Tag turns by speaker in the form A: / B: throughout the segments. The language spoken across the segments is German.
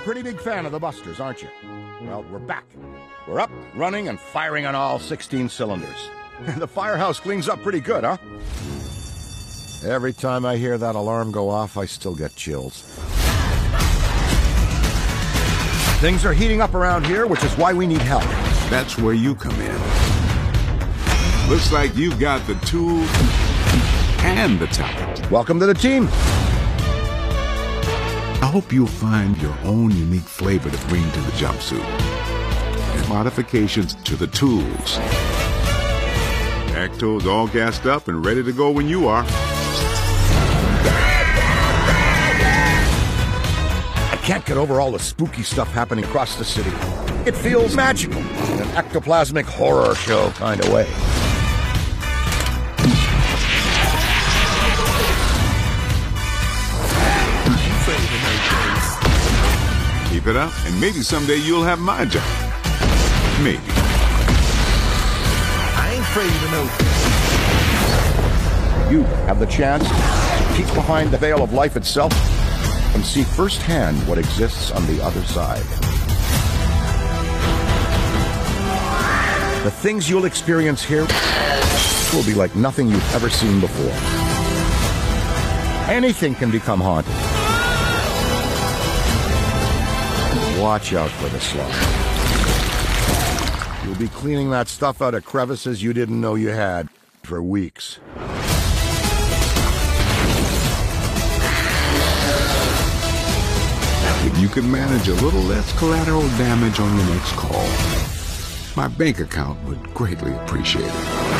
A: pretty big fan of the Busters, aren't you? Well, we're back. We're up, running, and firing on all 16 cylinders. the firehouse cleans up pretty good, huh? Every time I hear that alarm go off, I still get chills. Things are heating up around here, which is why we need help.
B: That's where you come in. Looks like you've got the tools and the talent.
A: Welcome to the team.
B: I hope you'll find your own unique flavor to bring to the jumpsuit. And modifications to the tools. Acto's all gassed up and ready to go when you are.
A: I can't get over all the spooky stuff happening across the city. It feels magical in an ectoplasmic horror show kind of way.
B: Keep it up, and maybe someday you'll have my job. Maybe.
C: I ain't afraid of no.
A: You have the chance to peek behind the veil of life itself and see firsthand what exists on the other side. The things you'll experience here will be like nothing you've ever seen before. Anything can become haunted. Watch out for the slime. You'll be cleaning that stuff out of crevices you didn't know you had for weeks.
B: If you can manage a little less collateral damage on your next call, my bank account would greatly appreciate it.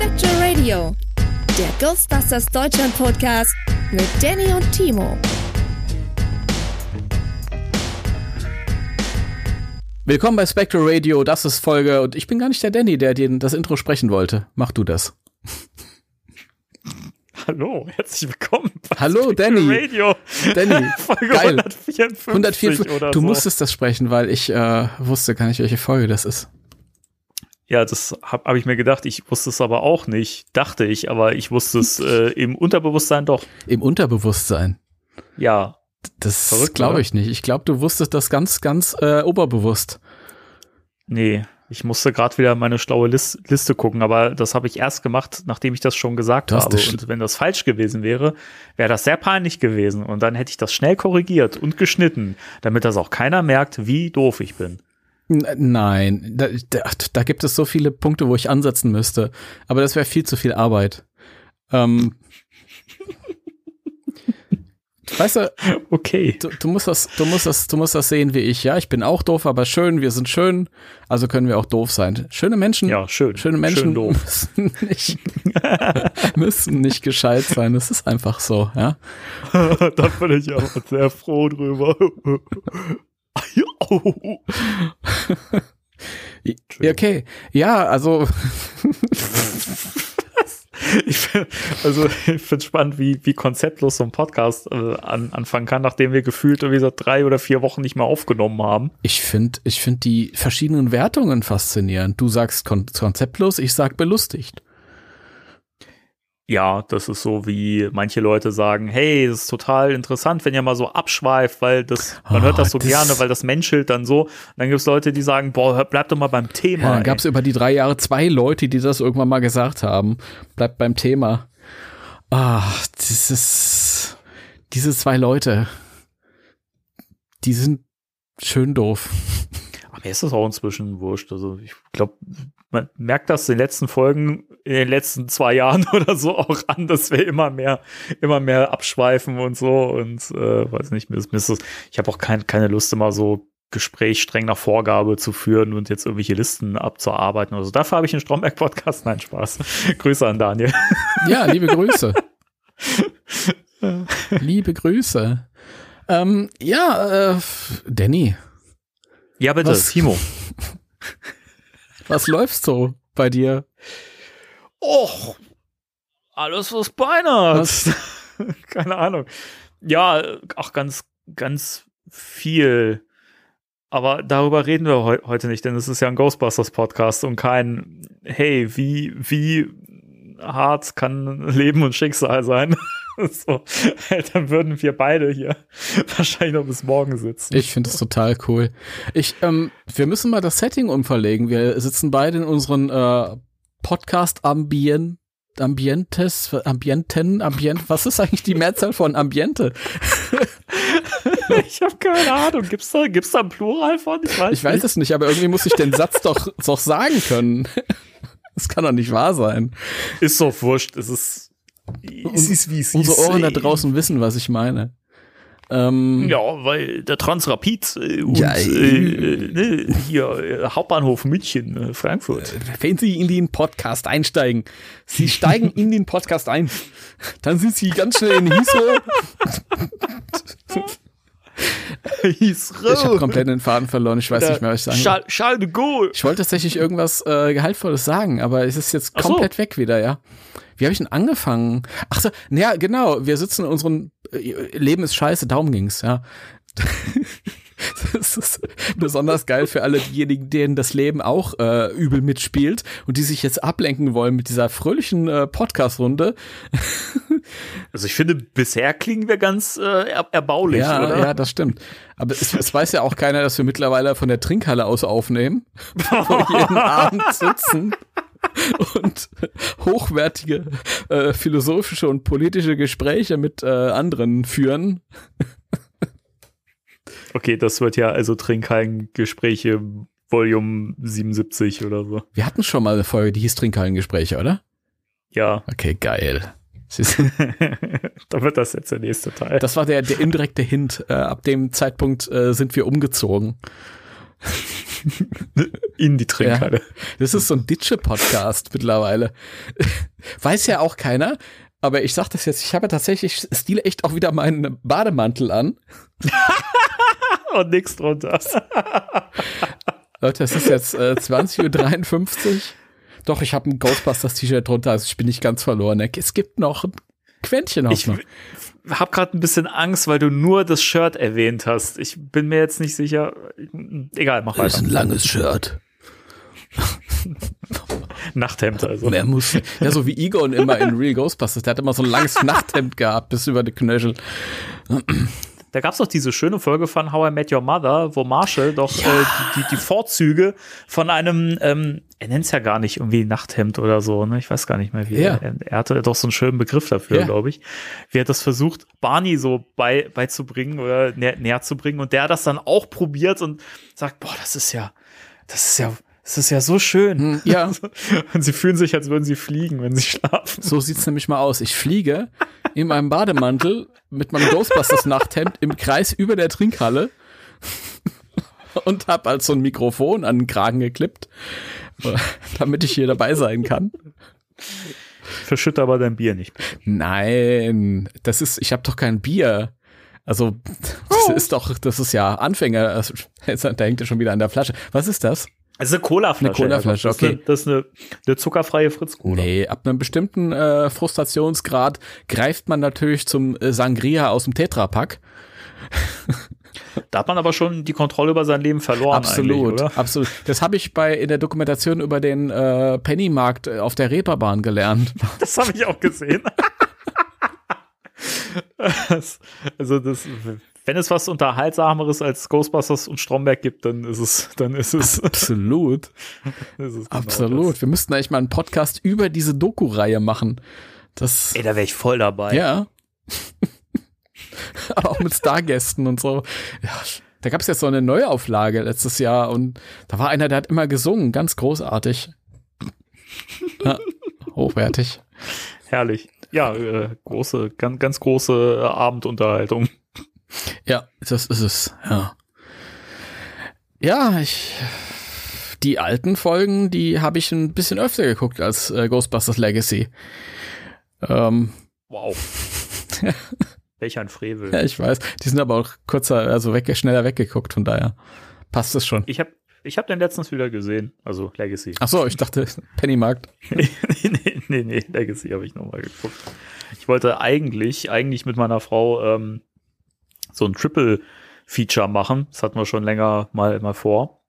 D: Spectral Radio, der Ghostbusters Deutschland Podcast mit Danny und Timo.
E: Willkommen bei Spectral Radio, das ist Folge und ich bin gar nicht der Danny, der dir das Intro sprechen wollte. Mach du das.
F: Hallo, herzlich willkommen. bei
E: Hallo,
F: Spectral
E: Danny.
F: Radio.
E: Danny,
F: Folge
E: geil.
F: 154,
E: 104,
F: oder
E: du
F: so.
E: musstest das sprechen, weil ich äh, wusste gar nicht, welche Folge das ist.
F: Ja, das habe hab ich mir gedacht. Ich wusste es aber auch nicht, dachte ich, aber ich wusste es äh, im Unterbewusstsein doch.
E: Im Unterbewusstsein.
F: Ja,
E: Das glaube ich nicht. Ich glaube, du wusstest das ganz, ganz äh, oberbewusst.
F: nee, ich musste gerade wieder meine schlaue Lis Liste gucken, aber das habe ich erst gemacht, nachdem ich das schon gesagt habe.
E: das sch-
F: Und wenn das falsch gewesen wäre, wäre das sehr peinlich gewesen. Und dann hätte ich das schnell korrigiert und geschnitten, damit das auch keiner merkt, wie doof ich bin.
E: N nein, da, da, da gibt es so viele Punkte, wo ich ansetzen müsste. Aber das wäre viel zu viel Arbeit. Ähm, weißt du,
F: Okay.
E: du, du musst das, du musst das, du musst das sehen wie ich. Ja, ich bin auch doof, aber schön. Wir sind schön, also können wir auch doof sein. Schöne Menschen,
F: Ja, schön.
E: schöne Menschen
F: Schön
E: müssen nicht, müssen nicht gescheit sein. Das ist einfach so. Ja.
F: da bin ich aber sehr froh drüber.
E: Okay, ja, also
F: Ich find, also ich finde spannend, wie, wie konzeptlos so ein Podcast äh, an, anfangen kann, nachdem wir gefühlt irgendwie seit drei oder vier Wochen nicht mehr aufgenommen haben.
E: ich finde, ich finde die verschiedenen Wertungen faszinierend. Du sagst kon konzeptlos, ich sag belustigt.
F: Ja, das ist so wie manche Leute sagen, hey, das ist total interessant, wenn ihr mal so abschweift, weil das, man
E: Oh,
F: hört das so
E: das-
F: gerne, weil das menschelt dann so. Und dann gibt es Leute, die sagen, boah, hör- bleib doch mal beim Thema.
E: Ja, dann gab es über die drei Jahre zwei Leute, die das irgendwann mal gesagt haben. Bleibt beim Thema. Ach, dieses, diese zwei Leute, die sind schön doof.
F: mir ist das auch inzwischen wurscht. Also ich glaube, man merkt das in den letzten Folgen, in den letzten zwei Jahren oder so auch an, dass wir immer mehr, immer mehr abschweifen und so. Und äh, weiß nicht, mir ist, mir ist das, ich habe auch kein, keine Lust, immer so Gespräch streng nach Vorgabe zu führen und jetzt irgendwelche Listen abzuarbeiten. Also dafür habe ich einen Stromberg-Podcast. Nein, Spaß. Grüße an Daniel.
E: Ja, liebe Grüße. liebe Grüße. Ähm, ja, äh, Danny.
F: Ja, bitte,
E: Was-
F: Timo.
E: Was läuft so bei dir?
F: Och, alles was.
E: Was?
F: Keine Ahnung. Ja, auch ganz, ganz viel. Aber darüber reden wir heu heute nicht, denn es ist ja ein Ghostbusters Podcast und kein, hey, wie, wie hart kann Leben und Schicksal sein? so, dann würden wir beide hier wahrscheinlich noch bis morgen sitzen.
E: Ich finde es total cool. Ich, ähm, wir müssen mal das Setting umverlegen. Wir sitzen beide in unseren äh, Podcast-Ambient. Ambientes, Ambienten, Ambient, was ist eigentlich die Mehrzahl von Ambiente?
F: ich habe keine Ahnung. Gibt's da, gibt's da ein Plural von? Ich weiß,
E: Ich weiß es nicht, aber irgendwie muss ich den Satz doch, doch sagen können. Das kann doch nicht wahr sein.
F: Ist doch wurscht. Es ist, es ist wie es
E: Unsere
F: ist.
E: Ohren da draußen wissen, was ich meine. Ähm,
F: Ja, weil der Transrapid äh, und
E: Ja,
F: äh, äh, ne, hier äh, Hauptbahnhof München, äh, Frankfurt.
E: wenn Sie in den Podcast einsteigen, Sie steigen in den Podcast ein, dann sind Sie ganz schnell in Heathrow.
F: Hieß
E: Ich habe komplett den Faden verloren. Ich weiß nicht mehr, was ich sagen.
F: Charles, Charles de Gaulle.
E: Ich wollte tatsächlich irgendwas äh, Gehaltvolles sagen, aber es ist jetzt
F: Ach so.
E: komplett weg wieder, ja. Wie habe ich denn angefangen? Ach so, ja, genau. Wir sitzen in unserem äh, Leben ist scheiße, darum ging's, ja. Das ist besonders geil für alle diejenigen, denen das Leben auch äh, übel mitspielt und die sich jetzt ablenken wollen mit dieser fröhlichen äh, Podcast-Runde.
F: Also ich finde, bisher klingen wir ganz äh, er erbaulich,
E: Ja,
F: oder?
E: ja, das stimmt. Aber es, es weiß ja auch keiner, dass wir mittlerweile von der Trinkhalle aus aufnehmen, wo wir jeden Abend sitzen und hochwertige äh, philosophische und politische Gespräche mit äh, anderen führen.
F: Okay, das wird ja also Trinkhallen-Gespräche Volume 77 oder so.
E: Wir hatten schon mal eine Folge, die hieß Trinkhallen-Gespräche, oder?
F: Ja,
E: Okay, geil.
F: Da wird das jetzt der nächste Teil.
E: Das war der, der indirekte Hint. Äh, ab dem Zeitpunkt äh, sind wir umgezogen.
F: In die Trinkhalle.
E: Das ist so ein Ditsche-Podcast mittlerweile. Weiß ja auch keiner, aber ich sag das jetzt, ich habe tatsächlich Stil echt auch wieder meinen Bademantel an.
F: Und nix drunter.
E: Leute, es ist jetzt äh, 20.53 Uhr. Doch, ich habe ein Ghostbusters-T-Shirt drunter, also ich bin nicht ganz verloren. Es gibt noch ein Quäntchen
F: Ich
E: Hoffnung.
F: habe gerade ein bisschen Angst, weil du nur das Shirt erwähnt hast. Ich bin mir jetzt nicht sicher. Egal, mach weiter.
E: langes Shirt.
F: Nachthemd also.
E: Wer muss, ja, so wie Egon immer in Real Ghostbusters, der hat immer so ein langes Nachthemd gehabt, bis über die Knöchel.
F: Da gab's doch diese schöne Folge von How I Met Your Mother, wo Marshall doch äh, die, die, Vorzüge von einem, ähm, er nennt's ja gar nicht irgendwie Nachthemd oder so, ne? Ich weiß gar nicht mehr, wie
E: Ja.
F: er, er hatte doch so einen schönen Begriff dafür,
E: Ja.
F: glaube ich. Wie er das versucht, Barney so bei, beizubringen oder näher, näher zu bringen und der das dann auch probiert und sagt, boah, das ist ja, das ist ja, das ist ja so schön.
E: Hm, Ja,
F: Und sie fühlen sich, als würden sie fliegen, wenn sie schlafen.
E: so sieht's nämlich mal aus. Ich fliege in meinem Bademantel mit meinem Ghostbusters Nachthemd im Kreis über der Trinkhalle und hab als so ein Mikrofon an den Kragen geklippt, damit ich hier dabei sein kann.
F: Verschütte aber dein Bier nicht.
E: Nein, das ist, ich habe doch kein Bier. Also, das ist doch, das ist ja Anfänger. Also, da hängt er schon wieder an der Flasche. Was ist das?
F: Also eine Colaflasche.
E: Eine Colaflasche,
F: das ist
E: okay.
F: Das ist eine, eine zuckerfreie Fritz-Cola.
E: Nee, ab einem bestimmten äh, Frustrationsgrad greift man natürlich zum äh, Sangria aus dem Tetrapack.
F: Da hat man aber schon die Kontrolle über sein Leben verloren.
E: absolut, absolut. Das habe ich bei in der Dokumentation über den äh, Pennymarkt äh, auf der Reeperbahn gelernt.
F: Das habe ich auch gesehen. Also das, wenn es was unterhaltsameres als Ghostbusters und Stromberg gibt, dann ist es, dann ist es,
E: Absolut,
F: ist es genau
E: absolut.
F: Das.
E: Wir müssten eigentlich mal einen Podcast über diese Doku-Reihe machen. Das,
F: Ey, da wäre ich voll dabei.
E: ja. Aber auch mit Stargästen und so. Ja, Da gab es jetzt so eine Neuauflage letztes Jahr und da war einer, der hat immer gesungen, ganz großartig. Ja, hochwertig.
F: Herrlich. Ja, äh, große, ganz, ganz große äh, Abendunterhaltung.
E: Ja, das ist es, ja. Ja, ich. Die alten Folgen, die habe ich ein bisschen öfter geguckt als äh, Ghostbusters Legacy. Ähm,
F: Wow. Welch ein Frevel.
E: ja, ich weiß. Die sind aber auch kurzer, also weg, schneller weggeguckt, von daher passt es schon.
F: Ich habe ich hab den letztens wieder gesehen. Also Legacy.
E: Ach so, ich dachte Pennymarkt.
F: nee, nee, nee, nee, Legacy habe ich nochmal geguckt. Ich wollte eigentlich, eigentlich mit meiner Frau ähm, so ein Triple-Feature machen. Das hatten wir schon länger mal, mal vor.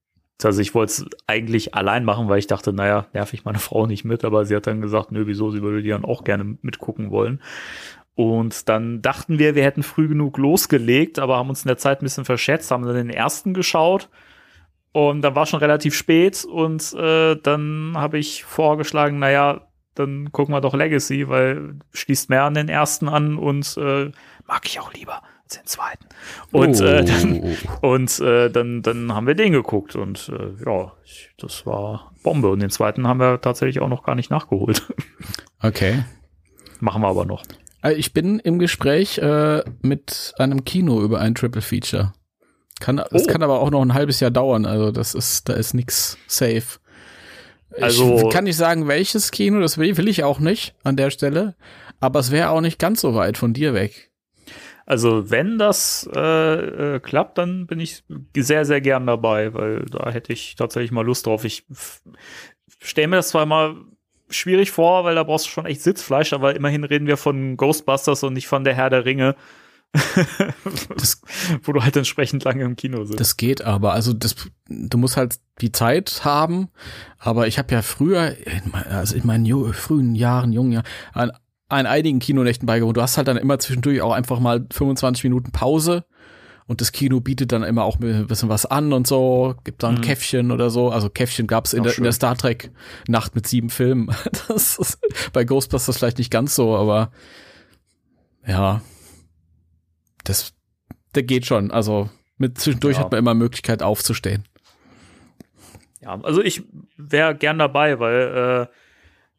F: Also ich wollte es eigentlich allein machen, weil ich dachte, naja, nerv ich meine Frau nicht mit, aber sie hat dann gesagt, nö, wieso, sie würde die dann auch gerne mitgucken wollen. Und dann dachten wir, wir hätten früh genug losgelegt, aber haben uns in der Zeit ein bisschen verschätzt, haben dann den ersten geschaut und dann war schon relativ spät und äh, dann habe ich vorgeschlagen, naja, dann gucken wir doch Legacy, weil schließt mehr an den ersten an und äh, mag ich auch lieber den zweiten. Und, äh, dann, und äh, dann, dann haben wir den geguckt und äh, ja, ich, das war Bombe. Und den zweiten haben wir tatsächlich auch noch gar nicht nachgeholt.
E: Okay.
F: Machen wir aber noch.
E: Äh, Ich bin im Gespräch äh, mit einem Kino über ein Triple Feature. Kann, Das
F: Oh.
E: kann aber auch noch ein halbes Jahr dauern. Also das ist, da ist nix safe.
F: Also-
E: ich kann nicht sagen, welches Kino, das will, will ich auch nicht an der Stelle. Aber es wäre auch nicht ganz so weit von dir weg.
F: Also wenn das äh, äh, klappt, dann bin ich sehr, sehr gern dabei, weil da hätte ich tatsächlich mal Lust drauf. Ich stelle mir das zwar mal schwierig vor, weil da brauchst du schon echt Sitzfleisch, aber immerhin reden wir von Ghostbusters und nicht von der Herr der Ringe.
E: Das-
F: wo du halt entsprechend lange im Kino sitzt.
E: Das geht aber. Also das, du musst halt die Zeit haben. Aber ich habe ja früher, also in meinen frühen Jahren, jungen Jahren, an, einigen Kinonächten beigewohnt. Du hast halt dann immer zwischendurch auch einfach mal 25 Minuten Pause. Und das Kino bietet dann immer auch ein bisschen was an und so. Gibt da ein
F: Mhm.
E: Käffchen oder so. Also Käffchen gab's in, der, in der. Star Trek Nacht mit sieben Filmen. Das ist bei Ghostbusters vielleicht nicht ganz so, aber ja. Das, der geht schon. Also mit zwischendurch
F: Ja.
E: hat man immer Möglichkeit aufzustehen.
F: Ja, also ich wäre gern dabei, weil äh,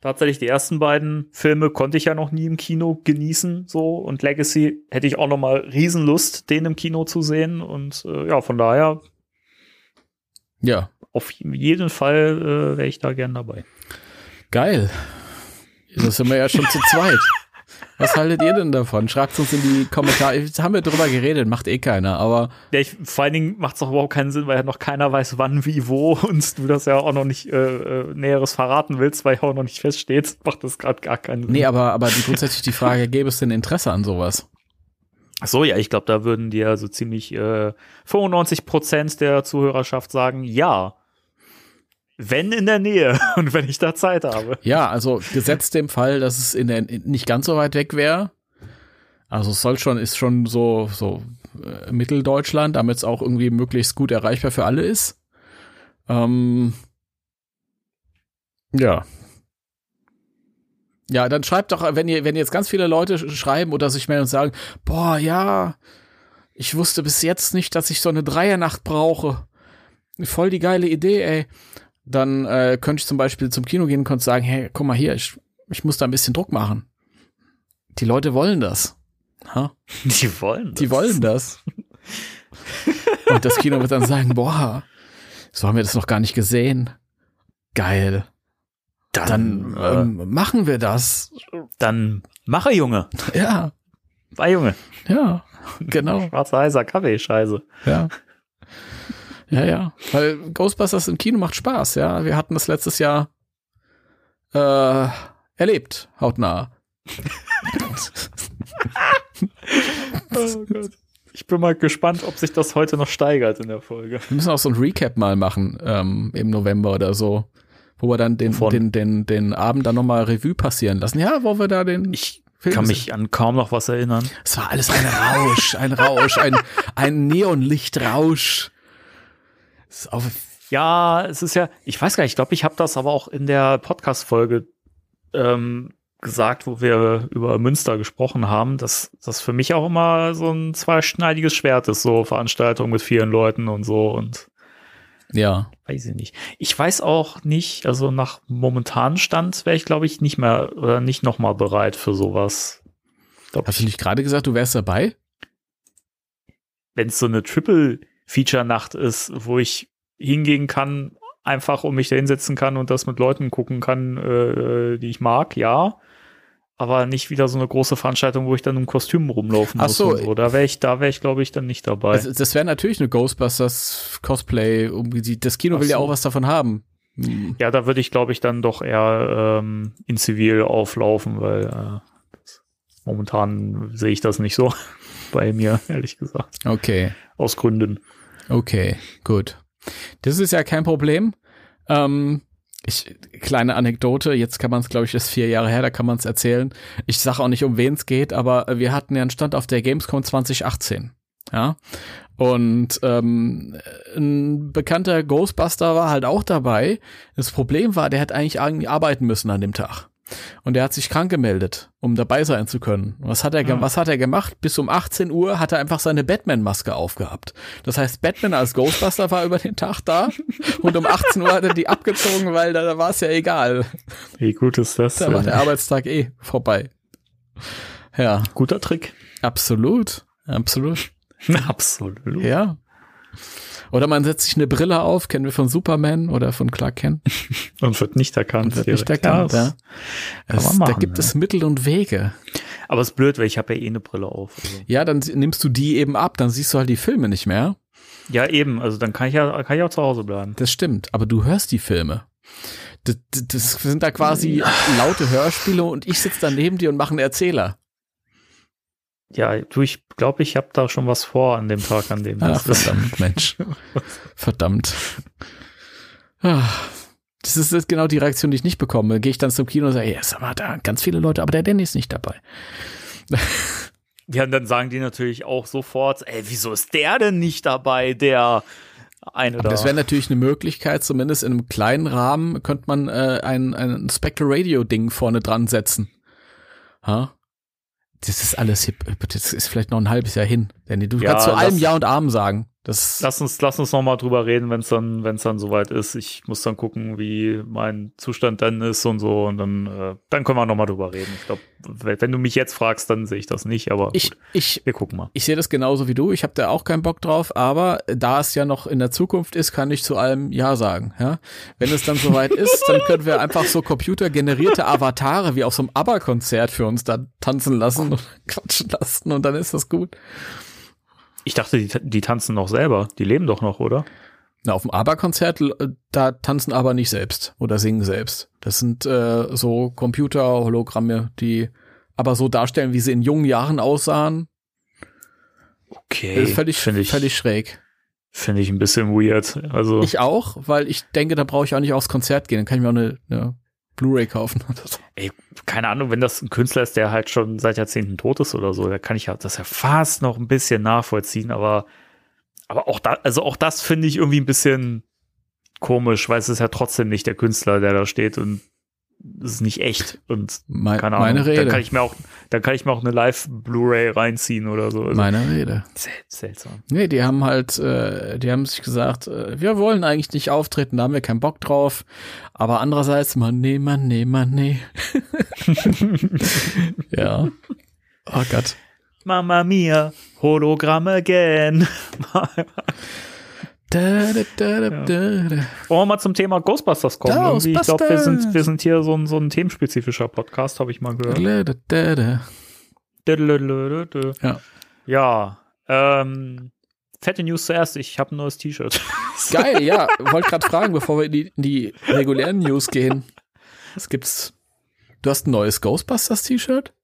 F: tatsächlich die ersten beiden Filme konnte ich ja noch nie im Kino genießen, so und Legacy hätte ich auch noch mal Riesenlust, den im Kino zu sehen und äh, ja, von daher
E: Ja,
F: auf jeden Fall äh, wäre ich da gern dabei.
E: geil. Das sind wir ja schon zu zweit. Was haltet ihr denn davon? Schreibt uns in die Kommentare. Jetzt haben wir drüber geredet, macht eh keiner, aber
F: Ja, ich, vor allen Dingen macht es auch überhaupt keinen Sinn, weil ja noch keiner weiß, wann, wie, wo und du das ja auch noch nicht äh, äh, Näheres verraten willst, weil ja auch noch nicht feststeht, macht das gerade gar keinen Sinn.
E: nee, aber, aber die, grundsätzlich die Frage, gäbe es denn Interesse an sowas?
F: Ach so, ja, ich glaube, da würden dir so ziemlich äh, 95 Prozent der Zuhörerschaft sagen, ja. Wenn in der Nähe und wenn ich da Zeit habe.
E: Ja, also gesetzt dem Fall, dass es in der, nicht ganz so weit weg wäre. Also es soll schon, ist schon so, so äh, Mitteldeutschland, damit es auch irgendwie möglichst gut erreichbar für alle ist. Ähm, ja. Ja, dann schreibt doch, wenn ihr, wenn jetzt ganz viele Leute sch- schreiben oder sich melden und sagen, boah, ja, ich wusste bis jetzt nicht, dass ich so eine Dreiernacht brauche. Voll die geile Idee, ey dann äh, könnte ich zum Beispiel zum Kino gehen und könnte sagen, hey, guck mal hier, ich, ich muss da ein bisschen Druck machen. Die Leute wollen das. Ha?
F: Die wollen.
E: Die wollen das. und das Kino wird dann sagen, boah, so haben wir das noch gar nicht gesehen. Geil. Dann
F: Dann,
E: ähm, machen wir das.
F: äh, dann mache, Junge.
E: Ja,
F: War Junge.
E: ja, genau.
F: Schwarzer heißer Kaffee, Scheiße.
E: Ja. Ja, ja. Weil Ghostbusters im Kino macht Spaß, ja. Wir hatten das letztes Jahr äh, erlebt, hautnah.
F: Oh Gott. Ich bin mal gespannt, ob sich das heute noch steigert in der Folge.
E: Wir müssen auch so ein Recap mal machen ähm, im November oder so. Wo wir dann den, den, den, den Abend dann nochmal Revue passieren lassen. Ja, wo wir da den.
F: Ich
E: Film
F: kann mich an kaum noch was erinnern.
E: Es war alles ein Rausch, ein Rausch, ein, ein Neonlichtrausch.
F: Ja, es ist ja, ich weiß gar nicht, ich glaube, ich habe das aber auch in der Podcast-Folge ähm, gesagt, wo wir über Münster gesprochen haben, dass das für mich auch immer so ein zweischneidiges Schwert ist, so Veranstaltungen mit vielen Leuten und so und
E: Ja.
F: weiß ich nicht. Ich weiß auch nicht, also nach momentanen Stand wäre ich, glaube ich, nicht mehr oder nicht nochmal bereit für sowas.
E: Hast du nicht gerade gesagt, du wärst dabei?
F: Wenn es so eine Triple-Feature-Nacht ist, wo ich hingehen kann, einfach um mich da hinsetzen kann und das mit Leuten gucken kann, äh, die ich mag, ja. Aber nicht wieder so eine große Veranstaltung, wo ich dann im Kostüm rumlaufen
E: Ach
F: muss.
E: so.
F: und so. Da wäre ich, da wäre ich, glaube ich, dann nicht dabei.
E: Also, das wäre natürlich eine Ghostbusters Cosplay. Das Kino
F: Ach
E: will ja
F: so.
E: auch was davon haben. Hm.
F: Ja, da würde ich, glaube ich, dann doch eher ähm, in Zivil auflaufen, weil äh, das, momentan sehe ich das nicht so bei mir, ehrlich gesagt.
E: Okay.
F: Aus Gründen.
E: Okay, gut. Das ist ja kein Problem. Ähm, ich, kleine Anekdote, jetzt kann man es, glaube ich, ist vier Jahre her, da kann man es erzählen. Ich sage auch nicht, um wen es geht, aber wir hatten ja einen Stand auf der Gamescom 2018. Ja. Und ähm, ein bekannter Ghostbuster war halt auch dabei. Das Problem war, der hat eigentlich arbeiten müssen an dem Tag. Und er hat sich krank gemeldet, um dabei sein zu können. Was hat er, ge- was hat er gemacht? Bis um 18 Uhr hat er einfach seine Batman-Maske aufgehabt. Das heißt, Batman als Ghostbuster war über den Tag da und um 18 Uhr hat er die abgezogen, weil da, da war es ja egal.
F: Wie gut ist das?
E: Da war der Arbeitstag eh vorbei. Ja,
F: Guter Trick.
E: absolut. Absolut.
F: Absolut.
E: Ja. Oder man setzt sich eine Brille auf, kennen wir von Superman oder von Clark Kent.
F: Und wird nicht erkannt.
E: Wird nicht erkannt,
F: Ja,
E: Es,
F: machen,
E: da gibt
F: ja.
E: es Mittel und Wege.
F: Aber es ist blöd, weil ich habe ja eh eine Brille auf. Also.
E: Ja, dann nimmst du die eben ab, dann siehst du halt die Filme nicht mehr.
F: Ja, eben. Also dann kann ich ja, kann ich auch zu Hause bleiben.
E: Das stimmt, aber du hörst die Filme. Das, das, sind da quasi laute Hörspiele und ich sitze da neben dir und mache einen Erzähler.
F: Ja, du, ich glaube, ich habe da schon was vor an dem Tag, an dem
E: Ach,
F: das ist.
E: verdammt, Mensch. Verdammt. Ah, Das ist jetzt genau die Reaktion, die ich nicht bekomme. Gehe ich dann zum Kino und sage, ja, sag mal, da ganz viele Leute, aber der Danny ist nicht dabei.
F: Ja, und dann sagen die natürlich auch sofort, ey, wieso ist der denn nicht dabei, der eine
E: Aber
F: da?
E: das wäre natürlich eine Möglichkeit, zumindest in einem kleinen Rahmen könnte man äh, ein, ein Spectre Radio Ding vorne dran setzen. Ha? Das ist alles, hip- das ist vielleicht noch ein halbes Jahr hin. Denn du
F: Ja,
E: kannst zu allem Ja und Arm sagen. Das,
F: Lass uns, lass uns noch mal drüber reden, wenn es dann, wenn es dann soweit ist. Ich muss dann gucken, wie mein Zustand dann ist und so. Und dann, äh, dann können wir noch mal drüber reden. Ich glaube, wenn wenn du mich jetzt fragst, dann sehe ich das nicht. Aber
E: ich,
F: gut,
E: ich,
F: wir gucken mal.
E: ich sehe das genauso wie du. Ich habe da auch keinen Bock drauf, aber da es ja noch in der Zukunft ist, kann ich zu allem Ja sagen. Ja? Wenn es dann soweit ist, dann können wir einfach so computergenerierte Avatare wie auf so einem ABBA-Konzert für uns da tanzen lassen und quatschen lassen und dann ist das gut.
F: Ich dachte, die, die tanzen noch selber. Die leben doch noch, oder?
E: Na, auf dem ABBA-Konzert, äh, da tanzen aber nicht selbst oder singen selbst. Das sind äh, so Computer-Hologramme, die aber so darstellen, wie sie in jungen Jahren aussahen.
F: Okay.
E: Das ist völlig,
F: ich,
E: völlig schräg.
F: finde ich ein bisschen weird. Also,
E: Ich auch, weil ich denke, da brauche ich auch nicht aufs Konzert gehen. Dann kann ich mir auch eine, eine Blu-ray kaufen.
F: ey, keine Ahnung, wenn das ein Künstler ist, der halt schon seit Jahrzehnten tot ist oder so, da kann ich ja das ja fast noch ein bisschen nachvollziehen, aber, aber auch da, also auch das finde ich irgendwie ein bisschen komisch, weil es ist ja trotzdem nicht der Künstler, der da steht und es ist nicht echt und
E: Mein,
F: keine Ahnung.
E: meine
F: Dann kann
E: Rede.
F: ich mir auch, dann kann ich mir auch eine Live-Blu-ray reinziehen oder so. Also,
E: Meine Rede.
F: sel seltsam.
E: Nee, die haben halt, äh, die haben sich gesagt, äh, wir wollen eigentlich nicht auftreten, da haben wir keinen Bock drauf. Aber andererseits, man, nee, man, nee, man, nee. ja. Oh Gott.
F: Mama mia, Hologramm again.
E: Da, da, da, da.
F: Wollen wir mal zum Thema Ghostbusters kommen? Irgendwie, ich glaube, wir
E: Ghostbusters.
F: sind, wir sind hier so ein, so ein themenspezifischer Podcast, habe ich mal gehört.
E: Ja.
F: Ja. Ähm, fette News zuerst. Ich habe ein neues T-Shirt.
E: Geil, ja. Wollte gerade fragen, bevor wir in die, in die regulären News gehen. Was gibt's? Du hast ein neues Ghostbusters-T-Shirt?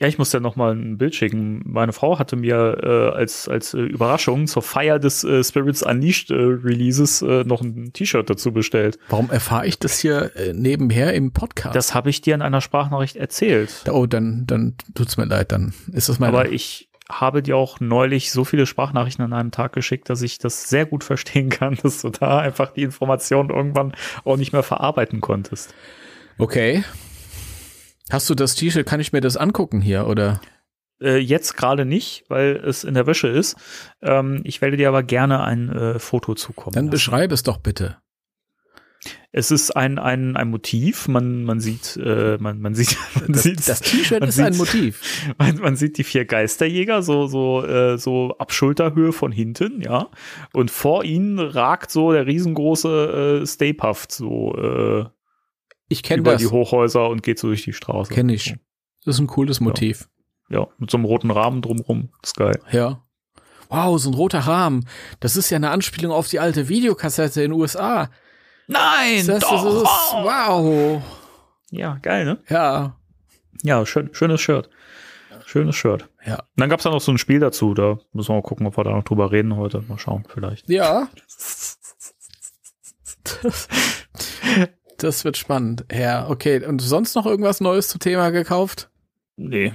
F: Ja, ich muss ja noch mal ein Bild schicken. Meine Frau hatte mir äh, als als äh, Überraschung zur Feier des äh, Spirits Unleashed äh, Releases äh, noch ein T-Shirt dazu bestellt.
E: Warum erfahre ich das hier äh, nebenher im Podcast?
F: Das habe ich dir in einer Sprachnachricht erzählt.
E: oh, dann, dann tut's mir leid, dann ist das meine.
F: Aber ich habe dir auch neulich so viele Sprachnachrichten an einem Tag geschickt, dass ich das sehr gut verstehen kann, dass du da einfach die Informationen irgendwann auch nicht mehr verarbeiten konntest.
E: okay. Hast du das T-Shirt? Kann ich mir das angucken hier oder?
F: Äh, jetzt gerade nicht, weil es in der Wäsche ist. Ähm, ich werde dir aber gerne ein äh, Foto zukommen.
E: Dann
F: lassen.
E: beschreib es doch bitte.
F: Es ist ein, ein, ein Motiv. Man, man sieht, äh, man, man sieht, man
E: Das,
F: sieht,
E: das T-Shirt ist ein
F: sieht-
E: Motiv.
F: Man, man sieht die vier Geisterjäger so, so, äh, so ab Schulterhöhe von hinten, ja. Und vor ihnen ragt so der riesengroße äh, Stay Puft so äh,
E: Ich kenne
F: über
E: das.
F: die Hochhäuser und geht so durch die Straße.
E: Kenne ich. Das ist ein cooles Motiv.
F: Ja, mit so einem roten Rahmen drumrum. Das ist geil.
E: Ja. Wow, so ein roter Rahmen. Das ist ja eine Anspielung auf die alte Videokassette in den USA.
F: Nein!
E: Das, das ist, wow.
F: Ja, geil, ne?
E: Ja.
F: Ja, schön, schönes Shirt. Schönes Shirt.
E: Ja.
F: Und dann gab's da noch so ein Spiel dazu. Da müssen wir mal gucken, ob wir da noch drüber reden heute. Mal schauen, vielleicht.
E: Ja. Das, wird spannend. Ja, okay. Und sonst noch irgendwas Neues zum Thema gekauft?
F: Nee.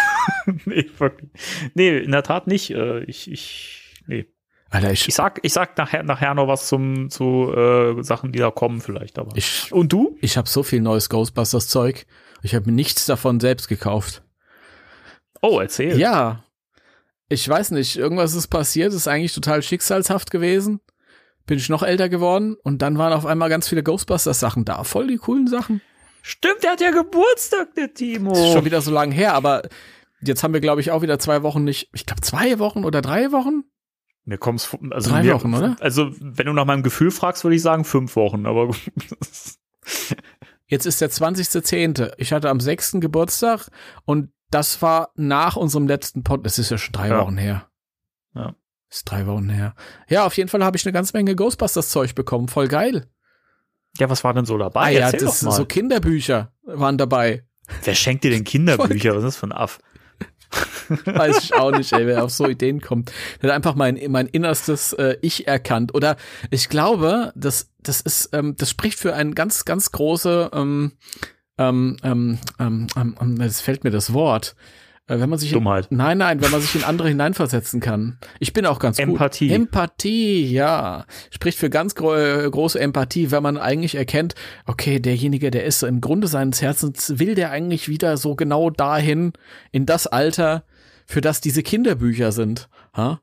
F: nee, wirklich. Nee, in der Tat nicht. Äh, ich, ich, nee.
E: Alter, ich,
F: Ich sag, ich sag nachher, nachher noch was zum, zu äh, Sachen, die da kommen, vielleicht, aber.
E: ich,
F: Und du?
E: ich habe so viel neues Ghostbusters-Zeug. Ich habe mir nichts davon selbst gekauft.
F: Oh, erzähl.
E: Ja. Ich weiß nicht, irgendwas ist passiert, ist eigentlich total schicksalshaft gewesen. Bin ich noch älter geworden und dann waren auf einmal ganz viele Ghostbusters-Sachen da. Voll die coolen Sachen.
F: Stimmt, der hat ja Geburtstag, der Timo.
E: Das ist schon wieder so lange her, aber jetzt haben wir, glaube ich, auch wieder zwei Wochen nicht. Ich glaube, zwei Wochen oder drei Wochen?
F: Mir kommt's, vor- also
E: Drei
F: mir,
E: Wochen, oder?
F: Also, wenn du nach meinem Gefühl fragst, würde ich sagen fünf Wochen, aber
E: Jetzt ist der 20.10. Ich hatte am 6. Geburtstag und das war nach unserem letzten Pod. Das ist ja schon drei
F: Ja.
E: Wochen her.
F: Ja.
E: Ist drei Wochen her. Ja, auf jeden Fall habe ich eine ganze Menge Ghostbusters-Zeug bekommen. Voll geil.
F: ja, was war denn so dabei?
E: ah ja,
F: Erzähl
E: das
F: mal.
E: so Kinderbücher waren dabei.
F: Wer schenkt dir denn Kinderbücher? Was ist das für ein Aff?
E: Weiß ich auch nicht, ey, wer auf so Ideen kommt. Der hat einfach mein, mein innerstes äh, Ich erkannt. Oder ich glaube, das, das ist, ähm, das spricht für ein ganz, ganz große, ähm, ähm, ähm, ähm, ähm, ähm, jetzt fällt mir das Wort. Äh, wenn man sich in,
F: Dummheit.
E: Nein, nein, wenn man sich in andere hineinversetzen kann. Ich bin auch ganz
F: Empathie.
E: gut. Empathie, ja. Spricht für ganz gro große Empathie, wenn man eigentlich erkennt, okay, derjenige, der ist im Grunde seines Herzens, will der eigentlich wieder so genau dahin, in das Alter, für das diese Kinderbücher sind. Ha?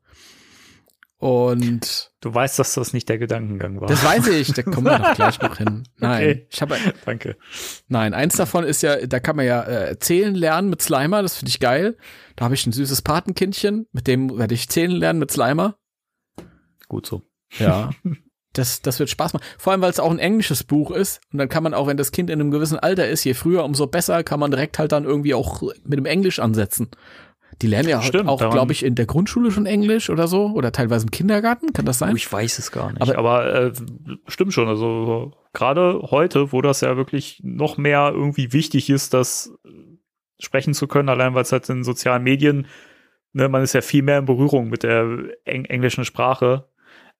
E: Und
F: Du weißt, dass das nicht der Gedankengang war.
E: das weiß ich, da kommen wir doch gleich noch hin. Nein,
F: Okay.
E: ich habe
F: Danke.
E: Nein, eins davon ist ja, da kann man ja äh, zählen lernen mit Slimer, das finde ich geil. Da habe ich ein süßes Patenkindchen, mit dem werde ich zählen lernen mit Slimer.
F: Gut so.
E: Ja. Das, das wird Spaß machen. Vor allem, weil es auch ein englisches Buch ist. Und dann kann man auch, wenn das Kind in einem gewissen Alter ist, je früher, umso besser, kann man direkt halt dann irgendwie auch mit dem Englisch ansetzen. Die lernen ja
F: Stimmt,
E: auch, glaube ich, in der Grundschule schon Englisch oder so. Oder teilweise im Kindergarten, kann das sein?
F: Oh, ich weiß es gar nicht.
E: Aber-
F: Aber, äh, stimmt schon. Also gerade heute, wo das ja wirklich noch mehr irgendwie wichtig ist, das sprechen zu können, allein weil es halt in sozialen Medien, ne, man ist ja viel mehr in Berührung mit der eng englischen Sprache.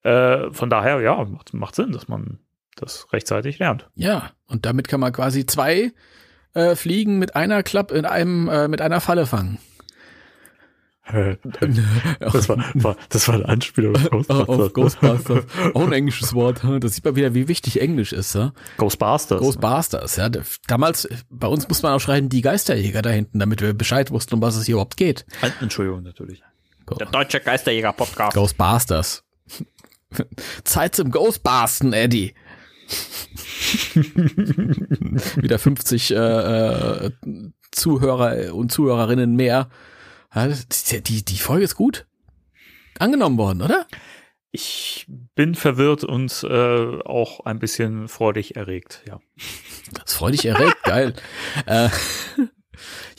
F: Äh, von daher, ja, macht, macht Sinn, dass man das rechtzeitig lernt.
E: Ja, und damit kann man quasi zwei äh, Fliegen mit einer Klapp in einem, äh, mit einer Falle fangen.
F: Das war, war, das war eine Anspielung auf Ghostbusters.
E: Auf Ghostbusters. Auch ein englisches Wort. hm? Da sieht man wieder, wie wichtig Englisch ist. Ja?
F: Ghostbusters.
E: Ghostbusters. Ja? Damals, bei uns muss man auch schreiben, die Geisterjäger da hinten, damit wir Bescheid wussten, um was es hier überhaupt geht.
F: Entschuldigung, natürlich.
E: Go
F: Deutsche Geisterjäger-Podcast.
E: Ghostbusters. Zeit zum Ghostbusten, Eddie. wieder 50 äh, äh, Zuhörer und Zuhörerinnen mehr. Ja, die, die, die Folge ist gut angenommen worden, oder?
F: Ich bin verwirrt und äh, auch ein bisschen freudig erregt, ja.
E: Das freut dich erregt, geil. Äh,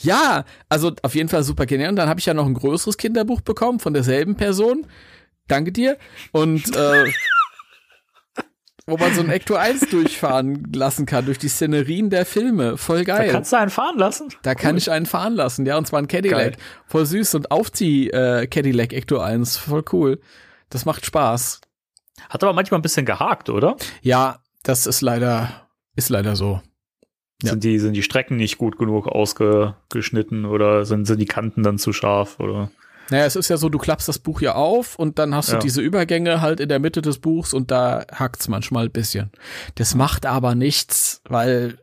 E: ja, also auf jeden Fall super genial. Und dann habe ich ja noch ein größeres Kinderbuch bekommen von derselben Person. Danke dir. Und äh, wo man so ein Ecto 1 durchfahren lassen kann, durch die Szenerien der Filme. Voll
F: Da
E: geil.
F: kannst du einen fahren lassen.
E: Da kann ich einen fahren lassen, ja, und zwar ein Cadillac.
F: Geil.
E: Voll süß und aufzieh äh, Cadillac Ecto 1. Voll cool. Das macht Spaß.
F: Hat aber manchmal ein bisschen gehakt, oder?
E: Ja, das ist leider, ist leider so. Ja.
F: Sind, die, sind die Strecken nicht gut genug ausgeschnitten oder sind, sind die Kanten dann zu scharf? Oder?
E: Naja, es ist ja so, du klappst das Buch ja auf und dann hast du
F: Ja.
E: diese Übergänge halt in der Mitte des Buchs und da hackt's manchmal ein bisschen. Das macht aber nichts, weil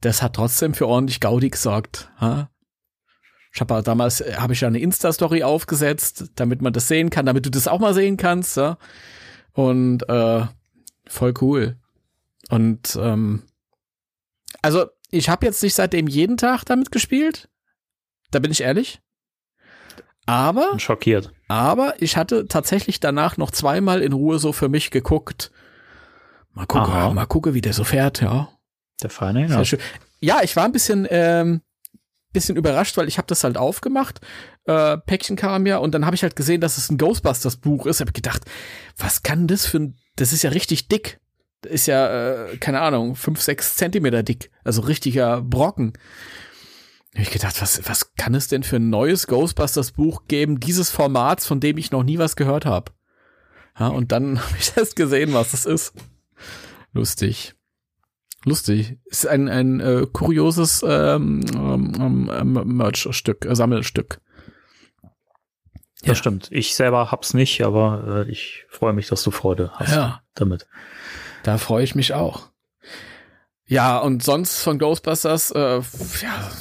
E: das hat trotzdem für ordentlich Gaudi gesorgt. Ha? Ich habe damals äh, habe ich ja eine Insta-Story aufgesetzt, damit man das sehen kann, damit du das auch mal sehen kannst. Ja? Und äh, voll cool. Und ähm, also ich habe jetzt nicht seitdem jeden Tag damit gespielt. Da bin ich ehrlich. Aber
F: schockiert.
E: aber ich hatte tatsächlich danach noch zweimal in Ruhe so für mich geguckt. Mal gucken,
F: Aha.
E: mal gucken, wie der so fährt, ja.
F: Der feine
E: Sehr
F: ja.
E: schön. Ja, ich war ein bisschen, ähm, bisschen überrascht, weil ich habe das halt aufgemacht. Äh, Päckchen kam ja und dann habe ich halt gesehen, dass es ein Ghostbusters Buch ist. Habe gedacht, was kann das für ein, das ist ja richtig dick. Das ist ja, äh, keine Ahnung, fünf, sechs Zentimeter dick. Also richtiger Brocken. Ich gedacht, was, was kann es denn für ein neues Ghostbusters Buch geben, dieses Formats, von dem ich noch nie was gehört habe? Ja, und dann habe ich das gesehen, was das ist. Lustig. Lustig. Ist ein, ein äh, kurioses ähm, ähm, ähm, Merch-Stück, äh, Sammelstück.
F: Das
E: Ja.
F: stimmt. Ich selber hab's nicht, aber äh, ich freue mich, dass du Freude hast
E: Ja.
F: damit.
E: Da freue ich mich auch. Ja, und sonst von Ghostbusters, äh, ja,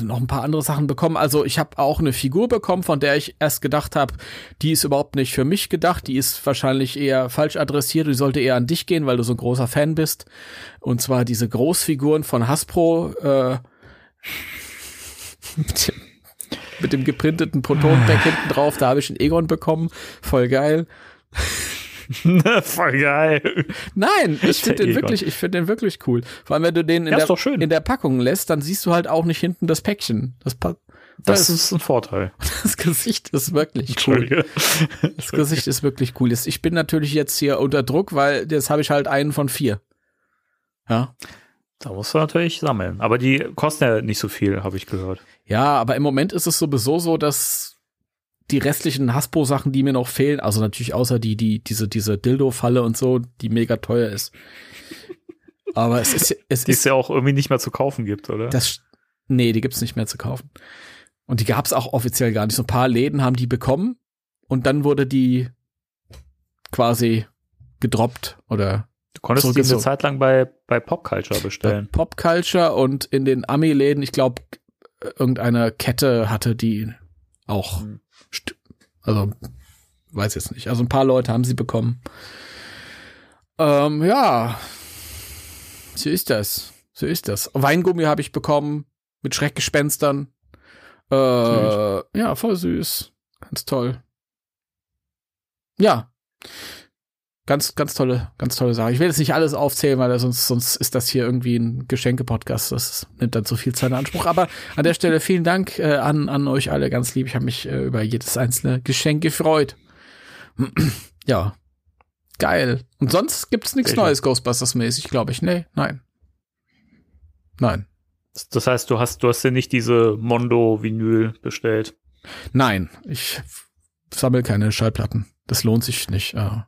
E: noch ein paar andere Sachen bekommen. Also ich habe auch eine Figur bekommen, von der ich erst gedacht habe, die ist überhaupt nicht für mich gedacht. Die ist wahrscheinlich eher falsch adressiert. Die sollte eher an dich gehen, weil du so ein großer Fan bist. Und zwar diese Großfiguren von Hasbro äh, mit, dem, mit dem geprinteten Proton-Pack hinten drauf. Da habe ich einen Egon bekommen. Voll geil.
F: Voll geil.
E: Nein, ich finde den wirklich, ich finde den wirklich cool. Vor allem, wenn du den in,
F: Ja,
E: der, in der Packung lässt, dann siehst du halt auch nicht hinten das Päckchen. Das, pa
F: Das
E: das,
F: ist ein Vorteil.
E: das Gesicht ist wirklich cool. Das Gesicht ist wirklich cool. Ich bin natürlich jetzt hier unter Druck, weil jetzt habe ich halt einen von vier. Ja.
F: Da musst du natürlich sammeln. Aber die kosten ja nicht so viel, habe ich gehört.
E: Ja, aber im Moment ist es sowieso so, dass die restlichen Hasbro-Sachen, die mir noch fehlen, also natürlich außer die, die, diese, diese Dildo-Falle und so, die mega teuer ist. Aber es ist, es
F: Die
E: ist
F: es ja auch irgendwie nicht mehr zu kaufen gibt, oder?
E: Das, nee, die gibt's nicht mehr zu kaufen. Und die gab's auch offiziell gar nicht. So ein paar Läden haben die bekommen und dann wurde die quasi gedroppt oder
F: du konntest die eine. Zeit lang bei, bei Pop Culture
E: bei
F: bestellen.
E: Pop Culture und in den Ami-Läden, ich glaube, irgendeine Kette hatte die auch.
F: Hm.
E: Also, weiß jetzt nicht. Also ein paar Leute haben sie bekommen. Ähm, ja. So ist das. So ist das. Weingummi habe ich bekommen mit Schreckgespenstern. Äh, ja, voll süß. Ganz toll. Ja. Ganz, ganz tolle, ganz tolle Sache. Ich will jetzt nicht alles aufzählen, weil sonst, sonst ist das hier irgendwie ein Geschenke-Podcast. Das nimmt dann zu viel Zeit in Anspruch. Aber an der Stelle vielen Dank äh, an, an euch alle ganz lieb. Ich habe mich äh, über jedes einzelne Geschenk gefreut. ja. Geil. Und sonst gibt's nichts. Neues Ghostbusters-mäßig, glaube ich. Nee, nein. Nein.
F: Das heißt, du hast, du hast dir nicht diese Mondo-Vinyl bestellt.
E: Nein. Ich sammle keine Schallplatten. Das lohnt sich nicht. Äh.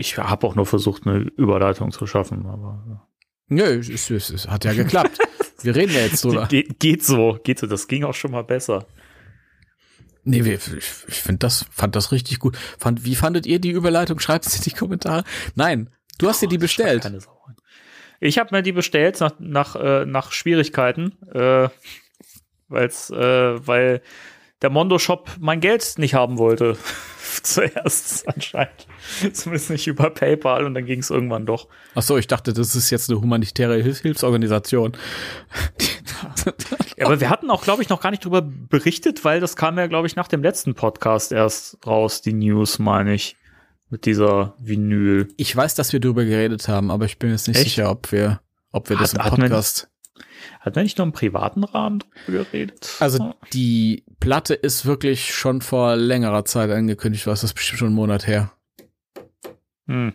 F: Ich habe auch nur versucht, eine Überleitung zu schaffen, aber
E: Nö, es, es, es, hat ja geklappt. Wir reden ja jetzt drüber.
F: Ge geht so, geht so. Das ging auch schon mal besser.
E: Nee, wir- ich, ich finde das, fand das richtig gut. Fand, wie fandet ihr die Überleitung? Schreibt es in die Kommentare. Nein, du hast dir die bestellt.
F: Keine Sau. Ich habe mir die bestellt nach, nach, äh, nach Schwierigkeiten, äh, weil's, äh, weil der Mondo-Shop mein Geld nicht haben wollte. Zuerst anscheinend. Zumindest nicht über PayPal und dann ging es irgendwann doch.
E: Ach so, ich dachte, das ist jetzt eine humanitäre Hilf Hilfsorganisation.
F: Ja, aber wir hatten auch, glaube ich, noch gar nicht drüber berichtet, weil das kam ja, glaube ich, nach dem letzten Podcast erst raus, die News, meine ich, mit dieser Vinyl.
E: Ich weiß, dass wir darüber geredet haben, aber ich bin jetzt nicht
F: Echt?
E: sicher, ob wir, ob wir das
F: Hat-
E: im
F: hat man-
E: Podcast.
F: Hat man nicht nur im privaten Rahmen drüber geredet?
E: Also die Platte ist wirklich schon vor längerer Zeit angekündigt, was das ist bestimmt schon einen Monat her.
F: Hm.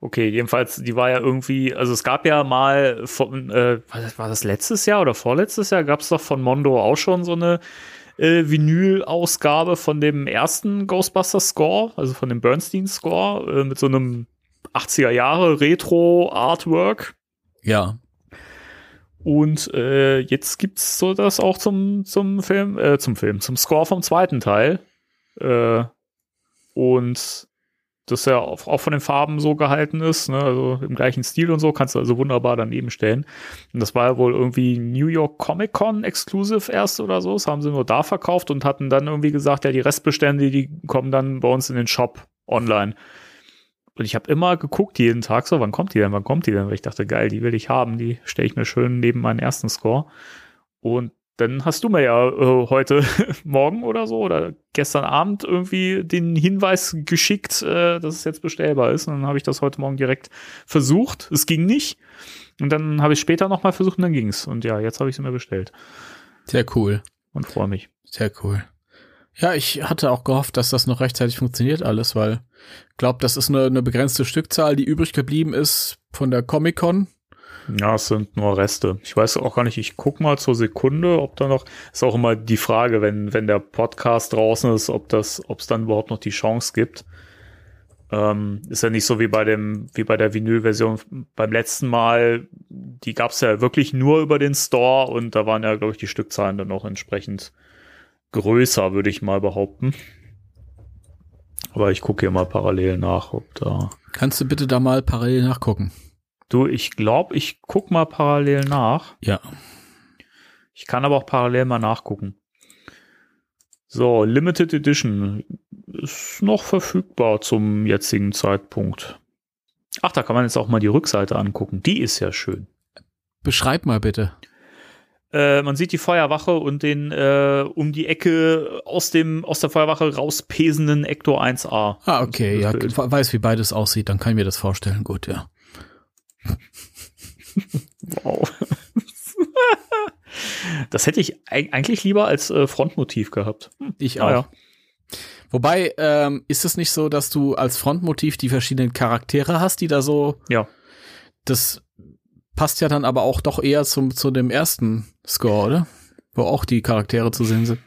F: Okay, jedenfalls, die war ja irgendwie, also es gab ja mal von, äh, war das- war das letztes Jahr oder vorletztes Jahr, gab es doch von Mondo auch schon so eine äh, Vinyl-Ausgabe von dem ersten Ghostbusters-Score, also von dem Bernstein-Score, äh, mit so einem 80er Jahre Retro-Artwork.
E: Ja.
F: Und äh, jetzt gibt's so das auch zum, zum Film, äh, zum Film, zum Score vom zweiten Teil. Äh, und das ja auch auch von den Farben so gehalten ist, ne? also im gleichen Stil und so, kannst du also wunderbar daneben stellen. Und das war ja wohl irgendwie New York Comic Con Exclusive erst oder so, das haben sie nur da verkauft und hatten dann irgendwie gesagt, ja, die Restbestände, die kommen dann bei uns in den Shop online. Und ich habe immer geguckt jeden Tag so, wann kommt die denn, wann kommt die denn? Weil ich dachte, geil, die will ich haben, die stelle ich mir schön neben meinen ersten Score. Und dann hast du mir ja äh, heute Morgen oder so oder gestern Abend irgendwie den Hinweis geschickt, äh, dass es jetzt bestellbar ist. Und dann habe ich das heute Morgen direkt versucht. Es ging nicht. Und dann habe ich später nochmal versucht und dann ging's. Und ja, jetzt habe ich es mir bestellt
E: Sehr cool.
F: und freue mich.
E: Sehr cool. Ja, ich hatte auch gehofft, dass das noch rechtzeitig funktioniert alles, weil ich glaube, das ist eine, eine begrenzte Stückzahl, die übrig geblieben ist von der Comic-Con.
F: Ja, es sind nur Reste. Ich weiß auch gar nicht, ich guck mal zur Sekunde, ob da noch, ist auch immer die Frage, wenn, wenn der Podcast draußen ist, ob das, ob es dann überhaupt noch die Chance gibt. Ähm, ist ja nicht so wie bei dem, wie bei der Vinyl-Version beim letzten Mal. Die gab's ja wirklich nur über den Store und da waren ja, glaube ich, die Stückzahlen dann auch entsprechend größer, würde ich mal behaupten. Aber ich gucke hier mal parallel nach, ob da.
E: Kannst du bitte da mal parallel nachgucken?
F: Du, ich glaube, ich guck mal parallel nach.
E: Ja.
F: Ich kann aber auch parallel mal nachgucken. So, Limited Edition ist noch verfügbar zum jetzigen Zeitpunkt. Ach, da kann man jetzt auch mal die Rückseite angucken. Die ist ja schön.
E: Beschreib mal bitte.
F: Äh, man sieht die Feuerwache und den äh, um die Ecke aus dem aus der Feuerwache rauspesenden Ector 1A.
E: Ah, okay, ja,
F: Bild.
E: weiß, wie beides aussieht, dann kann ich mir das vorstellen. Gut, ja.
F: Wow. das hätte ich eig- eigentlich lieber als äh, Frontmotiv gehabt.
E: Ich
F: Ah,
E: auch.
F: ja.
E: Wobei, ähm, ist es nicht so, dass du als Frontmotiv die verschiedenen Charaktere hast, die da so,
F: Ja.
E: das passt ja dann aber auch doch eher zum, zu dem ersten Score, oder? Wo auch die Charaktere zu sehen sind.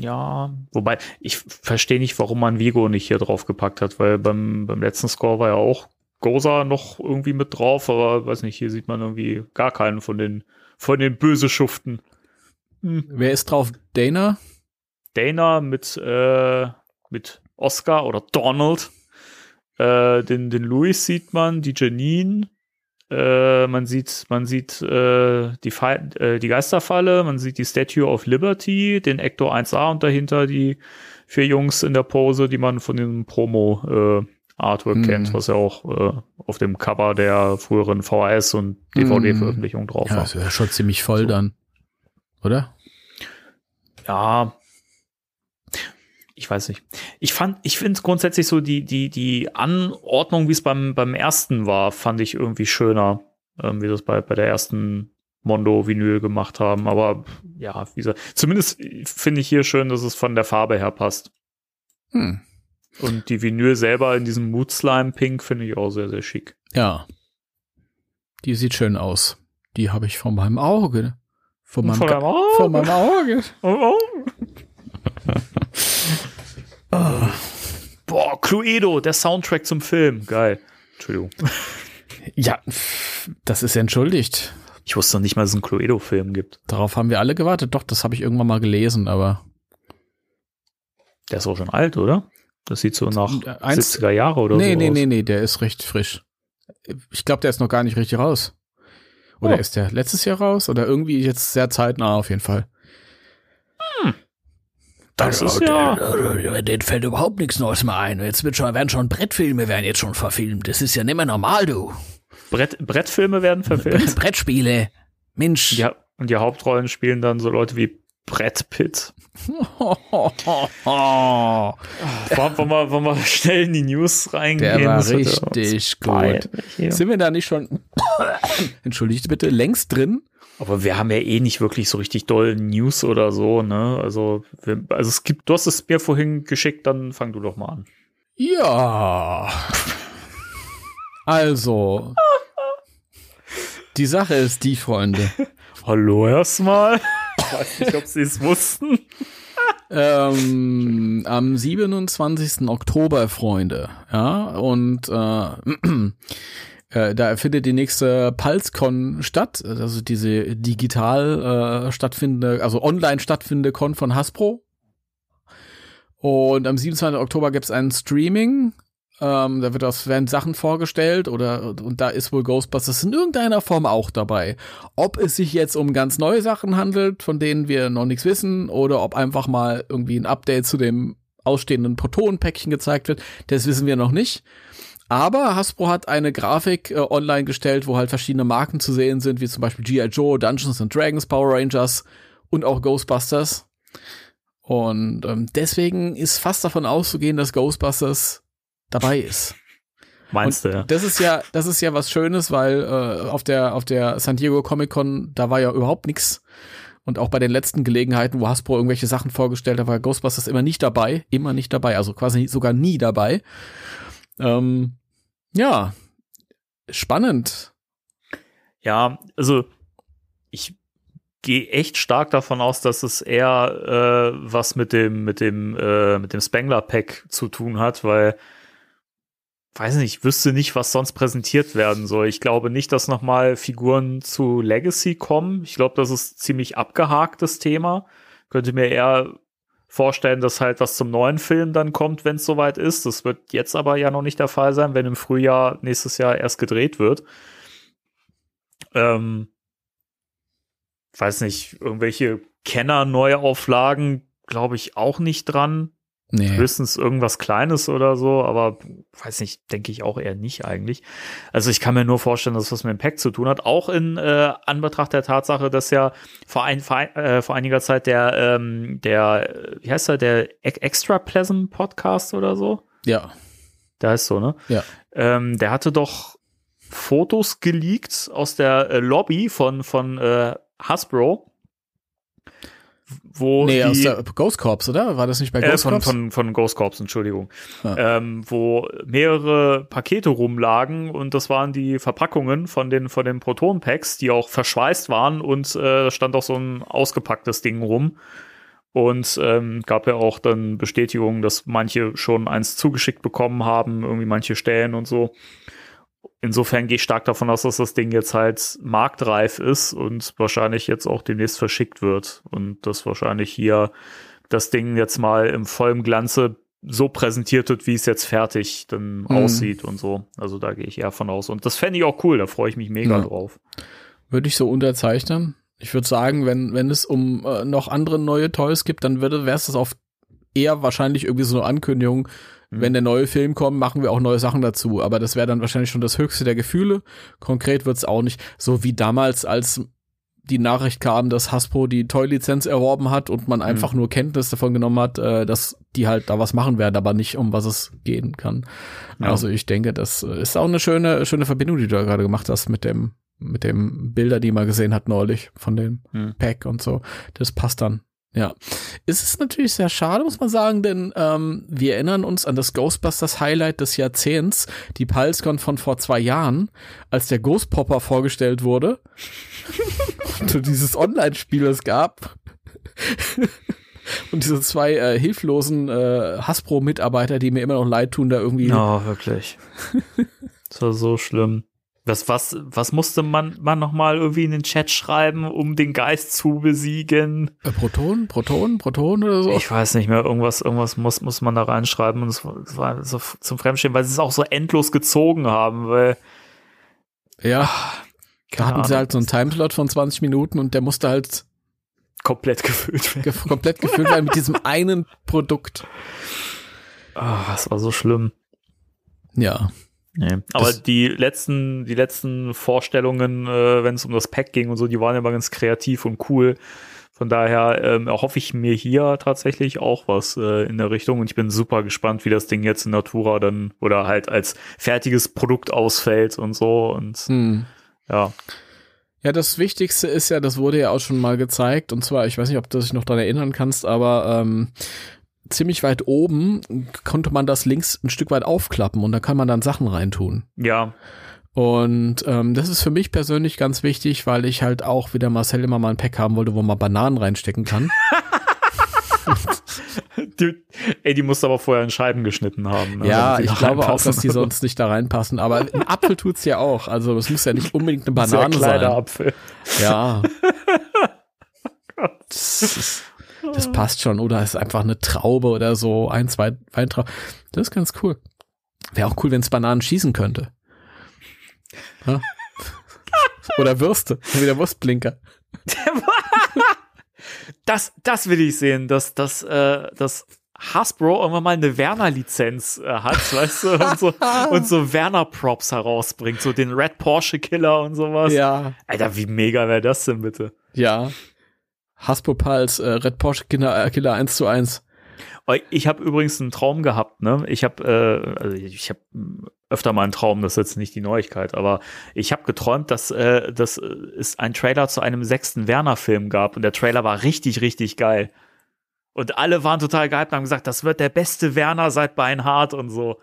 F: Ja, wobei ich verstehe nicht, warum man Vigo nicht hier drauf gepackt hat, weil beim, beim letzten Score war ja auch Goza noch irgendwie mit drauf, aber weiß nicht, hier sieht man irgendwie gar keinen von den von den böse Schuften.
E: Wer ist drauf? Dana?
F: Dana mit äh, mit Oscar oder Donald, äh, den den Louis sieht man, die Janine, äh, man sieht man sieht äh, die Fe äh, die Geisterfalle, man sieht die Statue of Liberty, den Ector 1A und dahinter die vier Jungs in der Pose, die man von dem Promo äh, Artwork
E: Mhm.
F: kennt, was ja auch äh, auf dem Cover der früheren VHS und DVD-Veröffentlichung drauf
E: Ja,
F: war.
E: das wäre schon ziemlich voll
F: So.
E: dann. Oder?
F: Ja. Ich weiß nicht. Ich fand, ich finde grundsätzlich so die, die, die Anordnung, wie es beim, beim ersten war, fand ich irgendwie schöner, ähm, wie das bei, bei der ersten Mondo-Vinyl gemacht haben. Aber ja, wie gesagt, zumindest finde ich hier schön, dass es von der Farbe her passt.
E: Hm.
F: Und die Vinyl selber in diesem Mood Slime Pink finde ich auch sehr, sehr schick.
E: Ja. Die sieht schön aus. Die habe ich vor meinem Auge. Vor meinem,
F: Vor deinem Auge?
E: Vor meinem Auge.
F: Oh. Boah, Cluedo, der Soundtrack zum Film. Geil. Entschuldigung.
E: Ja, das ist entschuldigt.
F: Ich wusste noch nicht mal, dass es einen Cluedo-Film gibt.
E: Darauf haben wir alle gewartet. Doch, das habe ich irgendwann mal gelesen, aber
F: Der ist auch schon alt, oder? Das sieht so nach
E: Äh, eins-
F: 70er Jahre oder
E: nee,
F: so
E: nee,
F: aus.
E: nee, nee, der ist recht frisch. Ich glaube, der ist noch gar nicht richtig raus. Oder
F: Oh.
E: ist der letztes Jahr raus? Oder irgendwie jetzt sehr zeitnah auf jeden Fall.
F: Das ist ja...
C: Den fällt überhaupt nichts Neues mehr ein. Jetzt wird schon, werden schon Brettfilme werden jetzt schon verfilmt. Das ist ja nicht mehr normal, du.
F: Brett, Brettfilme werden verfilmt.
C: Brettspiele. Mensch.
F: ja, und die Hauptrollen spielen dann so Leute wie Brett Pitt. Wollen, wir, wollen wir schnell in die News reingehen?
E: der war richtig gut. Sind wir da nicht schon, entschuldigt bitte, längst drin?
F: Aber wir haben ja eh nicht wirklich so richtig doll News oder so, ne? Also, wir, also es gibt, du hast es mir vorhin geschickt, dann fang du doch mal an.
E: Ja. Also. Die Sache ist die, Freunde.
F: Hallo erstmal. Ich weiß nicht, ob sie es wussten.
E: ähm, am 27. Oktober, Freunde, ja, und äh, äh, da findet die nächste PulseCon statt, also diese digital äh, stattfindende, also online stattfindende Con von Hasbro. Und am 27. Oktober gibt es ein Streaming Ähm, da wird das, werden Sachen vorgestellt oder und da ist wohl Ghostbusters in irgendeiner Form auch dabei. Ob es sich jetzt um ganz neue Sachen handelt, von denen wir noch nichts wissen, oder ob einfach mal irgendwie ein Update zu dem ausstehenden Protonenpäckchen gezeigt wird, das wissen wir noch nicht. Aber Hasbro hat eine Grafik äh, online gestellt, wo halt verschiedene Marken zu sehen sind, wie zum Beispiel G.I. Joe, Dungeons and Dragons, Power Rangers und auch Ghostbusters. Und ähm, deswegen ist fast davon auszugehen, dass Ghostbusters dabei ist.
F: Meinst
E: Und
F: du, ja?
E: Das ist ja, das ist ja was Schönes, weil äh, auf der auf der San Diego Comic Con da war ja überhaupt nichts. Und auch bei den letzten Gelegenheiten, wo Hasbro irgendwelche Sachen vorgestellt hat, war Ghostbusters immer nicht dabei, immer nicht dabei, also quasi sogar nie dabei. Ähm, ja, spannend.
F: Ja, also ich gehe echt stark davon aus, dass es eher äh, was mit dem mit dem äh, mit dem Spengler Pack zu tun hat, weil weiß nicht, ich wüsste nicht, was sonst präsentiert werden soll. Ich glaube nicht, dass noch mal Figuren zu Legacy kommen. Ich glaube, das ist ziemlich abgehaktes Thema. Könnte mir eher vorstellen, dass halt was zum neuen Film dann kommt, wenn es soweit ist. Das wird jetzt aber ja noch nicht der Fall sein, wenn im Frühjahr nächstes Jahr erst gedreht wird. Ähm, weiß nicht, irgendwelche Kenner-Neuauflagen glaube ich auch nicht dran.
E: Nee.
F: Höchstens irgendwas Kleines oder so, aber weiß nicht, denke ich auch eher nicht eigentlich. Also ich kann mir nur vorstellen, dass das was mit dem Pack zu tun hat. Auch in äh, Anbetracht der Tatsache, dass ja vor, ein, vor, ein, äh, vor einiger Zeit der, ähm, der, äh, wie heißt er, der Extra Pleasant Podcast oder so?
E: Ja.
F: Der heißt so, ne?
E: Ja.
F: Ähm, der hatte doch Fotos geleakt aus der äh, Lobby von, von äh, Hasbro. Wo
E: Nee,
F: die,
E: aus der Ghost Corps, oder? War das nicht bei
F: äh,
E: Ghost
F: von,
E: Corps?
F: von, von Ghost Corps, Entschuldigung.
E: Ja.
F: Ähm, wo mehrere Pakete rumlagen und das waren die Verpackungen von den, von den Proton-Packs, die auch verschweißt waren und äh, da stand auch so ein ausgepacktes Ding rum. Und ähm, gab ja auch dann Bestätigungen, dass manche schon eins zugeschickt bekommen haben, irgendwie manche Stellen und so. Insofern gehe ich stark davon aus, dass das Ding jetzt halt marktreif ist und wahrscheinlich jetzt auch demnächst verschickt wird. Und dass wahrscheinlich hier das Ding jetzt mal im vollen Glanze so präsentiert wird, wie es jetzt fertig dann aussieht und so. Also da gehe ich eher von aus. Und das fände ich auch cool, da freue ich mich mega
E: Ja.
F: drauf.
E: Würde ich so unterzeichnen. Ich würde sagen, wenn, wenn es um äh, noch andere neue Toys gibt, dann würde, wäre es das auf eher wahrscheinlich irgendwie so eine Ankündigung,
F: Mhm.
E: wenn der neue Film kommt, machen wir auch neue Sachen dazu. Aber das wäre dann wahrscheinlich schon das höchste der Gefühle. Konkret wird's auch nicht. So wie damals, als die Nachricht kam, dass Hasbro die Toy-Lizenz erworben hat und man einfach nur Kenntnis davon genommen hat, äh, dass die halt da was machen werden, aber nicht um was es gehen kann.
F: Ja.
E: Also ich denke, das ist auch eine schöne, schöne Verbindung, die du da gerade gemacht hast mit dem, mit dem Bilder, die man gesehen hat neulich von dem
F: Hm.
E: Pack und so. Das passt dann. Ja. Es ist natürlich sehr schade, muss man sagen, denn ähm, wir erinnern uns an das Ghostbusters Highlight des Jahrzehnts, die PulseCon von vor zwei Jahren, als der Ghost Popper vorgestellt wurde. und dieses Online-Spiel es gab. und diese zwei äh, hilflosen äh, Hasbro-Mitarbeiter, die mir immer noch leid tun, da irgendwie
F: Ja, wirklich. das war so schlimm. Was, was, was musste man, man noch mal irgendwie in den Chat schreiben, um den Geist zu besiegen?
E: äh, Proton, Proton, Proton oder so.
F: Ich weiß nicht mehr, irgendwas, irgendwas muss, muss man da reinschreiben und es war, so zum Fremdstehen, weil sie es auch so endlos gezogen haben, weil
E: ja. Da
F: keine
E: hatten sie
F: Ahnung,
E: halt so einen Timeslot von 20 Minuten und der musste halt
F: komplett gefüllt werden.
E: ge komplett gefüllt werden mit diesem einen Produkt.
F: Ah, das war so schlimm.
E: Ja.
F: Nee. Aber
E: Das-
F: die letzten, die letzten Vorstellungen, äh, wenn es um das Pack ging und so, die waren ja immer ganz kreativ und cool. Von daher ähm, erhoffe ich mir hier tatsächlich auch was äh, in der Richtung und ich bin super gespannt, wie das Ding jetzt in Natura dann oder halt als fertiges Produkt ausfällt und so und
E: Hm.
F: ja.
E: Ja, das Wichtigste ist ja, das wurde ja auch schon mal gezeigt, und zwar, ich weiß nicht, ob du dich noch daran erinnern kannst, aber ähm, ziemlich weit oben konnte man das links ein Stück weit aufklappen und da kann man dann Sachen reintun.
F: Ja,
E: Und ähm, das ist für mich persönlich ganz wichtig, weil ich halt auch, wie der Marcel immer mal ein Pack haben wollte, wo man Bananen reinstecken kann.
F: die, ey, die musst aber vorher in Scheiben geschnitten haben. ne,
E: ja, ich glaube auch, dass die sonst nicht da reinpassen. Aber ein Apfel tut's ja auch. Also es muss ja nicht unbedingt eine
F: Sehr
E: Banane
F: kleiner
E: sein.
F: Apfel.
E: Ja. Das, ist, das passt schon. Oder es ist einfach eine Traube oder so, ein, zwei Weintrauben. Das ist ganz cool. Wäre auch cool, wenn es Bananen schießen könnte. Ja? Oder Würste, wie der Wurstblinker.
F: Das, das will ich sehen, dass, dass, äh, dass Hasbro irgendwann mal eine Werner-Lizenz äh, hat, weißt du, und so, und so Werner-Props herausbringt, so den Red Porsche Killer und sowas.
E: Ja,
F: Alter, wie mega wäre das denn bitte?
E: ja. Hasbro Pals, äh, Red Porsche Killer, äh, Killer 1 zu 1.
F: Oh, Ich habe übrigens einen Traum gehabt, ne? Ich habe äh, also ich habe öfter mal einen Traum, das ist jetzt nicht die Neuigkeit, aber ich habe geträumt, dass äh, dass es einen Trailer zu einem sechsten Werner-Film gab und der Trailer war richtig, richtig geil. Und alle waren total gehypt und haben gesagt, das wird der beste Werner seit Beinhardt und so.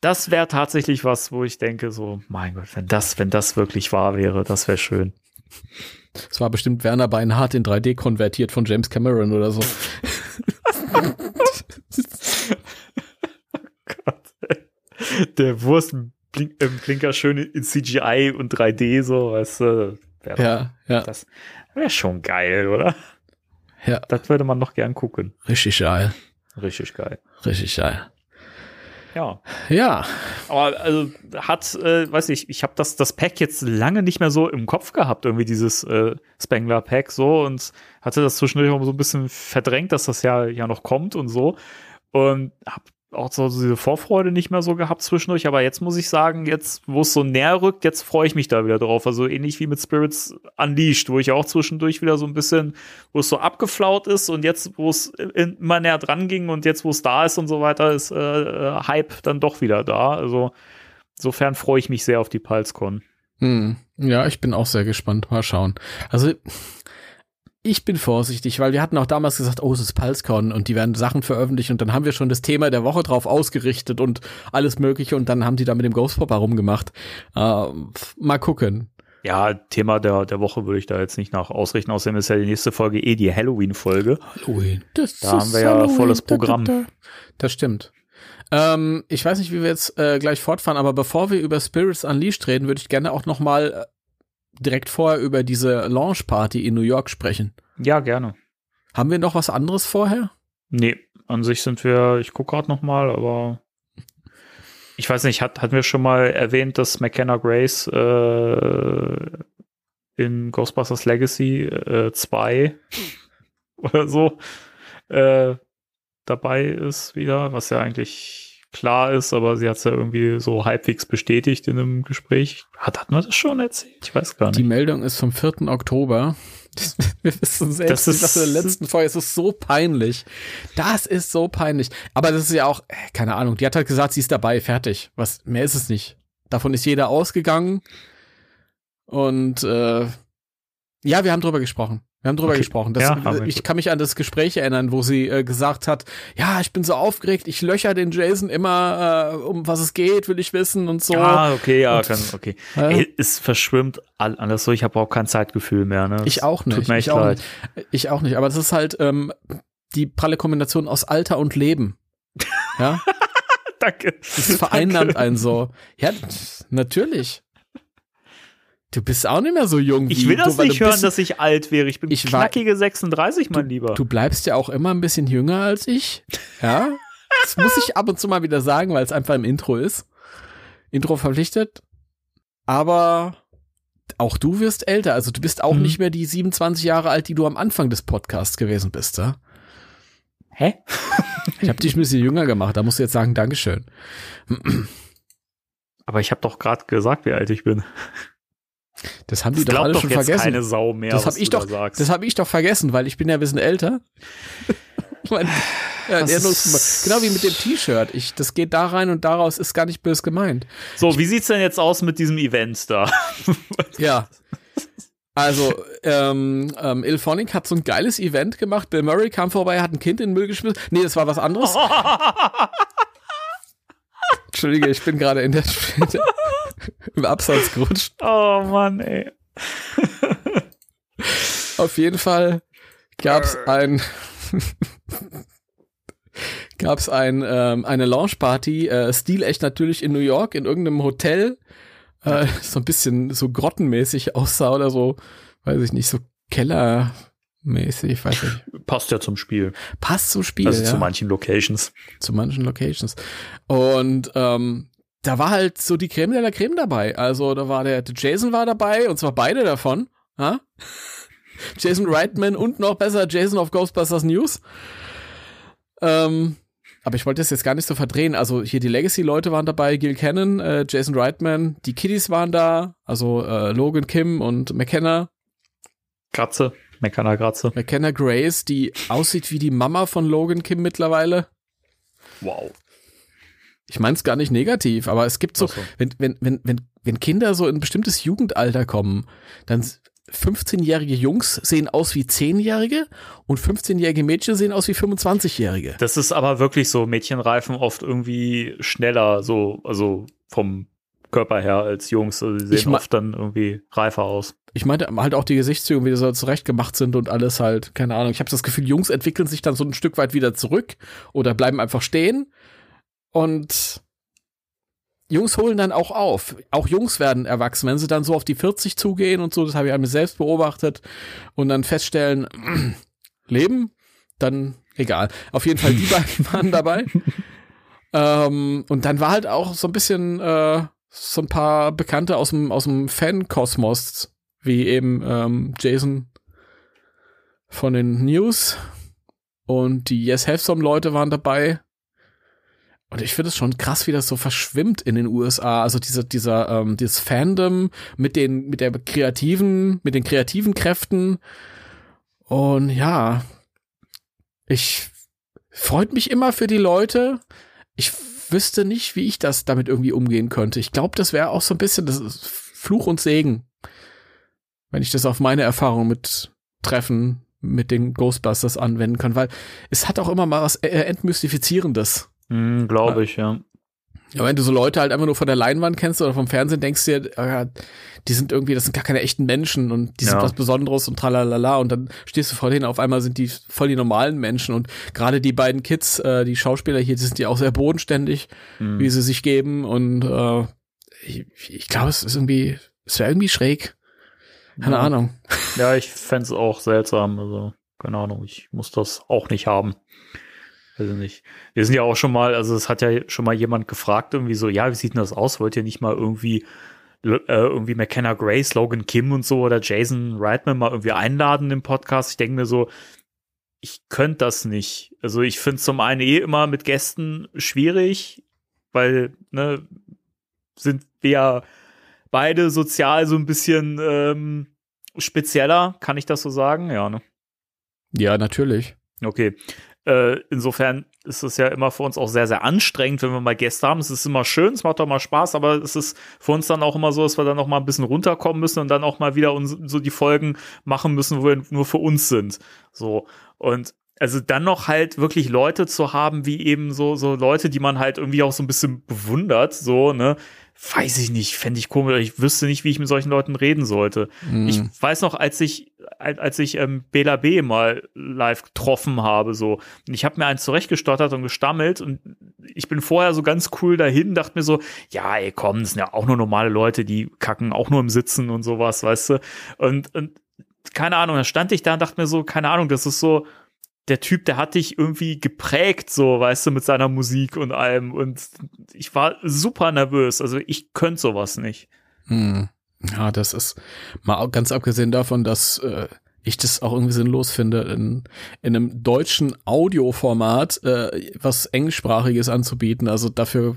F: Das wäre tatsächlich was, wo ich denke, so, mein Gott, wenn das, wenn das wirklich wahr wäre, das wäre schön.
E: Es war bestimmt Werner Beinhardt in 3D konvertiert von James Cameron oder so.
F: Der Wurstblinker schön in CGI und 3D, so, weißt du. Wär
E: Ja, ja,
F: Das wäre schon geil, oder?
E: ja.
F: Das würde man noch gern gucken.
E: Richtig geil.
F: Richtig geil.
E: Richtig geil.
F: Ja.
E: Ja,
F: Aber also hat, äh, weiß ich, ich habe das, das Pack jetzt lange nicht mehr so im Kopf gehatt, irgendwie dieses äh, Spangler-Pack so und hatte das zwischendurch auch so ein bisschen verdrängt, dass das ja, ja noch kommt und so. Und hab auch so diese Vorfreude nicht mehr so gehabt zwischendurch, aber jetzt muss ich sagen, jetzt, wo es so näher rückt, jetzt freue ich mich da wieder drauf. Also ähnlich wie mit Spirits Unleashed, wo ich auch zwischendurch wieder so ein bisschen, wo es so abgeflaut ist und jetzt, wo es immer näher dran ging und jetzt, wo es da ist und so weiter, ist äh, äh, Hype dann doch wieder da. Also insofern freue ich mich sehr auf die PulseCon.
E: Hm. Ja, ich bin auch sehr gespannt. Mal schauen. Also, ich bin vorsichtig, weil wir hatten auch damals gesagt, oh, es ist PulseCon und die werden Sachen veröffentlichen und dann haben wir schon das Thema der Woche drauf ausgerichtet und alles mögliche und dann haben die da mit dem Ghost Popper rumgemacht. Äh, mal gucken.
F: Ja, Thema der, der Woche würde ich da jetzt nicht nach ausrichten. Außerdem ist ja die nächste Folge eh die Halloween-Folge.
E: Halloween. Das
F: Da haben wir ja volles Programm.
E: Das stimmt. Ähm, ich weiß nicht, wie wir jetzt äh, gleich fortfahren, aber bevor wir über Spirits Unleashed reden, würde ich gerne auch noch mal äh, direkt vorher über diese Launch Party in New York sprechen.
F: Ja, gerne.
E: Haben wir noch was anderes vorher?
F: Nee, an sich sind wir, ich gucke gerade noch mal, aber ich weiß nicht, hat, hatten wir schon mal erwähnt, dass McKenna Grace äh, in Ghostbusters Legacy äh, 2 oder so äh, dabei ist wieder, was ja eigentlich klar ist, aber sie hat es ja irgendwie so halbwegs bestätigt in einem Gespräch. Hat, hat man das schon erzählt? Ich weiß gar nicht.
E: Die Meldung ist vom 4. Oktober. Wir wissen selbst
F: Das
E: nicht, was in der
F: ist-
E: letzten Folge ist. Es ist so peinlich. Das ist so peinlich. Aber das ist ja auch, äh, keine Ahnung, die hat halt gesagt, sie ist dabei, fertig. Was, mehr ist es nicht. Davon ist jeder ausgegangen. Und äh, ja, wir haben drüber gesprochen. Wir haben drüber
F: Okay.
E: gesprochen. Das,
F: Ja,
E: ich kann mich an das Gespräch erinnern, wo sie äh, gesagt hat, ja, ich bin so aufgeregt, ich löcher den Jason immer, äh, um was es geht, will ich wissen und so.
F: Ah, okay, ja,
E: Und-
F: kann, okay.
E: Ja.
F: Ey, es verschwimmt all- alles so, ich habe auch kein Zeitgefühl mehr. Ne?
E: Ich auch nicht.
F: Tut mir echt
E: ich auch
F: leid.
E: Nicht. Ich auch nicht. Aber das ist halt ähm, die pralle Kombination aus Alter und Leben. Ja,
F: Danke.
E: das vereinnahmt einen so. Ja, natürlich. Du bist auch nicht mehr so jung wie
F: Ich will
E: du,
F: das nicht
E: du
F: hören, dass ich alt wäre. Ich bin
E: Ich
F: knackige 36, mein Lieber.
E: Du bleibst ja auch immer ein bisschen jünger als ich. Ja, das muss ich ab und zu mal wieder sagen, weil es einfach im Intro ist. Intro verpflichtet. Aber auch du wirst älter. Also du bist auch
F: Mhm.
E: nicht mehr die 27 Jahre alt, die du am Anfang des Podcasts gewesen bist. Ja?
F: Hä?
E: Ich habe dich ein bisschen jünger gemacht. Da musst du jetzt sagen, Dankeschön.
F: Aber ich habe doch gerade gesagt, wie alt ich bin.
E: Das haben die
F: Das
E: doch alle
F: doch
E: schon vergessen.
F: keine Sau mehr,
E: das habe ich doch,
F: da
E: das habe ich doch vergessen, weil ich bin ja ein bisschen älter. mein, ja, genau wie mit dem T-Shirt. Ich, das geht da rein und daraus ist gar nicht böse gemeint.
F: so, wie sieht's denn jetzt aus mit diesem Event da?
E: Ja. Also, ähm, ähm, Ilphonic hat so ein geiles Event gemacht. Bill Murray kam vorbei, hat ein Kind in den Müll geschmissen. Nee, das war was anderes. Entschuldige, ich bin gerade in der im Absatz gerutscht.
F: oh Mann, ey.
E: Auf jeden Fall gab's ein gab's ein ähm, eine Launchparty, äh, stilecht natürlich in New York in irgendeinem Hotel, äh, so ein bisschen so grottenmäßig aussah oder so, weiß ich nicht, so Keller mäßig, weiß ich.
F: Passt ja zum Spiel.
E: Passt zum Spiel.
F: Also
E: ja.
F: zu manchen Locations.
E: zu manchen Locations. Und ähm, da war halt so die Creme de la Creme dabei. Also da war der, der Jason war dabei und zwar beide davon. Ja? Jason Reitman und noch besser Jason of Ghostbusters News. Ähm, aber ich wollte das jetzt gar nicht so verdrehen. Also hier die Legacy-Leute waren dabei, Gil Cannon, äh, Jason Reitman, die Kiddies waren da, also äh, Logan Kim und McKenna,
F: Kratze. Meckerner Kratze.
E: McKenna Grace, die aussieht wie die Mama von Logan Kim mittlerweile.
F: Wow.
E: Ich meine es gar nicht negativ, aber es gibt so,
F: so.
E: wenn, wenn, wenn, wenn, wenn Kinder so in ein bestimmtes Jugendalter kommen, dann s- 15-jährige Jungs sehen aus wie 10-jährige und 15-jährige Mädchen sehen aus wie 25-jährige.
F: Das ist aber wirklich so, Mädchen reifen oft irgendwie schneller, so, also vom Körper her als Jungs. Also
E: Ich
F: sehen oft dann irgendwie reifer aus.
E: Ich meinte halt auch die Gesichtszüge, wie die so zurechtgemacht sind und alles halt, keine Ahnung. Ich habe das Gefühl, Jungs entwickeln sich dann so ein Stück weit wieder zurück oder bleiben einfach stehen und Jungs holen dann auch auf. Auch Jungs werden erwachsen, wenn sie dann so auf die 40 zugehen und so, das habe ich an mir selbst beobachtet und dann feststellen, Leben, dann egal. Auf jeden Fall, die beiden waren dabei. ähm, und dann war halt auch so ein bisschen äh, so ein paar Bekannte aus dem, aus dem Fan-Kosmos, wie eben ähm, Jason von den News und die Yes Have Some Leute waren dabei. Und ich finde es schon krass, wie das so verschwimmt in den USA. Also dieser, dieser, ähm, dieses Fandom mit den, mit der kreativen, mit den kreativen Kräften. Und ja, ich freut mich immer für die Leute. Ich wüsste nicht, wie ich das damit irgendwie umgehen könnte. Ich glaube, das wäre auch so ein bisschen das ist Fluch und Segen, wenn ich das auf meine Erfahrung mit Treffen mit den Ghostbusters anwenden kann, weil es hat auch immer mal was äh, entmystifizierendes.
F: Hm, Glaube ich, ja.
E: Ja, wenn du so Leute halt einfach nur von der Leinwand kennst oder vom Fernsehen, denkst du dir, äh, die sind irgendwie, das sind gar keine echten Menschen und die sind
F: Ja.
E: was Besonderes und tralalala und dann stehst du vor denen, auf einmal sind die voll die normalen Menschen und gerade die beiden Kids, äh, die Schauspieler hier, die sind ja auch sehr bodenständig,
F: Hm.
E: wie sie sich geben und äh, ich, ich glaube, es ist irgendwie, es wäre irgendwie schräg. Keine
F: Ja.
E: Ahnung.
F: Ja, ich fänd's auch seltsam. Also, keine Ahnung, ich muss das auch nicht haben. Ich nicht. Wir sind ja auch schon mal, also es hat ja schon mal jemand gefragt, irgendwie so, ja, wie sieht denn das aus? Wollt ihr nicht mal irgendwie äh, irgendwie McKenna Grace, Logan Kim und so oder Jason Reitman mal irgendwie einladen im Podcast? Ich denke mir so, ich könnte das nicht. Also ich finde zum einen eh immer mit Gästen schwierig, weil, ne, sind wir ja beide sozial so ein bisschen ähm, spezieller, kann ich das so sagen? Ja, ne?
E: Ja, natürlich.
F: Okay. Äh, insofern ist es ja immer für uns auch sehr, sehr anstrengend, wenn wir mal Gäste haben. Es ist immer schön, es macht auch mal Spaß, aber es ist für uns dann auch immer so, dass wir dann auch mal ein bisschen runterkommen müssen und dann auch mal wieder uns, so die Folgen machen müssen, wo wir nur für uns sind. So. Und also dann noch halt wirklich Leute zu haben, wie eben so, so Leute, die man halt irgendwie auch so ein bisschen bewundert, so, ne? Weiß ich nicht, fände ich komisch. Ich wüsste nicht, wie ich mit solchen Leuten reden sollte.
E: Mhm.
F: Ich weiß noch, als ich, als ich ähm, Bela B mal live getroffen habe, so, und ich habe mir eins zurechtgestottert und gestammelt und ich bin vorher so ganz cool dahin, dachte mir so, ja, ey, komm, das sind ja auch nur normale Leute, die kacken auch nur im Sitzen und sowas, weißt du? Und, und keine Ahnung, da stand ich da und dachte mir so, keine Ahnung, das ist so, der Typ, der hat dich irgendwie geprägt, so, weißt du, mit seiner Musik und allem. Und ich war super nervös. Also ich könnte sowas nicht.
E: Hm. Ja, das ist mal ganz abgesehen davon, dass äh, ich das auch irgendwie sinnlos finde, in, in einem deutschen Audioformat äh, was englischsprachiges anzubieten. Also dafür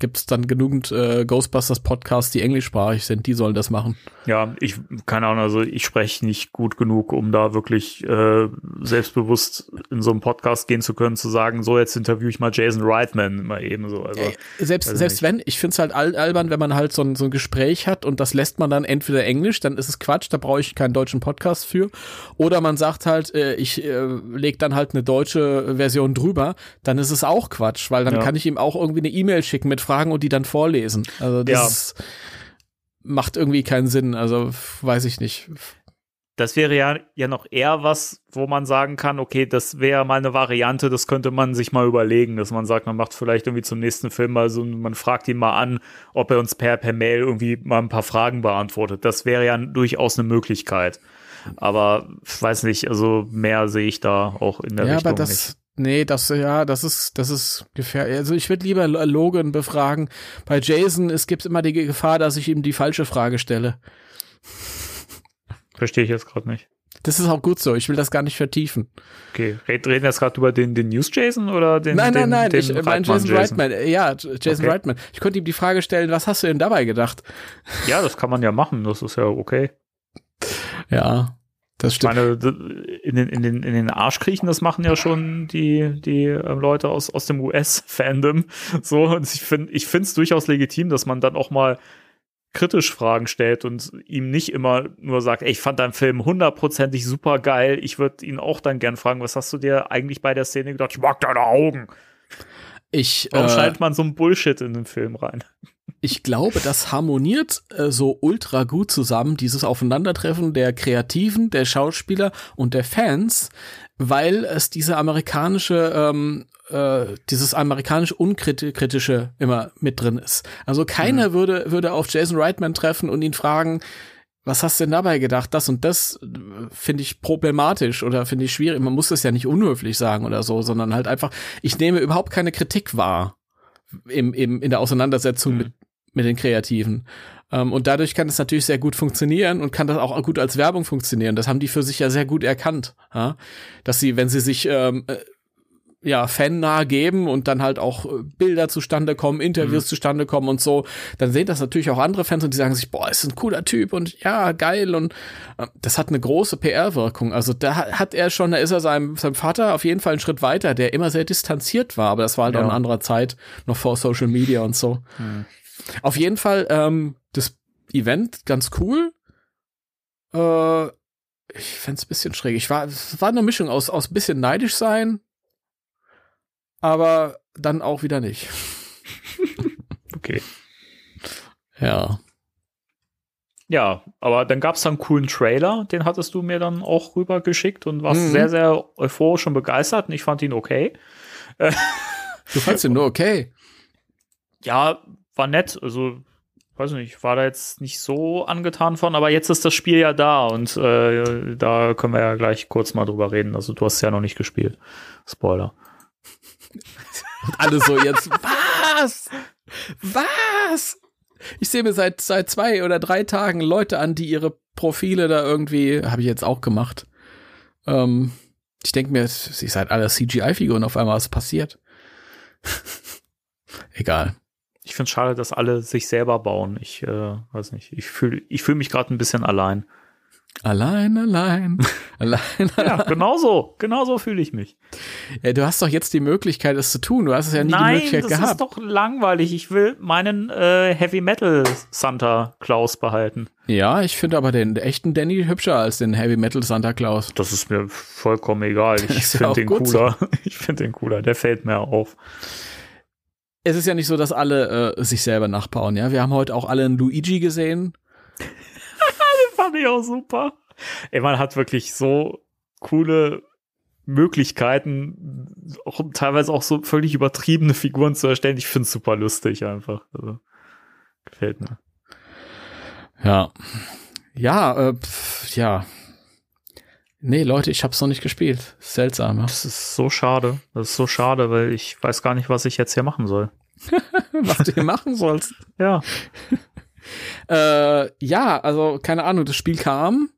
E: gibt's dann genügend äh, Ghostbusters Podcasts, die englischsprachig sind, die sollen das machen.
F: Ja, ich, keine Ahnung, also ich spreche nicht gut genug, um da wirklich äh, selbstbewusst in so einem Podcast gehen zu können, zu sagen, so, jetzt interviewe ich mal Jason Reitman mal eben so. Also,
E: Ey, selbst selbst
F: nicht.
E: wenn, ich find's halt al albern, wenn man halt so ein, so ein Gespräch hat und das lässt man dann entweder Englisch, dann ist es Quatsch, da brauche ich keinen deutschen Podcast für. Oder man sagt halt, äh, ich äh, leg dann halt eine deutsche Version drüber, dann ist es auch Quatsch, weil dann
F: Ja.
E: kann ich ihm auch irgendwie eine E-Mail schicken mit Fragen und die dann vorlesen. Also das macht irgendwie keinen Sinn. Also weiß ich nicht.
F: das wäre ja, ja noch eher was, wo man sagen kann, okay, das wäre mal eine Variante, das könnte man sich mal überlegen, dass man sagt, man macht vielleicht irgendwie zum nächsten Film mal so, man fragt ihn mal an, ob er uns per, per Mail irgendwie mal ein paar Fragen beantwortet. Das wäre ja durchaus eine Möglichkeit. Aber ich weiß nicht, also mehr sehe ich da auch in der
E: ja,
F: Richtung
E: aber das,
F: nicht.
E: Nee, das, ja, das ist, das ist gefährlich. Also ich würde lieber Logan befragen. Bei Jason, es gibt immer die Gefahr, dass ich ihm die falsche Frage stelle.
F: Verstehe ich jetzt gerade nicht.
E: Das ist auch gut so. Ich will das gar nicht vertiefen.
F: Okay, Red- reden wir jetzt gerade über den, den News Jason oder den
E: nein,
F: den,
E: nein, nein.
F: den
E: ich meine
F: Reitmann
E: Jason Reitman. Äh, Ja, Jason
F: Okay.
E: Reitman. Ich konnte ihm die Frage stellen, was hast du denn dabei gedacht?
F: Ja, das kann man ja machen, das ist ja okay.
E: Ja, das
F: Ich
E: stimmt.
F: meine, in den, in den, in den Arsch kriechen, das machen ja schon die, die ähm, Leute aus, aus dem US-Fandom. So, und ich finde, ich finde es durchaus legitim, dass man dann auch mal kritisch Fragen stellt und ihm nicht immer nur sagt, ey, ich fand deinen Film hundertprozentig super geil. Ich würde ihn auch dann gern fragen, was hast du dir eigentlich bei der Szene gedacht? Ich mag deine Augen.
E: Ich,
F: Warum
E: äh,
F: schneidet man so ein Bullshit in den Film rein?
E: Ich glaube, das harmoniert äh, so ultra gut zusammen, dieses Aufeinandertreffen der Kreativen, der Schauspieler und der Fans, weil es diese amerikanische, ähm, äh, dieses amerikanisch unkritische immer mit drin ist. Also keiner würde, würde auf Jason Reitman treffen und ihn fragen, was hast du denn dabei gedacht? Das und das äh, finde ich problematisch oder finde ich schwierig. Man muss das ja nicht unhöflich sagen oder so, sondern halt einfach, ich nehme überhaupt keine Kritik wahr im, im, in der Auseinandersetzung mit, mit den Kreativen. Ähm, und dadurch kann es natürlich sehr gut funktionieren und kann das auch gut als Werbung funktionieren. Das haben die für sich ja sehr gut erkannt, ja? dass sie, wenn sie sich ähm, äh, ja, fannah geben und dann halt auch äh, Bilder zustande kommen, Interviews zustande kommen und so, dann sehen das natürlich auch andere Fans und die sagen sich, boah, ist ein cooler Typ und ja, geil und äh, das hat eine große PR-Wirkung. Also da hat- er schon, da ist er seinem, seinem Vater auf jeden Fall einen Schritt weiter, der immer sehr distanziert war, aber das war halt auch
F: Ja.
E: eine andere Zeit, noch vor Social Media und so. Auf jeden Fall, ähm, das Event ganz cool. Äh, ich fänd's ein bisschen schräg. Ich war, es war eine Mischung aus, aus bisschen neidisch sein, aber dann auch wieder nicht.
F: Okay.
E: Ja.
F: Ja, aber dann gab es einen coolen Trailer, den hattest du mir dann auch rübergeschickt und warst
E: Mhm.
F: sehr, sehr euphorisch und begeistert und ich fand ihn okay.
E: Du fandst ihn nur okay.
F: Ja, war nett, also weiß nicht, war da jetzt nicht so angetan von, aber jetzt ist das Spiel ja da und äh, da können wir ja gleich kurz mal drüber reden. Also du hast ja noch nicht gespielt. Spoiler.
E: Und alle so jetzt, was? Was? Ich sehe mir seit, seit zwei oder drei Tagen Leute an, die ihre Profile da irgendwie, habe ich jetzt auch gemacht. Ähm, ich denke mir, sie seid alle CGI-Figuren, auf einmal was passiert. Egal.
F: Ich finde es schade, dass alle sich selber bauen. Ich äh, weiß nicht, ich fühle ich fühl mich gerade ein bisschen allein.
E: Allein, allein, allein,
F: Ja,
E: allein.
F: genau so, genau so fühle ich mich.
E: Ja, du hast doch jetzt die Möglichkeit, es zu tun. Du hast es ja nie die
F: Nein,
E: Möglichkeit
F: das
E: gehabt.
F: ist doch langweilig. Ich will meinen äh, Heavy Metal Santa Claus behalten.
E: ja, ich finde aber den echten Danny hübscher als den Heavy Metal Santa Claus.
F: Das ist mir vollkommen egal. Ich
E: ja
F: finde
E: auch
F: den
E: gut so.
F: cooler. Ich finde den cooler. Der fällt mir auf.
E: Es ist ja nicht so, dass alle äh, sich selber nachbauen, ja. Wir haben heute auch alle einen Luigi gesehen.
F: Fand ich auch super. Ey, man hat wirklich so coole Möglichkeiten, auch teilweise auch so völlig übertriebene Figuren zu erstellen. Ich finde es super lustig einfach. Also, gefällt mir.
E: Ja. Ja, äh, pf, ja. Nee, Leute, ich hab's noch nicht gespielt. Seltsam.
F: Das ist so schade. Das ist so schade, weil ich weiß gar nicht, was ich jetzt hier machen soll.
E: was du hier machen sollst.
F: Ja.
E: Äh, ja, also keine Ahnung, das Spiel kam.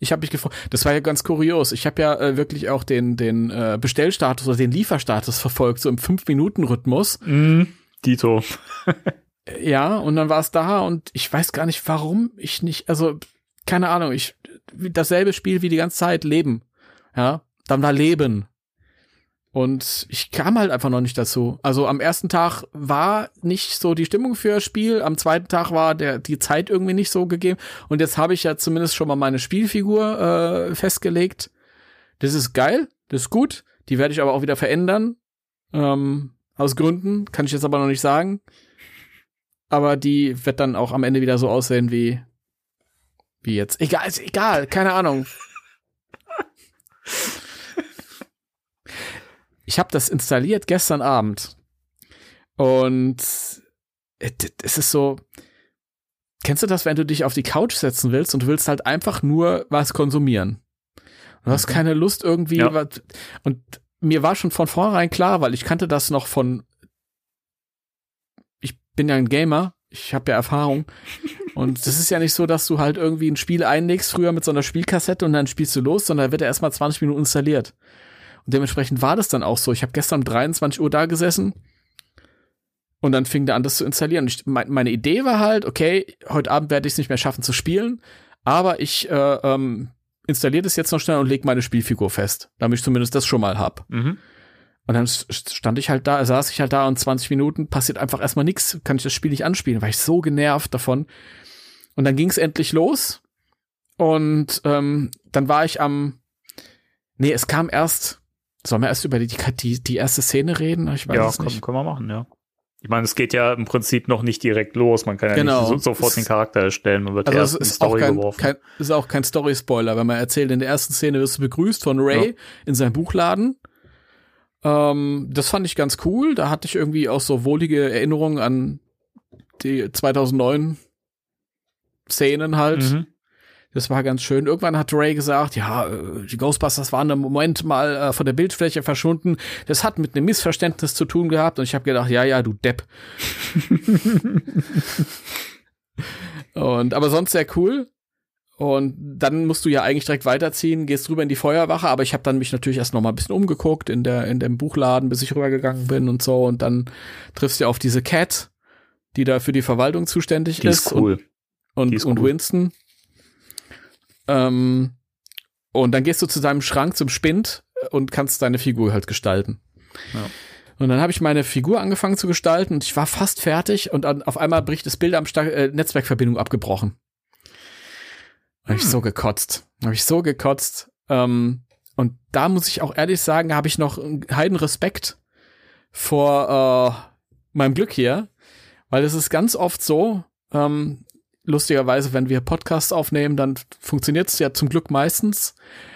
E: Ich habe mich gefreut. Das war ja ganz kurios. Ich habe ja äh, wirklich auch den den äh, Bestellstatus oder den Lieferstatus verfolgt, so im 5-Minuten-Rhythmus.
F: Mm, Dito.
E: Ja, und dann war es da und ich weiß gar nicht, warum ich nicht, also keine Ahnung, ich dasselbe Spiel wie die ganze Zeit Leben. Ja, dann war Leben. Und ich kam halt einfach noch nicht dazu. Also am ersten Tag war nicht so die Stimmung für das Spiel, am zweiten Tag war der die Zeit irgendwie nicht so gegeben und jetzt habe ich ja zumindest schon mal meine Spielfigur äh, festgelegt. Das ist geil, das ist gut. Die werde ich aber auch wieder verändern. Ähm, aus Gründen, kann ich jetzt aber noch nicht sagen aber die wird dann auch am Ende wieder so aussehen wie wie jetzt. Egal, ist egal, keine Ahnung. Ich habe das installiert gestern Abend und es ist so kennst du das, wenn du dich auf die Couch setzen willst und du willst halt einfach nur was konsumieren? Du hast keine Lust irgendwie
F: Ja.
E: was, und mir war schon von vornherein klar, weil ich kannte das noch von ich bin ja ein Gamer, ich habe ja Erfahrung und es ist ja nicht so, dass du halt irgendwie ein Spiel einlegst früher mit so einer Spielkassette und dann spielst du los, sondern da wird er erstmal 20 Minuten installiert. Und dementsprechend war das dann auch so. Ich habe gestern um 23 Uhr da gesessen und dann fing der an, das zu installieren. Ich, mein, meine Idee war halt, okay, heute Abend werde ich es nicht mehr schaffen zu spielen, aber ich äh, ähm, installiere das jetzt noch schnell und lege meine Spielfigur fest, damit ich zumindest das schon mal hab.
F: Mhm.
E: Und dann stand ich halt da, saß ich halt da und 20 Minuten passiert einfach erstmal nichts, kann ich das Spiel nicht anspielen, war ich so genervt davon. Und dann ging es endlich los und ähm, dann war ich am, nee, es kam erst, sollen wir erst über die, die, die erste Szene reden? Ich weiß
F: Ja,
E: es
F: können,
E: nicht.
F: können wir machen, ja. Ich meine, es geht ja im Prinzip noch nicht direkt los. Man kann ja
E: Genau.
F: nicht so, sofort
E: Es-
F: den Charakter erstellen. Man wird
E: Also
F: erst
E: es
F: in die Story
E: kein,
F: geworfen.
E: kein, ist auch kein Story-Spoiler, wenn man erzählt, in der ersten Szene wirst du begrüßt von Ray
F: Ja.
E: in seinem Buchladen. Ähm, das fand ich ganz cool. Da hatte ich irgendwie auch so wohlige Erinnerungen an die 2009 Szenen halt.
F: Mhm.
E: Das war ganz schön. Irgendwann hat Ray gesagt, ja, äh, die Ghostbusters waren im Moment mal äh, von der Bildfläche verschwunden. Das hat mit einem Missverständnis zu tun gehabt. Und ich habe gedacht, ja, ja, du Depp. und aber sonst sehr cool. Und dann musst du ja eigentlich direkt weiterziehen, gehst rüber in die Feuerwache, aber ich habe dann mich natürlich erst noch mal ein bisschen umgeguckt in der in dem Buchladen, bis ich rübergegangen bin und so und dann triffst du auf diese Cat, die da für die Verwaltung zuständig
F: Die ist
E: und
F: cool.
E: und,
F: ist
E: und
F: cool.
E: Winston. Ähm, und dann gehst du zu deinem Schrank zum Spind und kannst deine Figur halt gestalten.
F: Ja.
E: Und dann habe ich meine Figur angefangen zu gestalten und ich war fast fertig und dann auf einmal bricht das Bild am Sta äh, Netzwerkverbindung abgebrochen. Habe ich so gekotzt. Habe ich so gekotzt. Ähm, und da muss ich auch ehrlich sagen, habe ich noch einen heiden Respekt vor äh, meinem Glück hier, weil es ist ganz oft so, ähm, lustigerweise, wenn wir Podcasts aufnehmen, dann funktioniert es ja zum Glück meistens.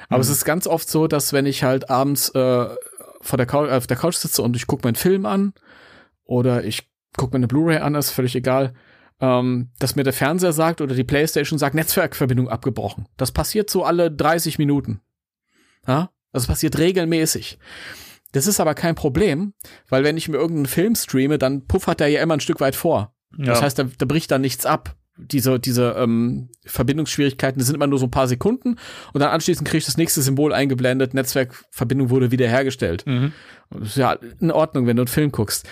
E: Aber es ist ganz oft so, dass wenn ich halt abends äh, vor der Couch, auf der Couch sitze und ich gucke meinen Film an oder ich gucke mir eine Blu-ray an, ist völlig egal, ähm, dass mir der Fernseher sagt oder die Playstation sagt, Netzwerkverbindung abgebrochen. Das passiert so alle 30 Minuten. Ja? Das passiert regelmäßig. Das ist aber kein Problem, weil wenn ich mir irgendeinen Film streame, dann puffert der ja immer ein Stück weit vor. Das
F: Ja.
E: heißt, da, da bricht dann nichts ab. Diese, diese ähm, Verbindungsschwierigkeiten, das sind immer nur so ein paar Sekunden und dann anschließend kriege ich das nächste Symbol eingeblendet, Netzwerkverbindung wurde wiederhergestellt.
F: Mhm.
E: Das ist ja in Ordnung, wenn du einen Film guckst.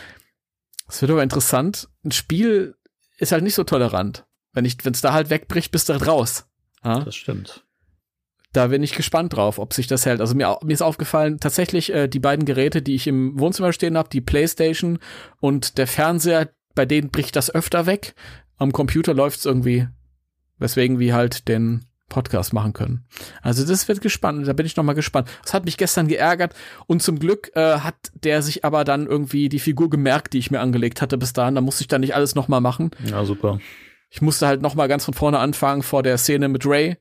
E: Es wird aber interessant. Ein Spiel ist halt nicht so tolerant. Wenn ich, wenn es da halt wegbricht, bist du halt raus. Ja?
F: Das stimmt.
E: Da bin ich gespannt drauf, ob sich das hält. Also mir, mir ist aufgefallen, tatsächlich äh, die beiden Geräte, die ich im Wohnzimmer stehen habe, die Playstation und der Fernseher, bei denen bricht das öfter weg. Am Computer läuft's irgendwie, weswegen wir halt den Podcast machen können. Also das wird gespannt, da bin ich noch mal gespannt. Das hat mich gestern geärgert und zum Glück äh, hat der sich aber dann irgendwie die Figur gemerkt, die ich mir angelegt hatte bis dahin. Da musste ich dann nicht alles noch mal machen.
F: Ja, super.
E: Ich musste halt noch mal ganz von vorne anfangen vor der Szene mit Ray,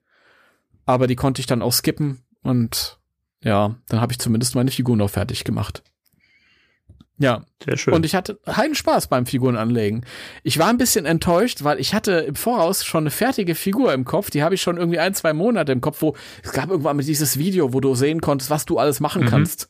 E: aber die konnte ich dann auch skippen und ja, dann habe ich zumindest meine Figur noch fertig gemacht. Ja,
F: Sehr schön.
E: und ich hatte heiden Spaß beim Figurenanlegen. Ich war ein bisschen enttäuscht, weil ich hatte im Voraus schon eine fertige Figur im Kopf. Die habe ich schon irgendwie ein, zwei Monate im Kopf, wo es gab irgendwann mal dieses Video, wo du sehen konntest, was du alles machen
F: Mhm.
E: kannst.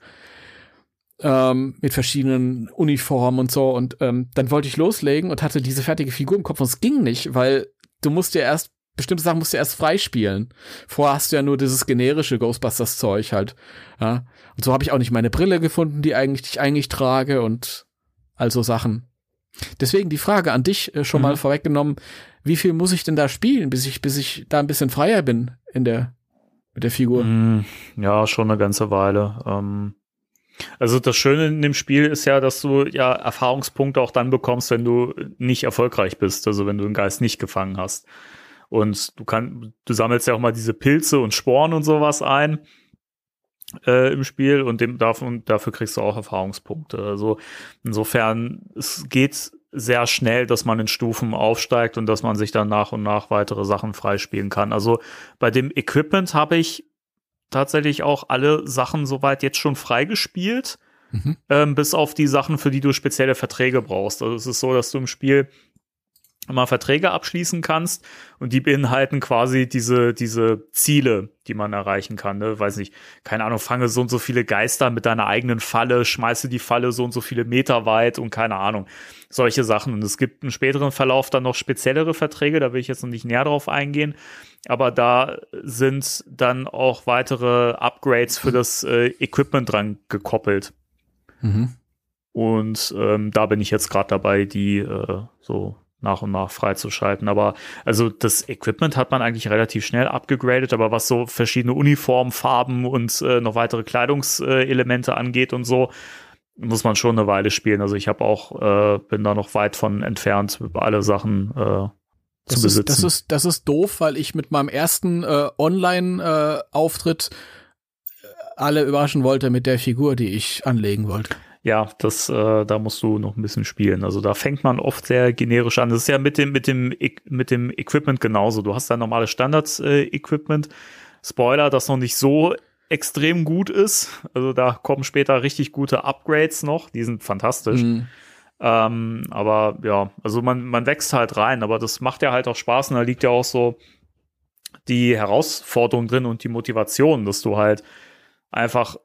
E: Ähm, mit verschiedenen Uniformen und so. Und ähm, dann wollte ich loslegen und hatte diese fertige Figur im Kopf und es ging nicht, weil du musst ja erst, bestimmte Sachen musst du erst freispielen. Vorher hast du ja nur dieses generische Ghostbusters-Zeug halt. Ja. Und so habe ich auch nicht meine Brille gefunden, die eigentlich die ich eigentlich trage und also Sachen. Deswegen die Frage an dich äh, schon
F: Mhm.
E: mal vorweggenommen: Wie viel muss ich denn da spielen, bis ich bis ich da ein bisschen freier bin in der mit der Figur?
F: Mm, Ja, schon eine ganze Weile. Ähm, also das Schöne in dem Spiel ist ja, dass du ja Erfahrungspunkte auch dann bekommst, wenn du nicht erfolgreich bist, also wenn du den Geist nicht gefangen hast. Und du kannst, du sammelst ja auch mal diese Pilze und Sporen und sowas ein äh, im Spiel und dem, davon, dafür kriegst du auch Erfahrungspunkte. Also insofern, es geht sehr schnell, dass man in Stufen aufsteigt und dass man sich dann nach und nach weitere Sachen freispielen kann. Also bei dem Equipment habe ich tatsächlich auch alle Sachen soweit jetzt schon freigespielt,
E: Mhm.
F: ähm, bis auf die Sachen, für die du spezielle Verträge brauchst. Also es ist so, dass du im Spiel mal Verträge abschließen kannst und die beinhalten quasi diese, diese Ziele, die man erreichen kann. Ne? Weiß nicht, keine Ahnung, fange so und so viele Geister mit deiner eigenen Falle, schmeiße die Falle so und so viele Meter weit und keine Ahnung, solche Sachen. Und es gibt im späteren Verlauf dann noch speziellere Verträge, da will ich jetzt noch nicht näher drauf eingehen. Aber da sind dann auch weitere Upgrades für das äh, Equipment dran gekoppelt.
E: Mhm.
F: Und ähm, da bin ich jetzt gerade dabei, die äh, so nach und nach freizuschalten. Aber also das Equipment hat man eigentlich relativ schnell abgegradet, aber was so verschiedene Uniformfarben und äh, noch weitere Kleidungselemente angeht und so, muss man schon eine Weile spielen. Also ich habe auch, äh, bin da noch weit von entfernt, alle Sachen äh,
E: das
F: zu
E: ist,
F: besitzen.
E: das ist, das ist doof, weil ich mit meinem ersten äh, Online-Auftritt äh, alle überraschen wollte mit der Figur, die ich anlegen wollte.
F: Ja, das, äh, da musst du noch ein bisschen spielen. Also da fängt man oft sehr generisch an. Das ist ja mit dem, mit dem, mit dem Equipment genauso. Du hast da normales Standards-Equipment. Spoiler, das noch nicht so extrem gut ist. Also da kommen später richtig gute Upgrades noch. Die sind fantastisch.
E: Mhm.
F: Ähm, aber ja, also man, man wächst halt rein, aber das macht ja halt auch Spaß und da liegt ja auch so die Herausforderung drin und die Motivation, dass du halt einfach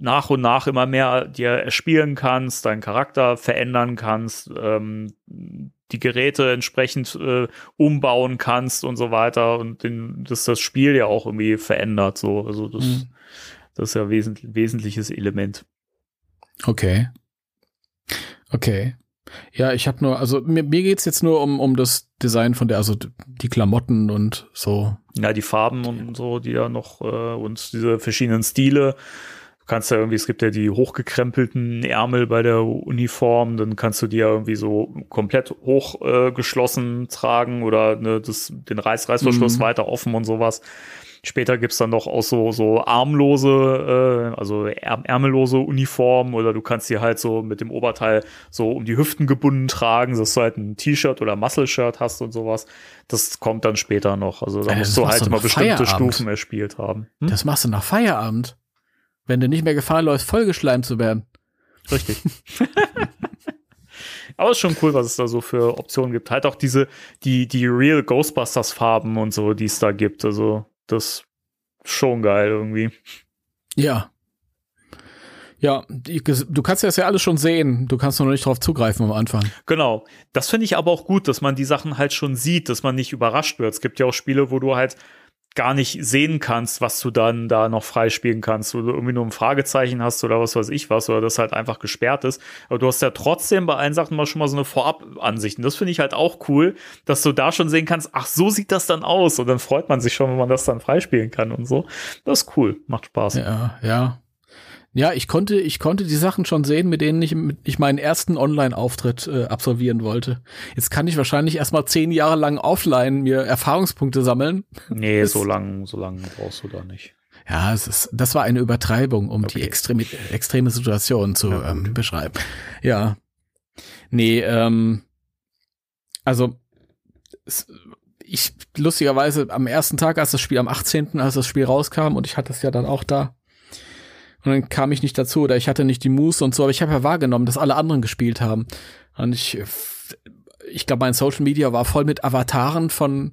F: nach und nach immer mehr dir erspielen kannst, deinen Charakter verändern kannst, ähm, die Geräte entsprechend äh, umbauen kannst und so weiter und den, dass das Spiel ja auch irgendwie verändert. So, also das,
E: Mhm.
F: das ist ja wesentlich, wesentliches Element.
E: Okay. Okay. Ja, ich habe nur, also mir, mir geht's jetzt nur um, um das Design von der, also die Klamotten und so.
F: Ja, die Farben und so, die ja noch äh, und diese verschiedenen Stile. Du kannst ja irgendwie, es gibt ja die hochgekrempelten Ärmel bei der Uniform, dann kannst du die ja irgendwie so komplett hoch äh, tragen oder ne, das, den Reiß Reißverschluss
E: Mhm.
F: weiter offen und sowas. Später gibt's dann noch auch so, so armlose, äh, also är ärmellose Uniformen oder du kannst die halt so mit dem Oberteil so um die Hüften gebunden tragen, dass du halt ein T-Shirt oder Muscle-Shirt hast und sowas. Das kommt dann später noch. Also da
E: Alter,
F: musst
E: das
F: du halt immer bestimmte
E: Feierabend.
F: Stufen erspielt haben. Hm?
E: Das machst du nach Feierabend. Wenn du nicht mehr Gefahr läufst, vollgeschleimt zu werden.
F: Richtig. Aber ist schon cool, was es da so für Optionen gibt. Halt auch diese, die, die Real Ghostbusters Farben und so, die es da gibt. Also, das ist schon geil irgendwie.
E: Ja. Ja, die, du kannst das ja alles schon sehen. Du kannst nur noch nicht drauf zugreifen am Anfang.
F: Genau. Das finde ich aber auch gut, dass man die Sachen halt schon sieht, dass man nicht überrascht wird. Es gibt ja auch Spiele, wo du halt gar nicht sehen kannst, was du dann da noch freispielen kannst, wo du irgendwie nur ein Fragezeichen hast oder was weiß ich was, oder das halt einfach gesperrt ist. Aber du hast ja trotzdem bei allen Sachen mal schon mal so eine Vorabansicht. Und das finde ich halt auch cool, dass du da schon sehen kannst, ach, so sieht das dann aus. Und dann freut man sich schon, wenn man das dann freispielen kann und so. Das ist cool, macht Spaß.
E: Ja, ja. Ja, ich konnte, ich konnte die Sachen schon sehen, mit denen ich, mit- ich meinen ersten Online-Auftritt äh, absolvieren wollte. Jetzt kann ich wahrscheinlich erstmal zehn Jahre lang offline mir Erfahrungspunkte sammeln.
F: Nee,
E: Das-
F: so lang, so lang brauchst du da nicht.
E: Ja, es ist, das war eine Übertreibung, um die
F: Okay.
E: extreme, extreme Situation zu
F: Ja,
E: ähm, beschreiben. Ja. Nee, ähm, also es, ich lustigerweise am ersten Tag, als das Spiel am 18., als das Spiel rauskam und ich hatte es ja dann auch da. Und dann kam ich nicht dazu oder ich hatte nicht die Muße und so, aber ich habe ja wahrgenommen, dass alle anderen gespielt haben. Und ich, ich glaube, mein Social Media war voll mit Avataren von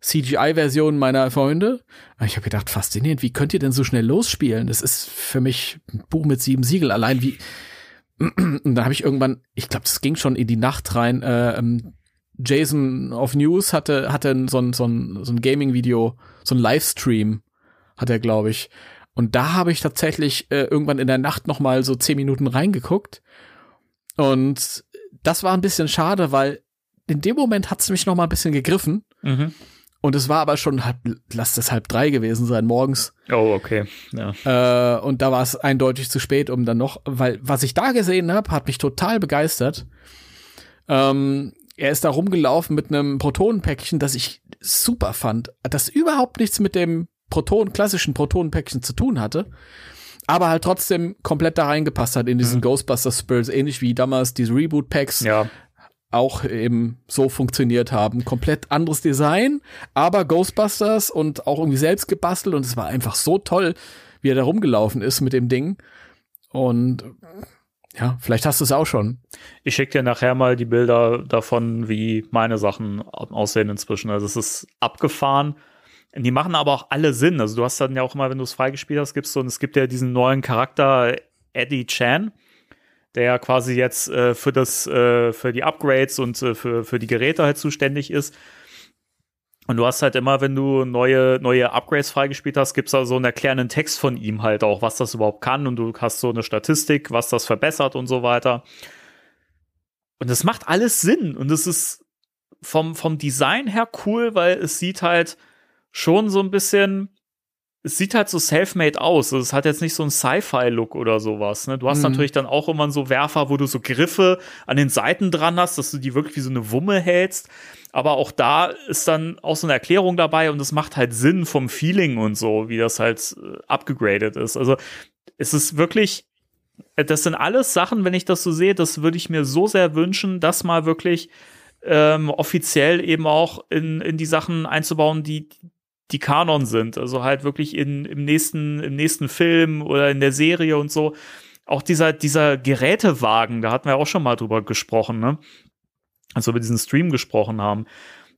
E: CGI-Versionen meiner Freunde. Und ich habe gedacht, faszinierend, wie könnt ihr denn so schnell losspielen? Das ist für mich ein Buch mit sieben Siegeln. Allein wie. Und dann habe ich irgendwann, ich glaube, das ging schon in die Nacht rein. Äh, ähm, Jason of News hatte, hatte so ein, so ein, so ein Gaming-Video, so ein Livestream, hat er, glaube ich. Und da habe ich tatsächlich äh, irgendwann in der Nacht noch mal so zehn Minuten reingeguckt. Und das war ein bisschen schade, weil in dem Moment hat es mich noch mal ein bisschen gegriffen.
F: Mhm.
E: Und es war aber schon halb, lass das halb drei gewesen sein morgens.
F: Oh, okay. Ja.
E: Äh, und da war es eindeutig zu spät, um dann noch, weil was ich da gesehen habe, hat mich total begeistert. Ähm, er ist da rumgelaufen mit einem Protonenpäckchen, das ich super fand, das überhaupt nichts mit dem Proton, klassischen Protonenpäckchen zu tun hatte, aber halt trotzdem komplett da reingepasst hat in diesen Ghostbusters Spirits, ähnlich wie damals diese Reboot-Packs
F: ja.
E: auch eben so funktioniert haben. Komplett anderes Design, aber Ghostbusters und auch irgendwie selbst gebastelt und es war einfach so toll, wie er da rumgelaufen ist mit dem Ding. Und Ja, vielleicht hast du es auch schon.
F: Ich schicke dir nachher mal die Bilder davon, wie meine Sachen aussehen inzwischen. Also es ist abgefahren. Die machen aber auch alle Sinn. Also du hast dann ja auch immer, wenn du es freigespielt hast, gibst du, und es gibt ja diesen neuen Charakter Eddie Chan, der ja quasi jetzt äh, für das, äh, für die Upgrades und äh, für, für die Geräte halt zuständig ist. Und du hast halt immer, wenn du neue, neue Upgrades freigespielt hast, gibt's da so einen erklärenden Text von ihm halt auch, was das überhaupt kann. Und du hast so eine Statistik, was das verbessert und so weiter. Und das macht alles Sinn. Und es ist vom, vom Design her cool, weil es sieht halt schon so ein bisschen, es sieht halt so self-made aus. Also es hat jetzt nicht so einen Sci-Fi-Look oder sowas. Ne? Du hast
E: Mhm.
F: natürlich dann auch immer so Werfer, wo du so Griffe an den Seiten dran hast, dass du die wirklich wie so eine Wumme hältst. Aber auch da ist dann auch so eine Erklärung dabei und es macht halt Sinn vom Feeling und so, wie das halt äh, abgegradet ist. Also es ist wirklich, äh, das sind alles Sachen, wenn ich das so sehe, das würde ich mir so sehr wünschen, das mal wirklich ähm, offiziell eben auch in, in die Sachen einzubauen, die, die Kanon sind. Also halt wirklich in, im nächsten, im nächsten Film oder in der Serie und so. Auch dieser, dieser Gerätewagen, da hatten wir auch schon mal drüber gesprochen, ne? Als wir über diesen Stream gesprochen haben.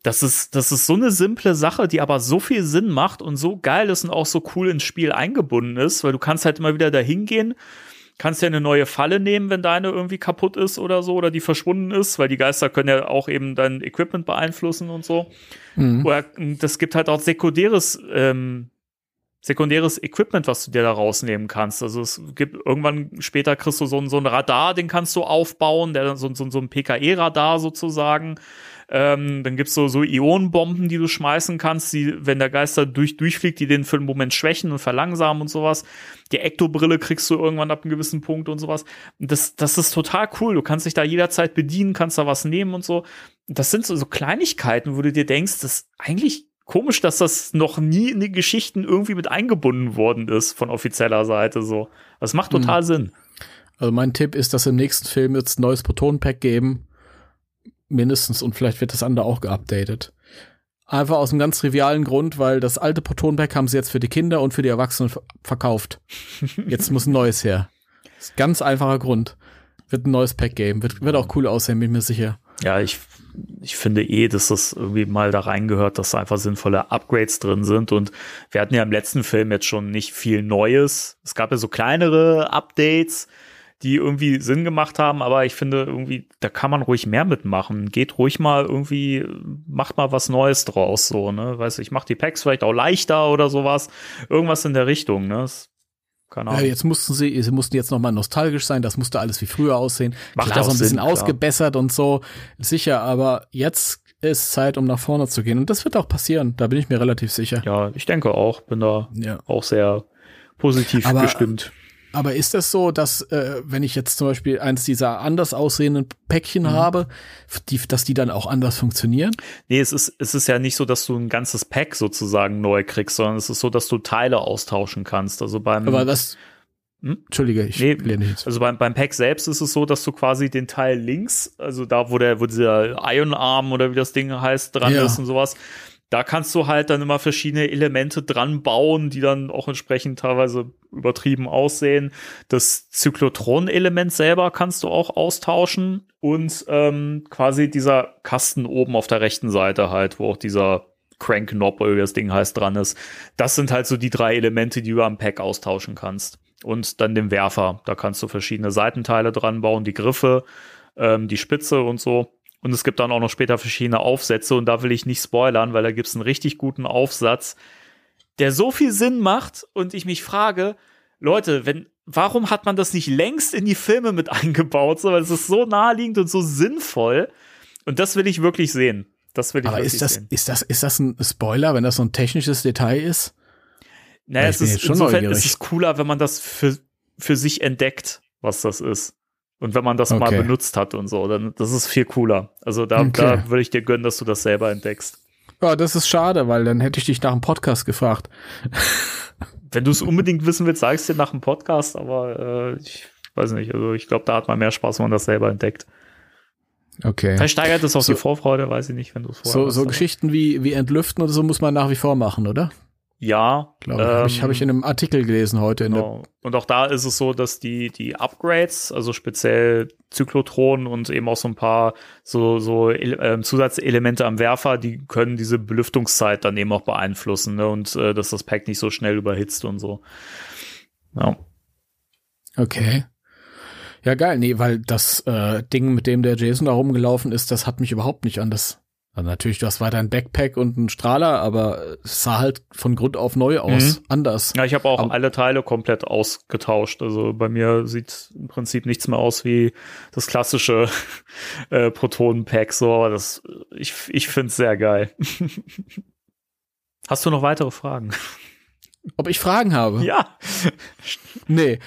F: Das ist, das ist so eine simple Sache, die aber so viel Sinn macht und so geil ist und auch so cool ins Spiel eingebunden ist, weil du kannst halt immer wieder dahin gehen, kannst ja eine neue Falle nehmen, wenn deine irgendwie kaputt ist oder so oder die verschwunden ist, weil die Geister können ja auch eben dein Equipment beeinflussen und so.
E: Mhm.
F: Oder das gibt halt auch sekundäres, ähm, sekundäres Equipment, was du dir da rausnehmen kannst. Also es gibt irgendwann später kriegst du so ein, so ein Radar, den kannst du aufbauen, der so, so, so ein PKE-Radar sozusagen. Ähm, dann gibt's so, so Ionenbomben, die du schmeißen kannst, die, wenn der Geist da durch, durchfliegt, die den für einen Moment schwächen und verlangsamen und sowas. Die Ektobrille kriegst du irgendwann ab einem gewissen Punkt und sowas. Das, das ist total cool. Du kannst dich da jederzeit bedienen, kannst da was nehmen und so. Das sind so, so Kleinigkeiten, wo du dir denkst, das ist eigentlich komisch, dass das noch nie in die Geschichten irgendwie mit eingebunden worden ist von offizieller Seite so. Das macht total Sinn.
E: Also mein Tipp ist, dass im nächsten Film jetzt ein neues Proton-Pack geben. Mindestens und vielleicht wird das andere auch geupdatet. Einfach aus einem ganz trivialen Grund, weil das alte Proton-Pack haben sie jetzt für die Kinder und für die Erwachsenen ver- verkauft. Jetzt muss ein neues her. Ganz einfacher Grund. Wird ein neues Pack geben. Wird, wird auch cool aussehen, bin ich mir sicher.
F: Ja, ich, ich finde eh, dass das irgendwie mal da reingehört, dass da einfach sinnvolle Upgrades drin sind. Und wir hatten ja im letzten Film jetzt schon nicht viel Neues. Es gab ja so kleinere Updates, die irgendwie Sinn gemacht haben, aber ich finde irgendwie, da kann man ruhig mehr mitmachen. Geht ruhig mal irgendwie, macht mal was Neues draus, so, ne? Weiß ich, macht die Packs vielleicht auch leichter oder sowas. Irgendwas in der Richtung, ne? Das, keine
E: Ja,
F: Ahnung.
E: jetzt mussten sie, sie mussten jetzt noch mal nostalgisch sein, das musste alles wie früher aussehen.
F: Macht
E: Klar,
F: auch
E: so ein bisschen
F: Sinn,
E: ausgebessert und so, sicher, aber jetzt ist Zeit, um nach vorne zu gehen. Und das wird auch passieren, da bin ich mir relativ sicher.
F: ja, ich denke auch, bin da
E: Ja.
F: auch sehr positiv
E: Aber-
F: gestimmt.
E: Aber ist es so, dass äh, wenn ich jetzt zum Beispiel eins dieser anders aussehenden Päckchen
F: Mhm.
E: habe, die, dass die dann auch anders funktionieren?
F: Nee, es ist, es ist ja nicht so, dass du ein ganzes Pack sozusagen neu kriegst, sondern es ist so, dass du Teile austauschen kannst. Also beim,
E: Aber das,
F: Hm?
E: Entschuldige, ich
F: Nee,
E: lehne jetzt.
F: also beim, beim Pack selbst ist es so, dass du quasi den Teil links, also da, wo der, wo dieser Iron Arm oder wie das Ding heißt, dran
E: Ja.
F: ist und sowas, da kannst du halt dann immer verschiedene Elemente dran bauen, die dann auch entsprechend teilweise übertrieben aussehen. Das Zyklotron-Element selber kannst du auch austauschen und ähm, quasi dieser Kasten oben auf der rechten Seite halt, wo auch dieser Crank-Knob oder wie das Ding heißt dran ist. Das sind halt so die drei Elemente, die du am Pack austauschen kannst. Und dann den Werfer. Da kannst du verschiedene Seitenteile dran bauen, die Griffe, ähm, die Spitze und so. Und es gibt dann auch noch später verschiedene Aufsätze und da will ich nicht spoilern, weil da gibt es einen richtig guten Aufsatz, der so viel Sinn macht und ich mich frage, Leute, wenn, warum hat man das nicht längst in die Filme mit eingebaut? So, weil es ist so naheliegend und so sinnvoll. Und das will ich wirklich sehen. Das will ich
E: Aber
F: wirklich
E: ist das,
F: sehen.
E: ist das, ist das ein Spoiler, wenn das so ein technisches Detail ist?
F: Naja, es ist
E: schon
F: insofern
E: neugierig.
F: ist es cooler, wenn man das für, für sich entdeckt, was das ist. Und wenn man das mal
E: Okay.
F: benutzt hat und so, dann das ist viel cooler. Also da,
E: Okay.
F: da würde ich dir gönnen, dass du das selber entdeckst.
E: Ja, das ist schade, weil dann hätte ich dich nach dem Podcast gefragt.
F: Wenn du es unbedingt wissen willst, sag ich dir nach dem Podcast, aber äh, ich weiß nicht, also ich glaube, da hat man mehr Spaß, wenn man das selber entdeckt.
E: Okay.
F: Vielleicht steigert es auch
E: So-
F: die Vorfreude, weiß ich nicht, wenn du es vorher
E: So, so Geschichten wie, wie Entlüften oder so muss man nach wie vor machen, oder?
F: Ja.
E: Glaube ich. Habe ich, in einem Artikel gelesen heute.
F: Genau. Und auch da ist es so, dass die, die Upgrades, also speziell Zyklotron und eben auch so ein paar so, so ähm, Zusatzelemente am Werfer, die können diese Belüftungszeit dann eben auch beeinflussen ne? und äh, dass das Pack nicht so schnell überhitzt und so. Ja.
E: Okay. Ja, geil. Nee, weil das äh, Ding, mit dem der Jason da rumgelaufen ist, das hat mich überhaupt nicht an das. Also natürlich, du hast weiter ein Backpack und einen Strahler, aber es sah halt von Grund auf neu aus. Anders.
F: Ja, ich habe auch
E: Aber-
F: alle Teile komplett ausgetauscht. Also bei mir sieht im Prinzip nichts mehr aus wie das klassische äh, Protonen-Pack. So, aber das, ich, ich finde es sehr geil. Hast du noch weitere Fragen?
E: Ob ich Fragen habe?
F: Ja.
E: Nee.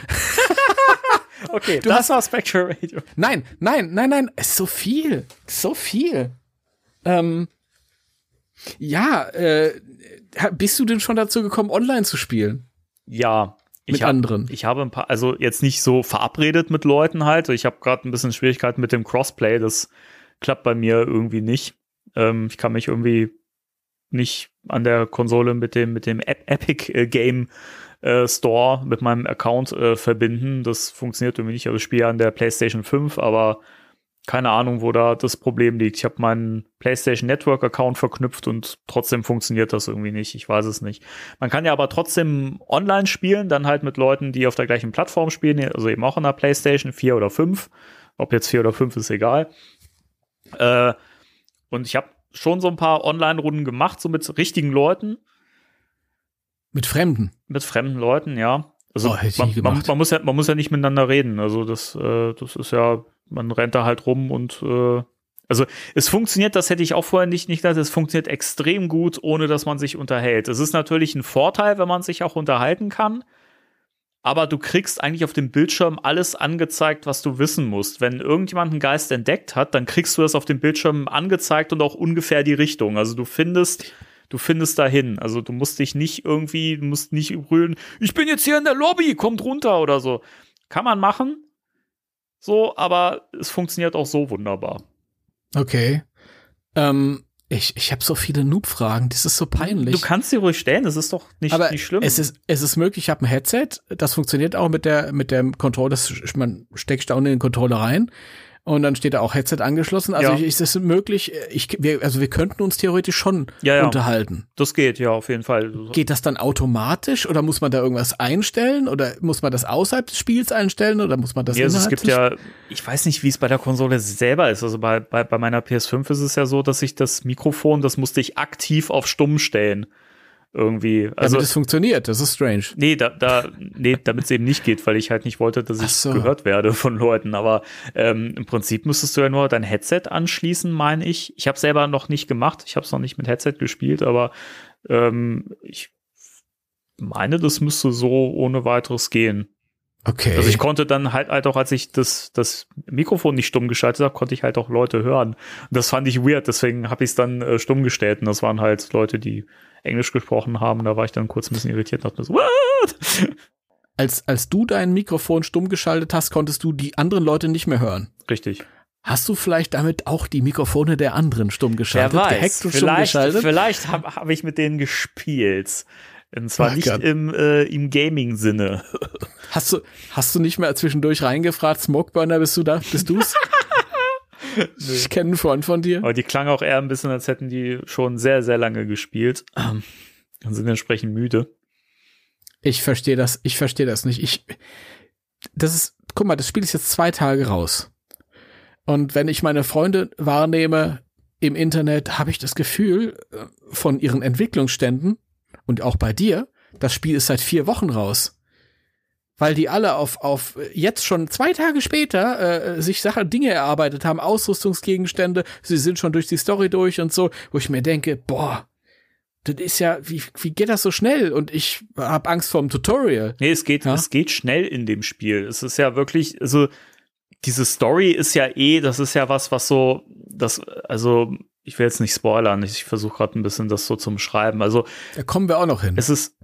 F: Okay,
E: Du
F: das
E: hast-
F: war Spectral Radio.
E: Nein, nein, nein, nein. Es ist so viel. So viel. Ähm, ja, äh, bist du denn schon dazu gekommen, online zu spielen?
F: Ja.
E: Mit
F: Ich hab,
E: anderen?
F: Ich habe ein paar, also jetzt nicht so verabredet mit Leuten halt. Ich habe gerade ein bisschen Schwierigkeiten mit dem Crossplay. Das klappt bei mir irgendwie nicht. Ähm, ich kann mich irgendwie nicht an der Konsole mit dem mit dem Ep Epic äh, Game äh, Store mit meinem Account äh, verbinden. Das funktioniert irgendwie nicht. Also ich spiele an der PlayStation 5, aber keine Ahnung, wo da das Problem liegt. Ich habe meinen PlayStation Network Account verknüpft und trotzdem funktioniert das irgendwie nicht. Ich weiß es nicht. Man kann ja aber trotzdem online spielen, dann halt mit Leuten, die auf der gleichen Plattform spielen, also eben auch an der PlayStation 4 oder 5. Ob jetzt 4 oder 5 ist egal. Äh, und ich habe schon so ein paar Online-Runden gemacht, so mit richtigen Leuten,
E: Mit Fremden.
F: mit fremden Leuten, ja. Also
E: Oh, hätte ich
F: man, man, man muss ja, man muss ja nicht miteinander reden. Also das, äh, das ist ja, man rennt da halt rum und äh, also es funktioniert, das hätte ich auch vorher nicht, nicht gedacht, es funktioniert extrem gut, ohne dass man sich unterhält. Es ist natürlich ein Vorteil, wenn man sich auch unterhalten kann, aber du kriegst eigentlich auf dem Bildschirm alles angezeigt, was du wissen musst. Wenn irgendjemand einen Geist entdeckt hat, dann kriegst du das auf dem Bildschirm angezeigt und auch ungefähr die Richtung. Also du findest, du findest dahin. Also du musst dich nicht irgendwie, du musst nicht brüllen, ich bin jetzt hier in der Lobby, kommt runter oder so. Kann man machen. So, aber es funktioniert auch so wunderbar.
E: Okay. Ähm, ich ich habe so viele Noob-Fragen. Das ist so peinlich.
F: Du kannst sie ruhig stellen, das ist doch nicht,
E: aber
F: nicht schlimm.
E: es ist es ist möglich. Ich habe ein Headset. Das funktioniert auch mit der mit dem Controller. Das, man steckt da unten in den Controller rein und dann steht da auch Headset angeschlossen. Also
F: Ja.
E: ich, ist es möglich? Ich wir, also wir könnten uns theoretisch schon
F: Ja, ja.
E: unterhalten.
F: das geht, ja, auf jeden Fall.
E: Geht das dann automatisch oder muss man da irgendwas einstellen oder muss man das außerhalb des Spiels einstellen oder muss man das
F: Ja, also es gibt ja, ich weiß nicht, wie es bei der Konsole selber ist. Also bei, bei, bei meiner PS5 ist es ja so, dass ich das Mikrofon, das musste ich aktiv auf stumm stellen. Irgendwie. Also,
E: damit es funktioniert? Das ist strange.
F: nee, da, da, nee, damit es eben nicht geht, weil ich halt nicht wollte, dass ich
E: so.
F: gehört werde von Leuten. Aber ähm, im Prinzip müsstest du ja nur dein Headset anschließen, meine ich. Ich habe selber noch nicht gemacht. Ich habe es noch nicht mit Headset gespielt, aber ähm, ich meine, das müsste so ohne weiteres gehen.
E: Okay.
F: Also ich konnte dann halt halt auch, als ich das, das Mikrofon nicht stumm geschaltet habe, konnte ich halt auch Leute hören. Und das fand ich weird, deswegen habe ich es dann äh, stumm gestellt. Und das waren halt Leute, die Englisch gesprochen haben. Da war ich dann kurz ein bisschen irritiert und dachte mir so, what?
E: als, als du dein Mikrofon stumm geschaltet hast, konntest du die anderen Leute nicht mehr hören.
F: Richtig.
E: Hast du vielleicht damit auch die Mikrofone der anderen stumm geschaltet? Gehackt und stumm
F: vielleicht,
E: geschaltet?
F: vielleicht habe hab ich mit denen gespielt. Und zwar
E: Ach
F: nicht
E: Gott.
F: im, äh, im Gaming-Sinne.
E: Hast du, hast du nicht mehr zwischendurch reingefragt, Smokeburner, bist du da? Bist du's? Ich kenne einen Freund von dir.
F: Aber die klang auch eher ein bisschen, als hätten die schon sehr, sehr lange gespielt. Und sind entsprechend müde.
E: Ich verstehe das, ich verstehe das nicht. Ich, das ist, guck mal, das Spiel ist jetzt zwei Tage raus. Und wenn ich meine Freunde wahrnehme im Internet, habe ich das Gefühl äh, von ihren Entwicklungsständen und auch bei dir, das Spiel ist seit vier Wochen raus. Weil die alle auf, auf jetzt schon zwei Tage später äh, sich Sachen, Dinge erarbeitet haben, Ausrüstungsgegenstände, sie sind schon durch die Story durch und so, wo ich mir denke, boah, das ist ja, wie, wie geht das so schnell? Und ich habe Angst vor dem Tutorial.
F: Nee, es geht,
E: Ja?
F: es geht schnell in dem Spiel. Es ist ja wirklich, also diese Story ist ja eh, das ist ja was, was so, das, also ich will jetzt nicht spoilern, ich versuche gerade ein bisschen das so zum Schreiben. Also
E: Da kommen wir auch noch hin.
F: es ist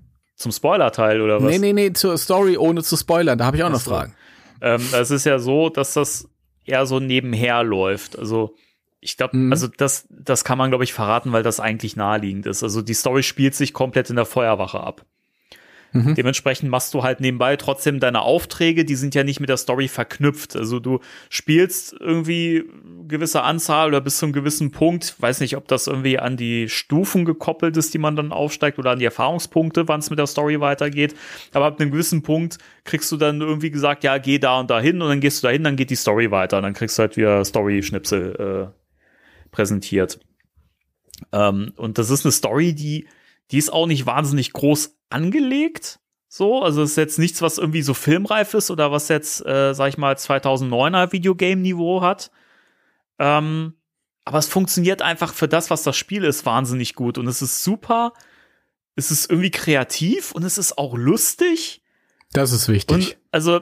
F: zum Spoiler-Teil oder was?
E: Nee, nee, nee, zur Story ohne zu spoilern. Da habe ich auch noch. Fragen.
F: Ähm, es ist ja so, dass das eher so nebenher läuft. Also Ich glaube,
E: Mhm.
F: also das, das kann man, glaube ich, verraten, weil das eigentlich naheliegend ist. Also die Story spielt sich komplett in der Feuerwache ab.
E: Mhm.
F: Dementsprechend machst du halt nebenbei trotzdem deine Aufträge, die sind ja nicht mit der Story verknüpft. Also du spielst irgendwie gewisse Anzahl oder bis zu einem gewissen Punkt, weiß nicht, ob das irgendwie an die Stufen gekoppelt ist, die man dann aufsteigt oder an die Erfahrungspunkte, wann es mit der Story weitergeht. Aber ab einem gewissen Punkt kriegst du dann irgendwie gesagt, ja, geh da und da hin und dann gehst du da hin, dann geht die Story weiter und dann kriegst du halt wieder Story-Schnipsel äh, präsentiert. Ähm, und das ist eine Story, die, die ist auch nicht wahnsinnig groß angelegt. So, also es ist jetzt nichts, was irgendwie so filmreif ist oder was jetzt, äh, sag ich mal, 2009er Videogame-Niveau hat. Ähm, aber es funktioniert einfach für das, was das Spiel ist, wahnsinnig gut. Und es ist super. Es ist irgendwie kreativ und es ist auch lustig.
E: Das ist wichtig.
F: Und also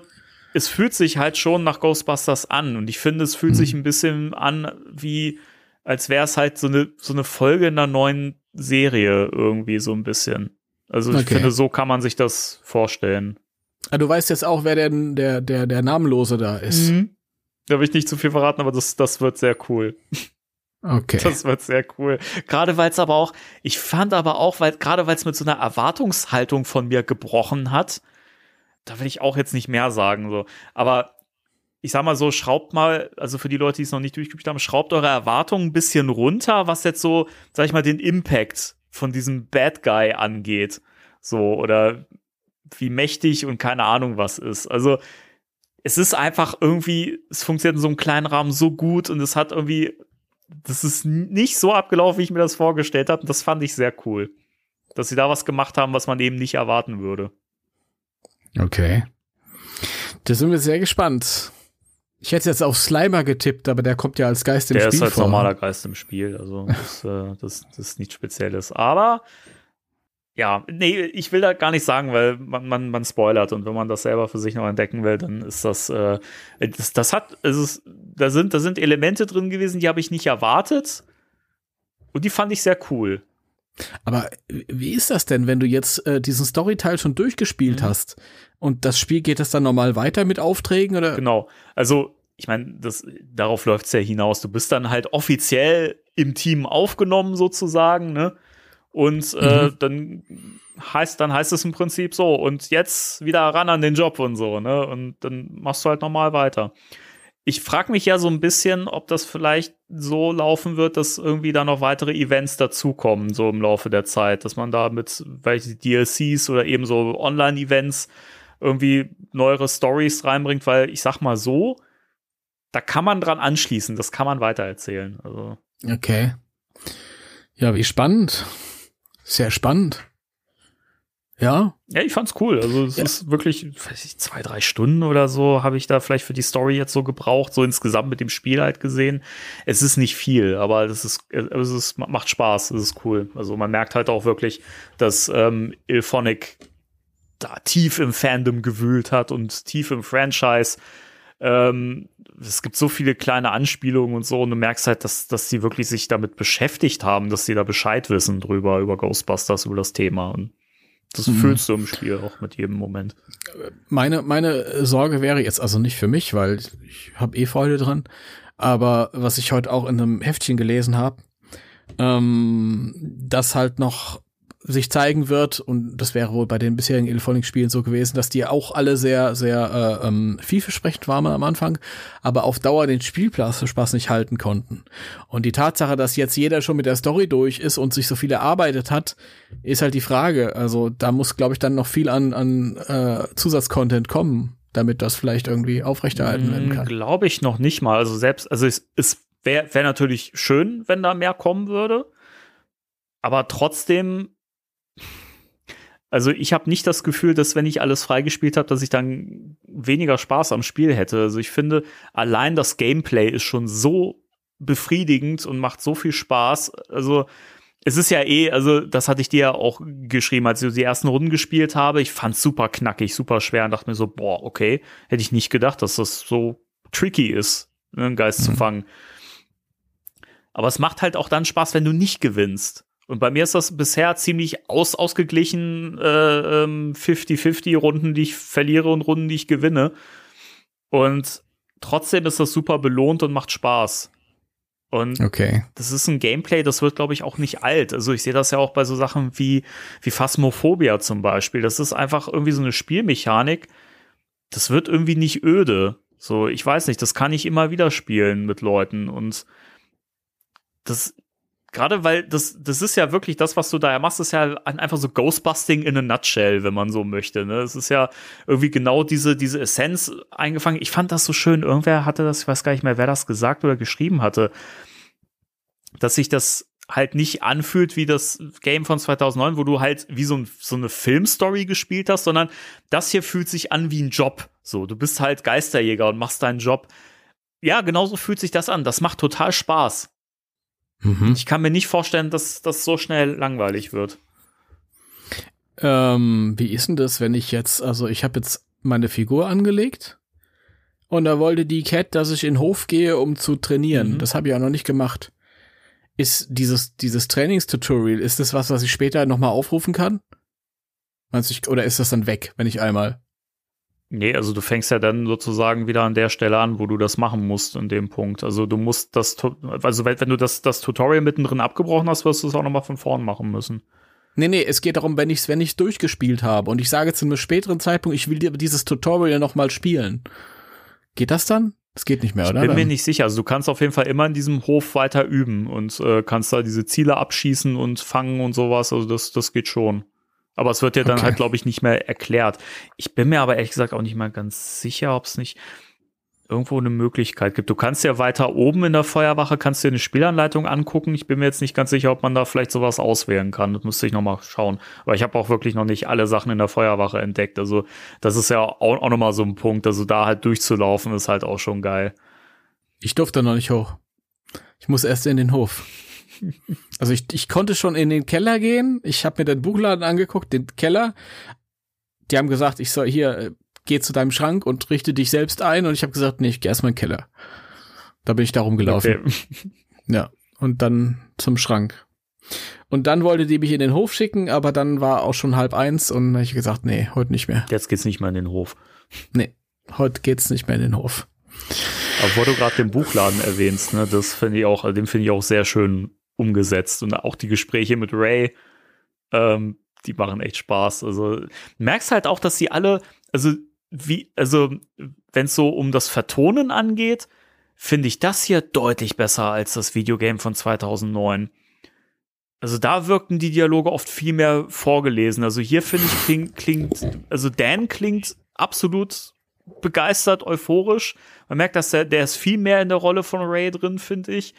F: es fühlt sich halt schon nach Ghostbusters an und ich finde, es fühlt sich ein bisschen an wie, als wäre es halt so eine, so eine Folge einer neuen Serie irgendwie so ein bisschen. Also ich
E: Okay.
F: finde, so kann man sich das vorstellen.
E: ah, du weißt jetzt auch, wer denn der, der, der Namenlose da ist.
F: Mhm. Da will ich nicht zu viel verraten, aber das, das wird sehr cool.
E: Okay.
F: Das wird sehr cool. Gerade weil es aber auch, ich fand aber auch, weil gerade weil es mit so einer Erwartungshaltung von mir gebrochen hat, da will ich auch jetzt nicht mehr sagen so. Aber ich sag mal so, schraubt mal, also für die Leute, die es noch nicht durchgespielt haben, schraubt eure Erwartungen ein bisschen runter, was jetzt so, sag ich mal, den Impact von diesem Bad Guy angeht. So, oder wie mächtig und keine Ahnung was ist. Also, es ist einfach irgendwie, es funktioniert in so einem kleinen Rahmen so gut und es hat irgendwie, das ist nicht so abgelaufen, wie ich mir das vorgestellt habe. Und das fand ich sehr cool. Dass sie da was gemacht haben, was man eben nicht erwarten würde.
E: Okay. Da sind wir sehr gespannt. Ich hätte jetzt auf Slimer getippt, aber der kommt ja als Geist im
F: Der
E: Spiel
F: ist halt
E: vor.
F: normaler Geist im Spiel. Also das, äh, das, das ist nichts Spezielles. Aber ja, nee, ich will da gar nicht sagen, weil man, man, man spoilert und wenn man das selber für sich noch entdecken will, dann ist das, äh, das, das hat, es ist, da sind, da sind Elemente drin gewesen, die habe ich nicht erwartet. Und die fand ich sehr cool.
E: Aber wie ist das denn, wenn du jetzt äh, diesen Storyteil schon
F: Mhm.
E: durchgespielt hast und das Spiel geht das dann normal weiter mit Aufträgen oder?
F: Genau. Also, ich meine, das, darauf läuft es ja hinaus. Du bist dann halt offiziell im Team aufgenommen, sozusagen, ne? Und äh, dann heißt, dann heißt es im Prinzip so, und jetzt wieder ran an den Job und so, ne? Und dann machst du halt normal weiter. Ich frage mich ja so ein bisschen, ob das vielleicht so laufen wird, dass irgendwie da noch weitere Events dazukommen, so im Laufe der Zeit, dass man da mit welche DLCs oder eben so Online-Events irgendwie neuere Stories reinbringt, weil ich sag mal so, da kann man dran anschließen, das kann man weitererzählen. Also,
E: Okay. Ja, wie spannend. Sehr spannend. Ja,
F: ja, ich fand's cool. Also es
E: Ja.
F: ist wirklich, weiß ich, zwei, drei Stunden oder so habe ich da vielleicht für die Story jetzt so gebraucht, so insgesamt mit dem Spiel halt gesehen. Es ist nicht viel, aber es ist, es ist, macht Spaß, es ist cool. Also man merkt halt auch wirklich, dass ähm, Ilphonic da tief im Fandom gewühlt hat und tief im Franchise. Ähm, es gibt so viele kleine Anspielungen und so und du merkst halt, dass, dass sie wirklich sich damit beschäftigt haben, dass sie da Bescheid wissen drüber, über Ghostbusters, über das Thema. Und das fühlst du im Spiel auch mit jedem Moment.
E: meine, meine Sorge wäre jetzt also nicht für mich, weil ich habe eh Freude dran, aber was ich heute auch in einem Heftchen gelesen habe, ähm, dass halt noch sich zeigen wird, und das wäre wohl bei den bisherigen Ilphonic-Spielen so gewesen, dass die auch alle sehr, sehr äh, ähm, vielversprechend waren am Anfang, aber auf Dauer den Spielspaß nicht halten konnten. Und die Tatsache, dass jetzt jeder schon mit der Story durch ist und sich so viel erarbeitet hat, ist halt die Frage. Also da muss, glaube ich, dann noch viel an, an äh, Zusatzcontent kommen, damit das vielleicht irgendwie aufrechterhalten werden kann.
F: Glaube ich noch nicht mal. Also selbst, also es, es wäre wär natürlich schön, wenn da mehr kommen würde. Aber trotzdem, also ich habe nicht das Gefühl, dass wenn ich alles freigespielt habe, dass ich dann weniger Spaß am Spiel hätte. Also ich finde, allein das Gameplay ist schon so befriedigend und macht so viel Spaß. Also es ist ja eh, also das hatte ich dir ja auch geschrieben, als ich die ersten Runden gespielt habe. Ich fand's super knackig, super schwer und dachte mir so, boah, okay, hätte ich nicht gedacht, dass das so tricky ist, ne, einen Geist zu fangen. Aber es macht halt auch dann Spaß, wenn du nicht gewinnst. Und bei mir ist das bisher ziemlich aus, ausgeglichen, äh, ähm, 50-50 Runden, die ich verliere und Runden, die ich gewinne. Und trotzdem ist das super belohnt und macht Spaß. Und
E: Okay.
F: das ist ein Gameplay, das wird, glaube ich, auch nicht alt. Also ich sehe das ja auch bei so Sachen wie, wie Phasmophobia zum Beispiel. Das ist einfach irgendwie so eine Spielmechanik. Das wird irgendwie nicht öde. So, ich weiß nicht, das kann ich immer wieder spielen mit Leuten. Und das, gerade weil das, das ist ja wirklich das, was du da machst, ist ja einfach so Ghostbusting in a nutshell, wenn man so möchte. Ne? Es ist ja irgendwie genau diese, diese Essenz eingefangen. Ich fand das so schön. Irgendwer hatte das, ich weiß gar nicht mehr, wer das gesagt oder geschrieben hatte, dass sich das halt nicht anfühlt wie das Game von 2009, wo du halt wie so, ein, so eine Filmstory gespielt hast, sondern das hier fühlt sich an wie ein Job. So, du bist halt Geisterjäger und machst deinen Job. Ja, genauso fühlt sich das an. Das macht total Spaß.
E: Mhm.
F: Ich kann mir nicht vorstellen, dass das so schnell langweilig wird.
E: Ähm, wie ist denn das, wenn ich jetzt, also ich habe jetzt meine Figur angelegt und da wollte die Cat, dass ich in den Hof gehe, um zu trainieren.
F: Mhm.
E: Das habe ich auch noch nicht gemacht. Ist dieses, dieses Trainingstutorial, ist das was, was ich später nochmal aufrufen kann? Meinst du, ich, oder ist das dann weg, wenn ich einmal?
F: Nee, also du fängst ja dann sozusagen wieder an der Stelle an, wo du das machen musst in dem Punkt. Also du musst das, also wenn du das, das Tutorial mittendrin abgebrochen hast, wirst du es auch nochmal von vorn machen müssen.
E: Nee, nee, es geht darum, wenn ich wenn ich's durchgespielt habe und ich sage zu einem späteren Zeitpunkt, ich will dir dieses Tutorial nochmal spielen. Geht das dann? Das geht nicht mehr,
F: Ich
E: oder?
F: bin mir nicht sicher. Also du kannst auf jeden Fall immer in diesem Hof weiter üben und äh, kannst da diese Ziele abschießen und fangen und sowas. Also das, das geht schon. Aber es wird dir dann
E: Okay.
F: halt, glaube ich, nicht mehr erklärt. Ich bin mir aber ehrlich gesagt auch nicht mal ganz sicher, ob es nicht irgendwo eine Möglichkeit gibt. Du kannst ja weiter oben in der Feuerwache, kannst dir eine Spielanleitung angucken. Ich bin mir jetzt nicht ganz sicher, ob man da vielleicht sowas auswählen kann. Das müsste ich noch mal schauen. Aber ich habe auch wirklich noch nicht alle Sachen in der Feuerwache entdeckt. Also das ist ja auch, auch noch mal so ein Punkt. Also da halt durchzulaufen ist halt auch schon geil.
E: Ich durfte noch nicht hoch. Ich muss erst in den Hof. Also ich, ich konnte schon in den Keller gehen. Ich habe mir den Buchladen angeguckt, den Keller. Die haben gesagt, ich soll hier, äh, geh zu deinem Schrank und richte dich selbst ein. Und ich habe gesagt, nee, ich geh erst mal in den Keller. Da bin ich da rumgelaufen.
F: Okay.
E: Ja. Und dann zum Schrank. Und dann wollte die mich in den Hof schicken, aber dann war auch schon halb eins und ich gesagt, nee, heute nicht mehr.
F: Jetzt geht's nicht mehr in den Hof.
E: Nee, heute geht's nicht mehr in den Hof.
F: Aber wo du gerade den Buchladen erwähnst, ne, das finde ich auch, den finde ich auch sehr schön umgesetzt. Und auch die Gespräche mit Ray, ähm, die machen echt Spaß. Also merkst halt auch, dass sie alle, also wie, also wenn es so um das Vertonen angeht, finde ich das hier deutlich besser als das Videogame von 2009. Also da wirkten die Dialoge oft viel mehr vorgelesen. Also hier finde ich klingt, klingt, also Dan klingt absolut begeistert, euphorisch. Man merkt, dass der, der ist viel mehr in der Rolle von Ray drin, finde ich.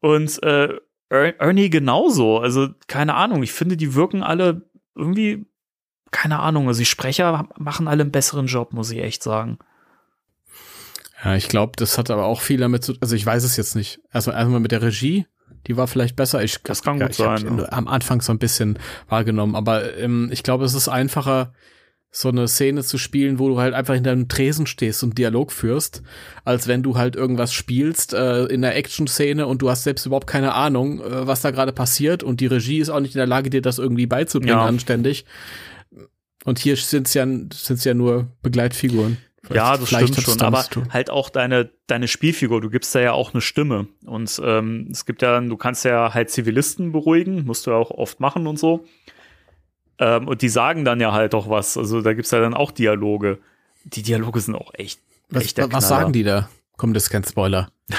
F: Und äh, Er- Ernie genauso. Also keine Ahnung. Ich finde, die wirken alle irgendwie, keine Ahnung. Also die Sprecher machen alle einen besseren Job, muss ich echt sagen.
E: Ja, ich glaube, das hat aber auch viel damit zu, also ich weiß es jetzt nicht. Also erstmal mit der Regie, die war vielleicht besser. Ich,
F: Das kann
E: ja,
F: gut
E: ich
F: sein,
E: in-
F: ja.
E: am Anfang so ein bisschen wahrgenommen, aber ähm, ich glaube, es ist einfacher, so eine Szene zu spielen, wo du halt einfach hinter einem Tresen stehst und Dialog führst, als wenn du halt irgendwas spielst äh, in der Action-Szene und du hast selbst überhaupt keine Ahnung, äh, was da gerade passiert und die Regie ist auch nicht in der Lage, dir das irgendwie beizubringen
F: Ja.
E: anständig. Und hier sind's ja, sind's ja nur Begleitfiguren.
F: ja, das stimmt schon. Aber
E: tun.
F: halt auch deine, deine Spielfigur, du gibst da ja auch eine Stimme. Und ähm, es gibt ja, du kannst ja halt Zivilisten beruhigen, musst du ja auch oft machen und so. Ähm, und die sagen dann ja halt auch was. Also da gibt's ja dann auch Dialoge. Die Dialoge sind auch echt.
E: Was,
F: echt der
E: was sagen die da? Komm, das ist kein Spoiler.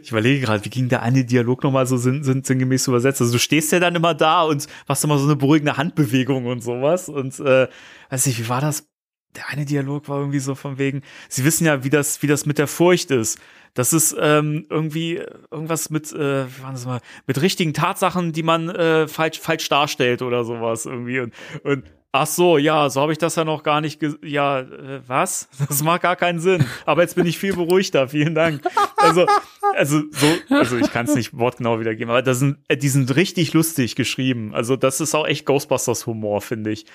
F: Ich überlege gerade, wie ging der eine Dialog nochmal so sinn, sinn, sinngemäß übersetzt? Also du stehst ja dann immer da und machst immer so eine beruhigende Handbewegung und sowas. Und äh, weiß nicht, wie war das? Der eine Dialog war irgendwie so von wegen, sie wissen ja, wie das, wie das mit der Furcht ist. Das ist ähm, irgendwie irgendwas mit, äh, wie war das mal, mit richtigen Tatsachen, die man äh, falsch, falsch darstellt oder sowas irgendwie. Und, und ach so, ja, so habe ich das ja noch gar nicht, ja, äh, was? Das macht gar keinen Sinn. Aber jetzt bin ich viel beruhigter, vielen Dank. Also, also so, also ich kann es nicht wortgenau wiedergeben, aber das sind, äh, die sind richtig lustig geschrieben. Also das ist auch echt Ghostbusters-Humor, finde ich.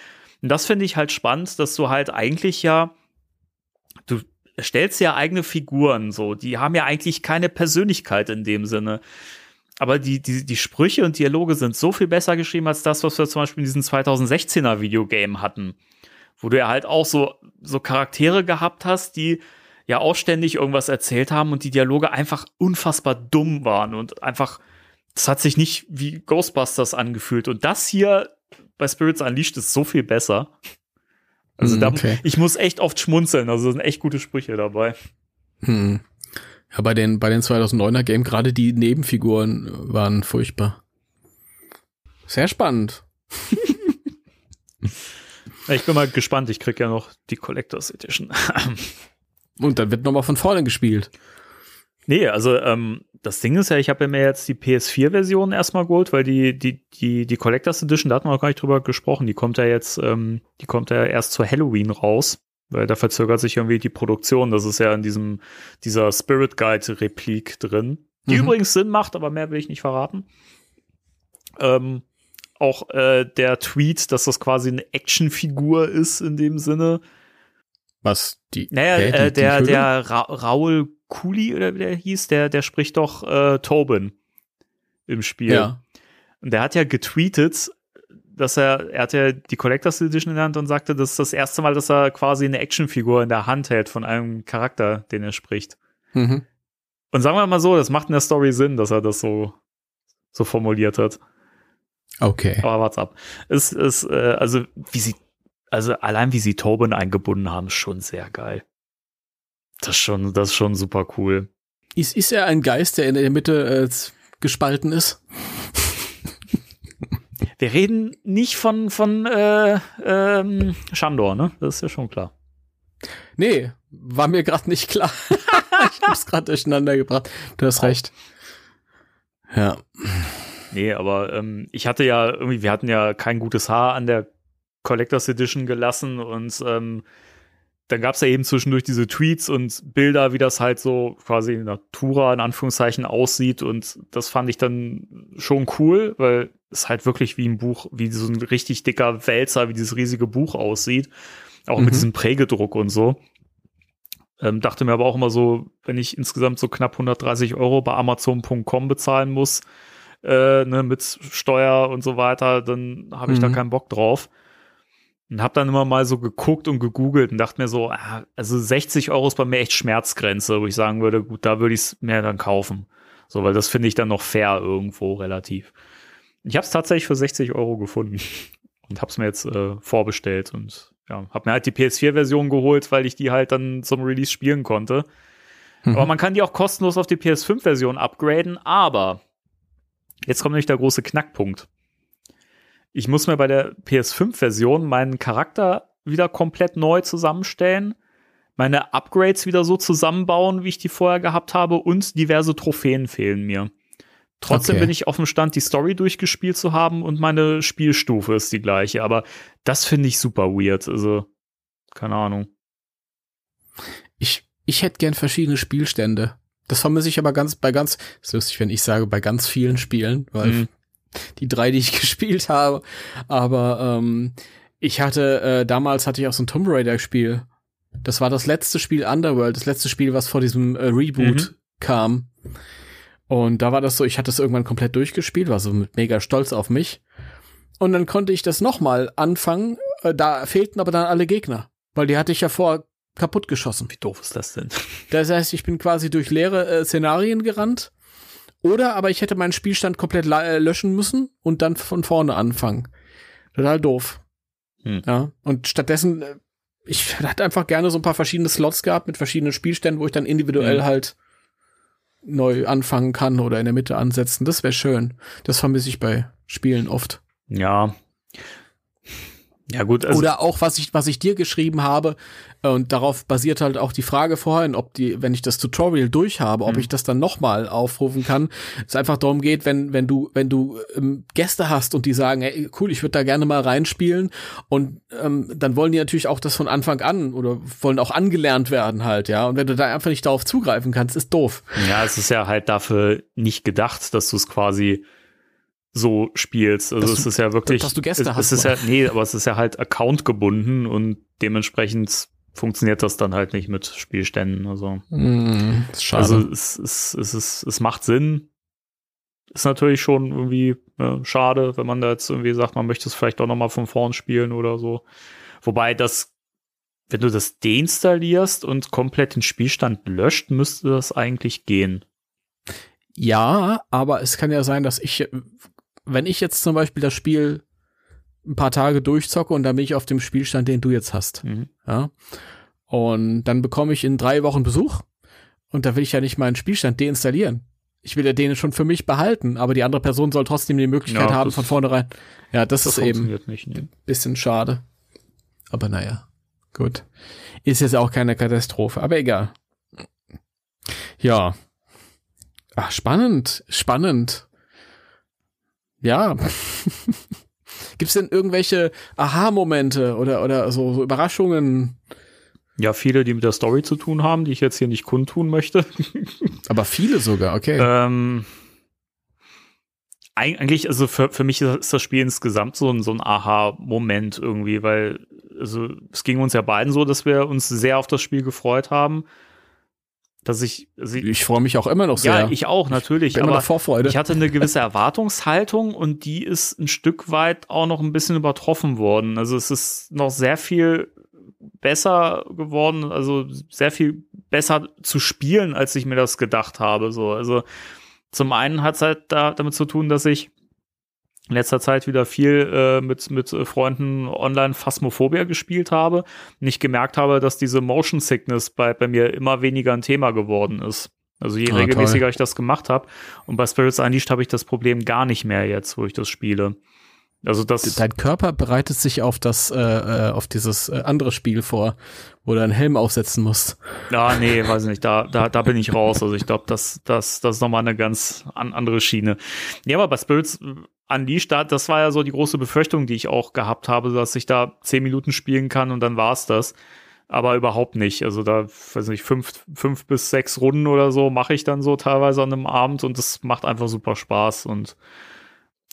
F: Und das finde ich halt spannend, dass du halt eigentlich ja, stellst ja eigene Figuren so, die haben ja eigentlich keine Persönlichkeit in dem Sinne. Aber die, die, die Sprüche und Dialoge sind so viel besser geschrieben als das, was wir zum Beispiel in diesem 2016er Videogame hatten. Wo du ja halt auch so, so Charaktere gehabt hast, die ja auch ständig irgendwas erzählt haben und die Dialoge einfach unfassbar dumm waren und einfach, das hat sich nicht wie Ghostbusters angefühlt. Und das hier bei Spirits Unleashed ist so viel besser. Also
E: Mm,
F: da,
E: okay.
F: ich muss echt oft schmunzeln, also sind echt gute Sprüche dabei.
E: Hm. Ja, bei den, bei den 2009er Game, gerade die Nebenfiguren waren furchtbar. Sehr spannend.
F: Ich bin mal gespannt, ich krieg ja noch die Collectors Edition.
E: Und dann wird nochmal von vorne gespielt.
F: Nee, also ähm, das Ding ist ja, ich habe ja mir jetzt die PS4-Version erstmal geholt, weil die, die, die, die Collectors Edition, da hat man noch gar nicht drüber gesprochen, die kommt ja jetzt, ähm, die kommt ja erst zu Halloween raus, weil da verzögert sich irgendwie die Produktion. Das ist ja in diesem, dieser Spirit Guide-Replik drin, die
E: Mhm.
F: übrigens Sinn macht, aber mehr will ich nicht verraten. Ähm, auch äh, der Tweet, dass das quasi eine Actionfigur ist in dem Sinne,
E: Was die.
F: naja,
E: Hä, die-
F: äh,
E: die
F: der, der Ra Raul Kuli oder wie der hieß, der, der spricht doch äh, Tobin im Spiel.
E: Ja.
F: Und der hat ja getweetet, dass er, er hat ja die Collectors Edition in der Hand und sagte, das ist das erste Mal, dass er quasi eine Actionfigur in der Hand hält von einem Charakter, den er spricht.
E: Mhm.
F: Und sagen wir mal so, das macht in der Story Sinn, dass er das so, so formuliert hat.
E: Okay.
F: Aber warte ab. Es ist, äh, also, wie sie, also allein wie sie Tobin eingebunden haben, ist schon sehr geil. Das ist schon, das ist schon super cool.
E: Ist, ist er ein Geist, der in der Mitte äh, gespalten ist?
F: Wir reden nicht von, von äh, ähm, Shandor, ne? Das ist ja schon klar.
E: Nee, war mir gerade nicht klar. ich hab's gerade durcheinander gebracht. Du hast recht. Ja.
F: Nee, aber ähm, ich hatte ja irgendwie, wir hatten ja kein gutes Haar an der Collectors Edition gelassen und ähm, dann gab es ja eben zwischendurch diese Tweets und Bilder, wie das halt so quasi in Natura in Anführungszeichen aussieht und das fand ich dann schon cool, weil es halt wirklich wie ein Buch, wie so ein richtig dicker Wälzer, wie dieses riesige Buch aussieht, auch
E: Mhm.
F: mit diesem Prägedruck und so. Ähm, dachte mir aber auch immer so, wenn ich insgesamt so knapp 130 Euro bei Amazon.com bezahlen muss, äh, ne, mit Steuer und so weiter, dann habe ich da
E: Mhm.
F: keinen Bock drauf. Und habe dann immer mal so geguckt und gegoogelt und dachte mir so, ah, also 60 Euro ist bei mir echt Schmerzgrenze, wo ich sagen würde, gut, da würde ich es mir dann kaufen. So, weil das finde ich dann noch fair irgendwo relativ. Ich habe es tatsächlich für 60 Euro gefunden und habe es mir jetzt äh, vorbestellt und ja, habe mir halt die PS4-Version geholt, weil ich die halt dann zum Release spielen konnte. Aber man kann die auch kostenlos auf die PS5-Version upgraden, aber jetzt kommt nämlich der große Knackpunkt. Ich muss mir bei der PS5-Version meinen Charakter wieder komplett neu zusammenstellen, meine Upgrades wieder so zusammenbauen, wie ich die vorher gehabt habe, und diverse Trophäen fehlen mir. Trotzdem
E: Okay.
F: bin ich auf dem Stand, die Story durchgespielt zu haben und meine Spielstufe ist die gleiche. Aber das finde ich super weird. Also, keine Ahnung.
E: Ich, ich hätte gern verschiedene Spielstände. Das vermisse ich aber ganz bei ganz, ist lustig, wenn ich sage, bei ganz vielen Spielen, weil
F: Mhm.
E: Die drei, die ich gespielt habe. Aber ähm, ich hatte, äh, damals hatte ich auch so ein Tomb Raider-Spiel. Das war das letzte Spiel Underworld, das letzte Spiel, was vor diesem äh, Reboot
F: Mhm.
E: kam. Und da war das so, ich hatte es irgendwann komplett durchgespielt, war so mit mega stolz auf mich. Und dann konnte ich das nochmal anfangen. Äh, da fehlten aber dann alle Gegner, weil die hatte ich ja vor kaputt geschossen.
F: Wie doof ist das denn?
E: Das heißt, ich bin quasi durch leere äh, Szenarien gerannt. Oder aber ich hätte meinen Spielstand komplett äh, löschen müssen und dann von vorne anfangen. Total doof.
F: Hm.
E: Ja. Und stattdessen, äh, ich hätte einfach gerne so ein paar verschiedene Slots gehabt mit verschiedenen Spielständen, wo ich dann individuell
F: Mhm.
E: halt neu anfangen kann oder in der Mitte ansetzen. Das wäre schön. Das vermisse ich bei Spielen oft.
F: Ja. Ja, gut, also.
E: Oder auch, was ich, was ich dir geschrieben habe, äh, und darauf basiert halt auch die Frage vorhin, ob die, wenn ich das Tutorial durch habe, ob
F: Mhm.
E: ich das dann nochmal aufrufen kann. Es einfach darum geht, wenn, wenn du, wenn du ähm, Gäste hast und die sagen, ey, cool, ich würde da gerne mal reinspielen und ähm, dann wollen die natürlich auch das von Anfang an oder wollen auch angelernt werden halt, ja. Und wenn du da einfach nicht darauf zugreifen kannst, ist doof.
F: Ja, es ist ja halt dafür nicht gedacht, dass du es quasi so spielst. Also
E: Dass
F: es
E: du-
F: ist ja wirklich.
E: dass du Gäste
F: es,
E: hast,
F: Es ist ja, nee, aber es ist ja halt Account gebunden und dementsprechend funktioniert das dann halt nicht mit Spielständen. Also,
E: Mm, schade.
F: also es, es, es, es, es macht Sinn. Ist natürlich schon irgendwie äh, schade, wenn man da jetzt irgendwie sagt, man möchte es vielleicht auch noch mal von vorn spielen oder so. Wobei das wenn du das deinstallierst und komplett den Spielstand löscht, müsste das eigentlich gehen.
E: Ja, aber es kann ja sein, dass ich, wenn ich jetzt zum Beispiel das Spiel ein paar Tage durchzocke und dann bin ich auf dem Spielstand, den du jetzt hast.
F: Mhm.
E: Ja. Und dann bekomme ich in drei Wochen Besuch und da will ich ja nicht meinen Spielstand deinstallieren. Ich will ja den schon für mich behalten, aber die andere Person soll trotzdem die Möglichkeit
F: Ja,
E: haben von vornherein. Ja, das,
F: Das
E: ist eben
F: nicht. Ne?
E: bisschen schade. Aber naja, gut. Ist jetzt auch keine Katastrophe, aber egal. Ja. Ach, spannend, spannend. Ja. Gibt's denn irgendwelche Aha-Momente oder, oder so, so Überraschungen?
F: Ja, viele, die mit der Story zu tun haben, die ich jetzt hier nicht kundtun möchte.
E: Aber viele sogar, okay.
F: Ähm, eig- eigentlich, also für, für mich ist das Spiel insgesamt so ein, so ein Aha-Moment irgendwie, weil also es ging uns ja beiden so, dass wir uns sehr auf das Spiel gefreut haben. Dass ich, also ich
E: ich freue mich auch immer noch sehr.
F: ja, ich auch, natürlich,
E: immer
F: aber
E: Vorfreude.
F: ich hatte eine gewisse Erwartungshaltung und die ist ein Stück weit auch noch ein bisschen übertroffen worden. Also es ist noch sehr viel besser geworden, also sehr viel besser zu spielen, als ich mir das gedacht habe. So, also zum einen hat es halt da, damit zu tun, dass ich in letzter Zeit wieder viel äh, mit, mit äh, Freunden online Phasmophobia gespielt habe und ich gemerkt habe, dass diese Motion Sickness bei, bei mir immer weniger ein Thema geworden ist. Also je
E: Ah,
F: regelmäßiger
E: toll.
F: ich das gemacht habe. Und bei Spirits Unleashed habe ich das Problem gar nicht mehr jetzt, wo ich das spiele. Also das.
E: Dein Körper bereitet sich auf das, äh, äh, auf dieses äh, andere Spiel vor, wo du einen Helm aufsetzen musst.
F: Ja, nee, weiß nicht, da, da, da bin ich raus. Also ich glaube, das, das, das ist nochmal eine ganz an, andere Schiene. Ja, aber bei Spirits Unleashed, da, das war ja so die große Befürchtung, die ich auch gehabt habe, dass ich da zehn Minuten spielen kann und dann war's das. Aber überhaupt nicht. Also da, weiß nicht, fünf, fünf bis sechs Runden oder so mache ich dann so teilweise an einem Abend und das macht einfach super Spaß und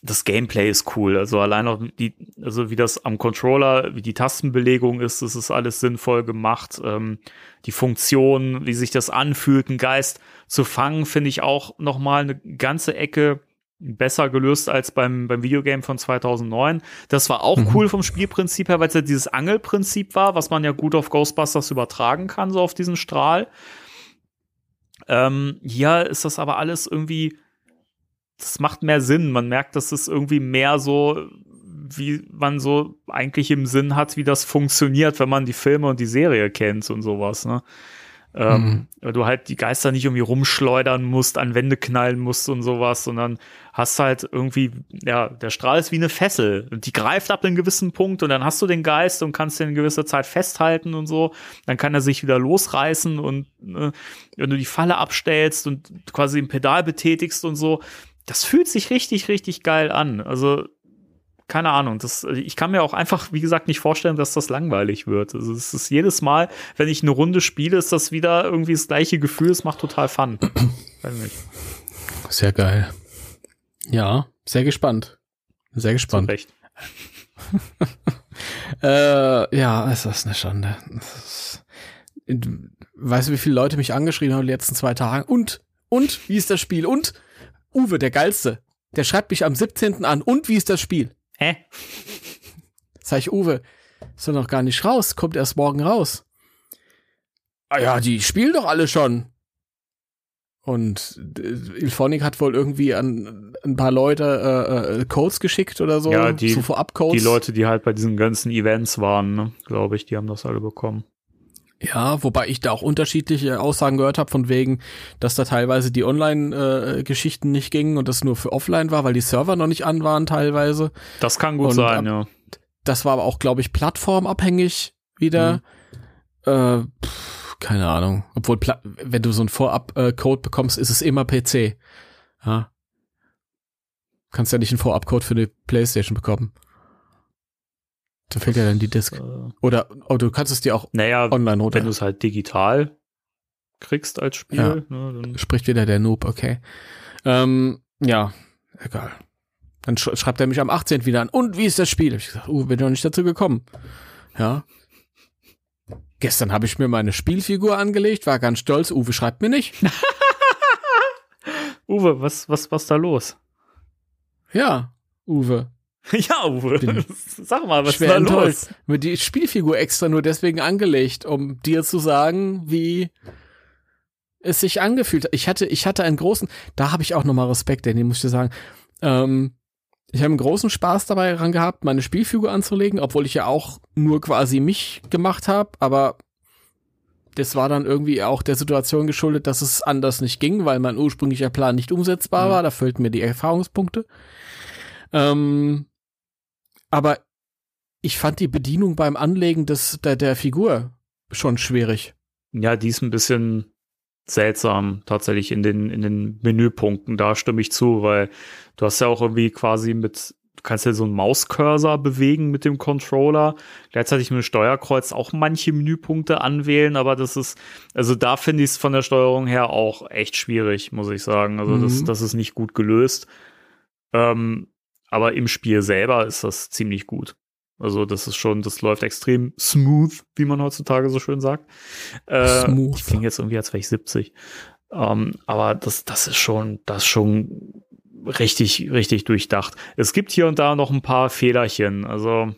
F: das Gameplay ist cool. Also allein auch die, also wie das am Controller, wie die Tastenbelegung ist, das ist alles sinnvoll gemacht. Ähm, die Funktion, wie sich das anfühlt, einen Geist zu fangen, finde ich auch noch mal eine ganze Ecke besser gelöst als beim, beim Videogame von 2009. Das war auch cool vom Spielprinzip her, weil es ja dieses Angelprinzip war, was man ja gut auf Ghostbusters übertragen kann, so auf diesen Strahl. Ähm, hier ist das aber alles irgendwie, das macht mehr Sinn. Man merkt, dass es irgendwie mehr so, wie man so eigentlich im Sinn hat, wie das funktioniert, wenn man die Filme und die Serie kennt und sowas. Ne? Ähm, weil du halt die Geister nicht irgendwie rumschleudern musst, an Wände knallen musst und sowas, sondern hast halt irgendwie, ja, der Strahl ist wie eine Fessel und die greift ab einem gewissen Punkt und dann hast du den Geist und kannst den in gewisser Zeit festhalten und so. Dann kann er sich wieder losreißen und äh, wenn du die Falle abstellst und quasi ein Pedal betätigst und so, das fühlt sich richtig, richtig geil an. Also keine Ahnung, das, ich kann mir auch einfach, wie gesagt, nicht vorstellen, dass das langweilig wird. Also es ist jedes Mal, wenn ich eine Runde spiele, ist das wieder irgendwie das gleiche Gefühl, es macht total Fun.
E: Sehr geil. Ja, sehr gespannt. Sehr
F: zu
E: gespannt.
F: Recht.
E: Äh, ja, es ist eine Schande. Ist, weißt du, wie viele Leute mich angeschrieben haben in den letzten zwei Tagen? Und, und, wie ist das Spiel? Und, Uwe, der Geilste, der schreibt mich am 17. an. Und, wie ist das Spiel?
F: Hä?
E: Sag ich, Uwe, ist doch noch gar nicht raus, kommt erst morgen raus. Ah ja, die spielen doch alle schon. Und äh, Ilphonic hat wohl irgendwie an ein paar Leute äh, äh, Codes geschickt oder so.
F: Ja, die-
E: so Vorab-Codes.
F: Die Leute, die halt bei diesen ganzen Events waren, ne, glaube ich, die haben das alle bekommen.
E: Ja, wobei ich da auch unterschiedliche Aussagen gehört habe, von wegen, dass da teilweise die Online-Geschichten nicht gingen und das nur für offline war, weil die Server noch nicht an waren teilweise.
F: Das kann gut
E: Und
F: sein,
E: ab-
F: ja.
E: Das war aber auch, glaube ich, plattformabhängig wieder.
F: Mhm.
E: Äh, pff, keine Ahnung. Obwohl, wenn du so einen Vorab-Code bekommst, ist es immer PC. Ja. Kannst ja nicht einen Vorab-Code für eine Playstation bekommen. Da fehlt ja dann die Disk.
F: Äh,
E: Oder oh, du kannst es dir auch
F: naja,
E: online runter.
F: wenn du es halt digital kriegst als Spiel,
E: Ja.
F: ne, dann
E: Spricht wieder der Noob, okay. Ähm, ja, egal. Dann sch schreibt er mich am 18. wieder an. Und wie ist das Spiel? Hab ich gesagt, uh, bin noch nicht dazu gekommen. Ja. Gestern habe ich mir meine Spielfigur angelegt, war ganz stolz. Uwe schreibt mir nicht.
F: Uwe, was, was, was da los?
E: Ja, Uwe.
F: Ja, Uwe, sag mal, was ist da los?
E: Mir die Spielfigur extra nur deswegen angelegt, um dir zu sagen, wie es sich angefühlt hat. Ich hatte, ich hatte einen großen, da habe ich auch nochmal Respekt, denn muss ich dir sagen. Ähm, ich habe einen großen Spaß dabei dran gehabt, meine Spielfigur anzulegen, obwohl ich ja auch nur quasi mich gemacht habe, aber das war dann irgendwie auch der Situation geschuldet, dass es anders nicht ging, weil mein ursprünglicher Plan nicht umsetzbar
F: Mhm.
E: war. Da fehlten mir die Erfahrungspunkte. Ähm, aber ich fand die Bedienung beim Anlegen des, der, der Figur schon schwierig.
F: Ja, die ist ein bisschen seltsam tatsächlich in den, in den Menüpunkten. Da stimme ich zu, weil du hast ja auch irgendwie quasi mit, du kannst ja so einen Mauscursor bewegen mit dem Controller. Gleichzeitig mit dem Steuerkreuz auch manche Menüpunkte anwählen, aber das ist, also da finde ich es von der Steuerung her auch echt schwierig, muss ich sagen. Also das,
E: Mhm.
F: das ist nicht gut gelöst. Ähm, aber im Spiel selber ist das ziemlich gut. Also das ist schon, das läuft extrem smooth, wie man heutzutage so schön sagt. Äh,
E: Smooth.
F: Ich klinge jetzt irgendwie, als wäre ich 70. Ähm, aber das, das ist schon, das ist schon richtig, richtig durchdacht. Es gibt hier und da noch ein paar Fehlerchen. Also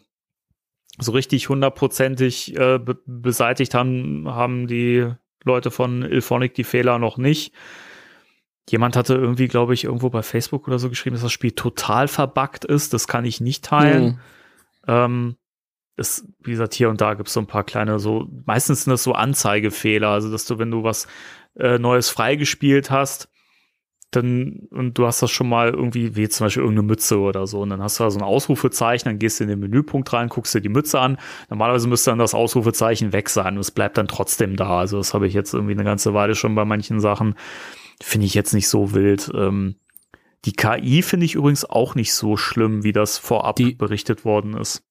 F: so richtig hundertprozentig äh, be beseitigt haben, haben die Leute von Ilphonic die Fehler noch nicht. Jemand hatte irgendwie, glaube ich, irgendwo bei Facebook oder so geschrieben, dass das Spiel total verbuggt ist. Das kann ich nicht teilen.
E: Hm.
F: Ähm, es, wie gesagt, hier und da gibt es so ein paar kleine, so, meistens sind das so Anzeigefehler, also dass du, wenn du was äh, Neues freigespielt hast, dann, und du hast das schon mal irgendwie, wie zum Beispiel irgendeine Mütze oder so, und dann hast du da so ein Ausrufezeichen, dann gehst du in den Menüpunkt rein, guckst dir die Mütze an. Normalerweise müsste dann das Ausrufezeichen weg sein, und es bleibt dann trotzdem da. Also, das habe ich jetzt irgendwie eine ganze Weile schon bei manchen Sachen. Finde ich jetzt nicht so wild. Ähm, die KI finde ich übrigens auch nicht so schlimm, wie das vorab
E: Die-
F: berichtet worden ist.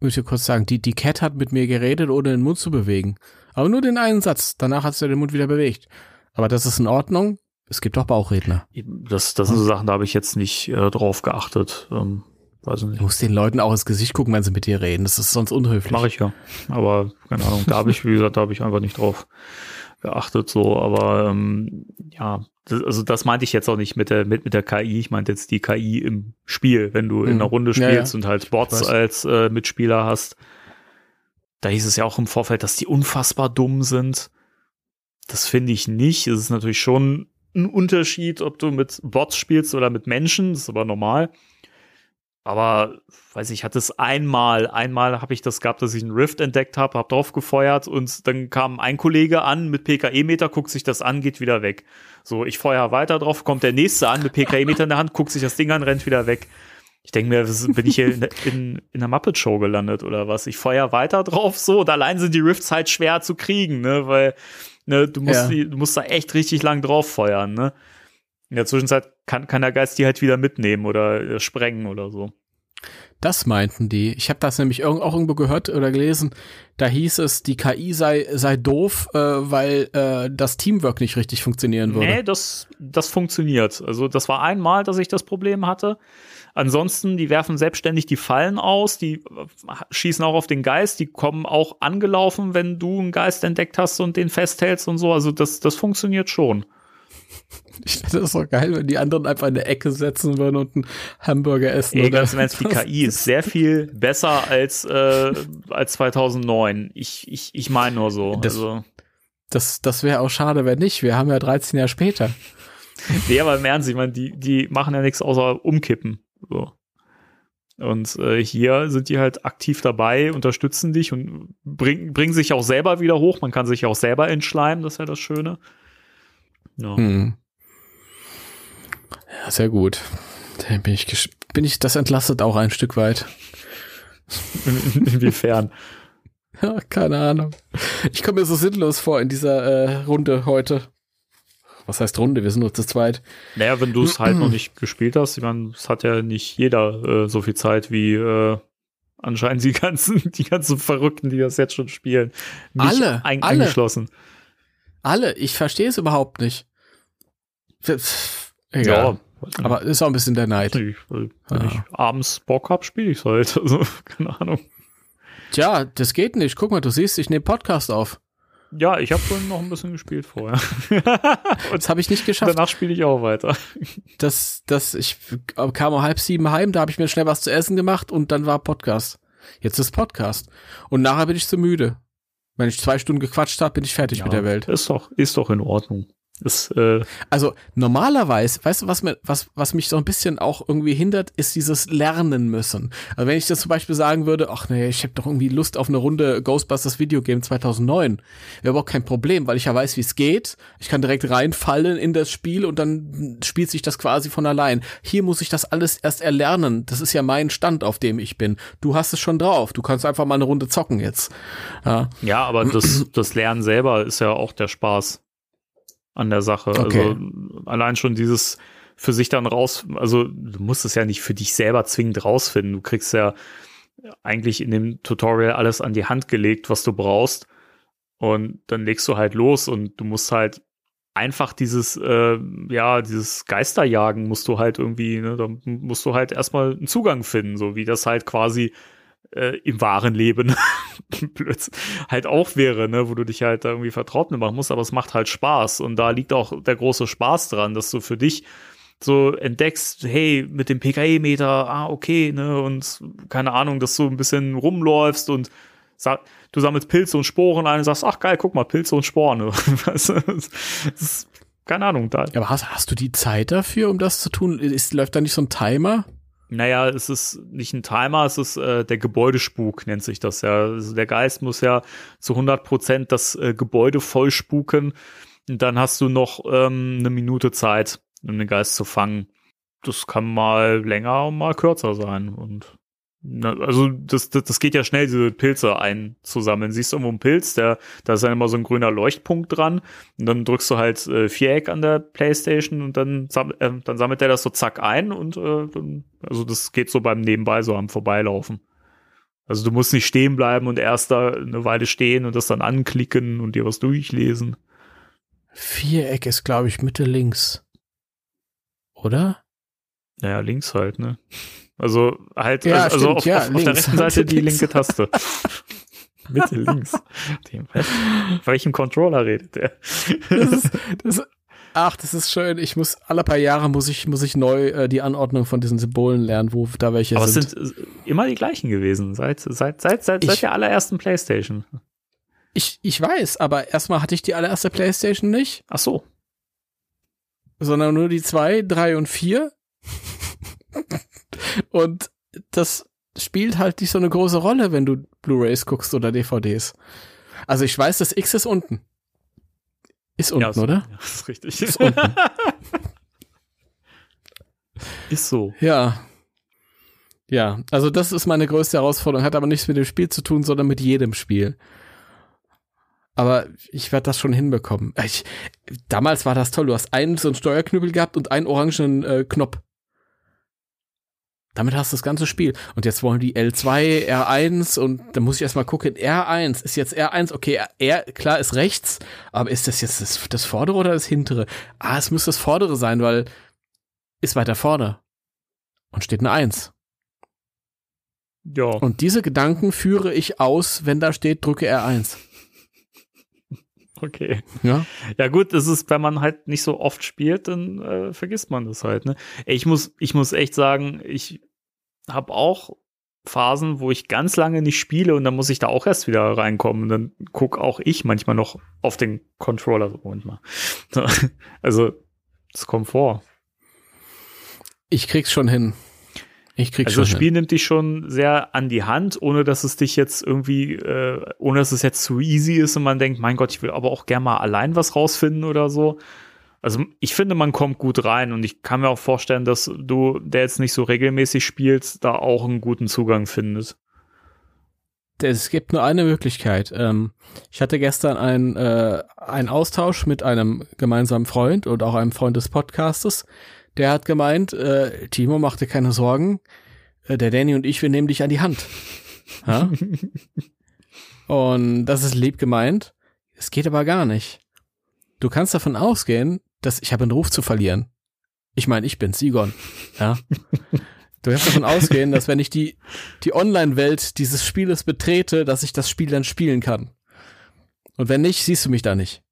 E: Muss ich kurz sagen, die, die Cat hat mit mir geredet, ohne den Mund zu bewegen. Aber nur den einen Satz. Danach hat sie den Mund wieder bewegt. Aber das ist in Ordnung. Es gibt auch Bauchredner.
F: Das, das sind so Sachen, da habe ich jetzt nicht äh, drauf geachtet. Ähm, weiß
E: Du
F: nicht.
E: musst den Leuten auch ins Gesicht gucken, wenn sie mit dir reden. Das ist sonst unhöflich.
F: Mache ich ja. Aber keine Ahnung, da habe ich, wie gesagt, da habe ich einfach nicht drauf geachtet. So, aber ähm, ja, das, also das meinte ich jetzt auch nicht mit der mit, mit der KI. Ich meinte jetzt die KI im Spiel, wenn du in
E: Mhm.
F: einer Runde
E: Ja,
F: spielst
E: ja.
F: und halt Bots als äh, Mitspieler hast. Da hieß es ja auch im Vorfeld, dass die unfassbar dumm sind. Das finde ich nicht. Es ist natürlich schon ein Unterschied, ob du mit Bots spielst oder mit Menschen. Das ist aber normal. Aber, weiß ich, hatte es einmal, einmal habe ich das gehabt, dass ich einen Rift entdeckt habe, habe drauf gefeuert und dann kam ein Kollege an mit PKE-Meter, guckt sich das an, geht wieder weg. So, ich feuer weiter drauf, kommt der nächste an mit PKE-Meter in der Hand, guckt sich das Ding an, rennt wieder weg. Ich denke mir, bin ich hier in, in, in der Muppet-Show gelandet oder was? Ich feuer weiter drauf, so, und allein sind die Rifts halt schwer zu kriegen, ne, weil, ne, du musst,
E: Ja.
F: du musst da echt richtig lang drauf feuern, ne. In der Zwischenzeit kann, kann der Geist die halt wieder mitnehmen oder äh, sprengen oder so.
E: Das meinten die. Ich habe das nämlich auch irgendwo gehört oder gelesen. Da hieß es, die KI sei, sei doof, äh, weil äh, das Teamwork nicht richtig funktionieren würde.
F: Nee, das, das funktioniert. Also das war einmal, dass ich das Problem hatte. Ansonsten, die werfen selbstständig die Fallen aus, die äh, schießen auch auf den Geist, die kommen auch angelaufen, wenn du einen Geist entdeckt hast und den festhältst und so. Also das, das funktioniert schon.
E: Ich finde das doch geil, wenn die anderen einfach in der Ecke setzen würden und einen Hamburger essen.
F: Ey,
E: oder?
F: ganz Ernst, die KI ist sehr viel besser als, äh, als 2009. Ich, ich, ich meine nur so.
E: Das-
F: also,
E: Das, das wäre auch schade, wenn nicht. Wir haben ja 13 Jahre später.
F: nee, aber im Ernst, ich meine, die, die machen ja nichts außer umkippen. So. Und äh, hier sind die halt aktiv dabei, unterstützen dich und bringen bringen sich auch selber wieder hoch. Man kann sich auch selber entschleimen, das ist ja das Schöne. Ja.
E: Hm. Ja, sehr gut. Da bin ich, bin ich, das entlastet auch ein Stück weit.
F: In, inwiefern?
E: Ja, keine Ahnung. Ich komme mir so sinnlos vor in dieser äh, Runde heute. Was heißt Runde? Wir sind nur zu zweit.
F: Naja, wenn du es halt noch nicht gespielt hast, ich meine, es hat ja nicht jeder äh, so viel Zeit wie äh, anscheinend die ganzen, die ganzen Verrückten, die das jetzt schon spielen. Mich
E: Alle,
F: ein,
E: alle.
F: eingeschlossen.
E: Alle, ich verstehe es überhaupt nicht. Egal.
F: Ja.
E: Aber ist auch ein bisschen der Neid.
F: Ich, wenn
E: Ah.
F: ich abends Bock hab, spiele ich halt. Also, keine Ahnung.
E: Tja, das geht nicht. Guck mal, du siehst, ich nehme Podcast auf.
F: Ja, ich habe vorhin noch ein bisschen gespielt vorher.
E: Das habe ich nicht geschafft.
F: Danach spiele ich auch weiter.
E: Das, das, ich kam um halb sieben heim, da habe ich mir schnell was zu essen gemacht und dann war Podcast. Jetzt ist Podcast. Und nachher bin ich zu müde. Wenn ich zwei Stunden gequatscht habe, bin ich fertig mit der Welt.
F: Ist doch, ist doch in Ordnung. Ist, äh,
E: Also normalerweise, weißt du, was mir, was, was mich so ein bisschen auch irgendwie hindert, ist dieses Lernen müssen. Also wenn ich das zum Beispiel sagen würde, ach nee, ich habe doch irgendwie Lust auf eine Runde Ghostbusters Videogame 2009, wäre überhaupt kein Problem, weil ich ja weiß, wie es geht. Ich kann direkt reinfallen in das Spiel und dann spielt sich das quasi von allein. Hier muss ich das alles erst erlernen. Das ist ja mein Stand, auf dem ich bin. Du hast es schon drauf. Du kannst einfach mal eine Runde zocken jetzt. Ja.
F: ja, aber das, das Lernen selber ist ja auch der Spaß an der Sache.
E: Okay.
F: Also allein schon dieses für sich dann raus, also du musst es ja nicht für dich selber zwingend rausfinden. Du kriegst ja eigentlich in dem Tutorial alles an die Hand gelegt, was du brauchst. Und dann legst du halt los und du musst halt einfach dieses, äh, ja, dieses Geisterjagen musst du halt irgendwie, ne, da musst du halt erstmal einen Zugang finden, so wie das halt quasi äh, im wahren Leben halt auch wäre, ne, wo du dich halt irgendwie vertraut machen musst, aber es macht halt Spaß und da liegt auch der große Spaß dran, dass du für dich so entdeckst, hey, mit dem PKE-Meter, ah, okay, ne, und keine Ahnung, dass du ein bisschen rumläufst und du sammelst Pilze und Sporen ein und sagst, ach geil, guck mal, Pilze und Sporen. Das ist, keine Ahnung, da.
E: Aber hast, hast du die Zeit dafür, um das zu tun? Ist, läuft da nicht so ein Timer?
F: Naja, es ist nicht ein Timer, es ist äh, der Gebäudespuk, nennt sich das ja. Also der Geist muss ja zu 100 Prozent das äh, Gebäude voll spuken. Und dann hast du noch ähm, eine Minute Zeit, um den Geist zu fangen. Das kann mal länger und mal kürzer sein. Und na, also das, das, das geht ja schnell, diese Pilze einzusammeln. Siehst du irgendwo einen Pilz, der, da ist dann immer so ein grüner Leuchtpunkt dran. Und dann drückst du halt äh, Viereck an der Playstation und dann, sam äh, dann sammelt der das so zack ein und äh, dann, also das geht so beim Nebenbei, so am Vorbeilaufen. Also du musst nicht stehen bleiben und erst da eine Weile stehen und das dann anklicken und dir was durchlesen.
E: Viereck ist, glaube ich, Mitte links. Oder?
F: Naja, links halt, ne? Also halt,
E: Ja,
F: also,
E: stimmt,
F: auf,
E: ja,
F: auf, auf der rechten Seite die linke Taste. Mitte links. Was? welchem Controller redet der?
E: Das ist, das, ach, das ist schön. Ich muss, alle paar Jahre muss ich, muss ich neu äh, die Anordnung von diesen Symbolen lernen, wo da welche
F: Aber es
E: sind.
F: sind äh, immer die gleichen gewesen, seit, seit, seit, seit,
E: Ich-
F: seit der allerersten Playstation.
E: Ich, ich weiß, aber erstmal hatte ich die allererste Playstation nicht,
F: Ach so.
E: sondern nur die zwei, drei und vier. und das spielt halt nicht so eine große Rolle, wenn du Blu-rays guckst oder DVDs. Also ich weiß, das X ist unten. Ist unten,
F: ja, so,
E: oder?
F: Ja, das ist richtig.
E: Ist unten.
F: ist so.
E: Ja. Ja, also das ist meine größte Herausforderung, hat aber nichts mit dem Spiel zu tun, sondern mit jedem Spiel. Aber ich werde das schon hinbekommen. Ich, damals war das toll, du hast einen so einen Steuerknüppel gehabt und einen orangen äh, Knopf. Damit hast du das ganze Spiel. Und jetzt wollen die L2, R1 und da muss ich erstmal gucken, R1, ist jetzt R1, okay, R, klar ist rechts, aber ist das jetzt das, das vordere oder das hintere? Ah, es müsste das vordere sein, weil ist weiter vorne. Und steht eine 1.
F: Ja.
E: Und diese Gedanken führe ich aus, wenn da steht, drücke R1.
F: Okay.
E: Ja.
F: Ja gut, das ist, wenn man halt nicht so oft spielt, dann äh, vergisst man das halt. Ne? Ich muss, ich muss echt sagen, ich habe auch Phasen, wo ich ganz lange nicht spiele und dann muss ich da auch erst wieder reinkommen. Und dann guck auch ich manchmal noch auf den Controller so manchmal. So, Also das kommt vor.
E: Ich krieg's schon hin. Ich krieg's
F: Also das Spiel
E: hin.
F: nimmt dich schon sehr an die Hand, ohne dass es dich jetzt irgendwie, äh, ohne dass es jetzt zu easy ist und man denkt, mein Gott, ich will aber auch gerne mal allein was rausfinden oder so. Also ich finde, man kommt gut rein und ich kann mir auch vorstellen, dass du, der jetzt nicht so regelmäßig spielst, da auch einen guten Zugang findest.
E: Es gibt nur eine Möglichkeit. Ähm, ich hatte gestern einen, äh, einen Austausch mit einem gemeinsamen Freund und auch einem Freund des Podcastes. Der hat gemeint, äh, Timo, mach dir keine Sorgen. Äh, der Danny und ich, wir nehmen dich an die Hand. Ja? und das ist lieb gemeint. Es geht aber gar nicht. Du kannst davon ausgehen, dass ich habe einen Ruf zu verlieren. Ich meine, ich bin Sigon. Ja. Du kannst davon ausgehen, dass wenn ich die, die Online-Welt dieses Spieles betrete, dass ich das Spiel dann spielen kann. Und wenn nicht, siehst du mich da nicht.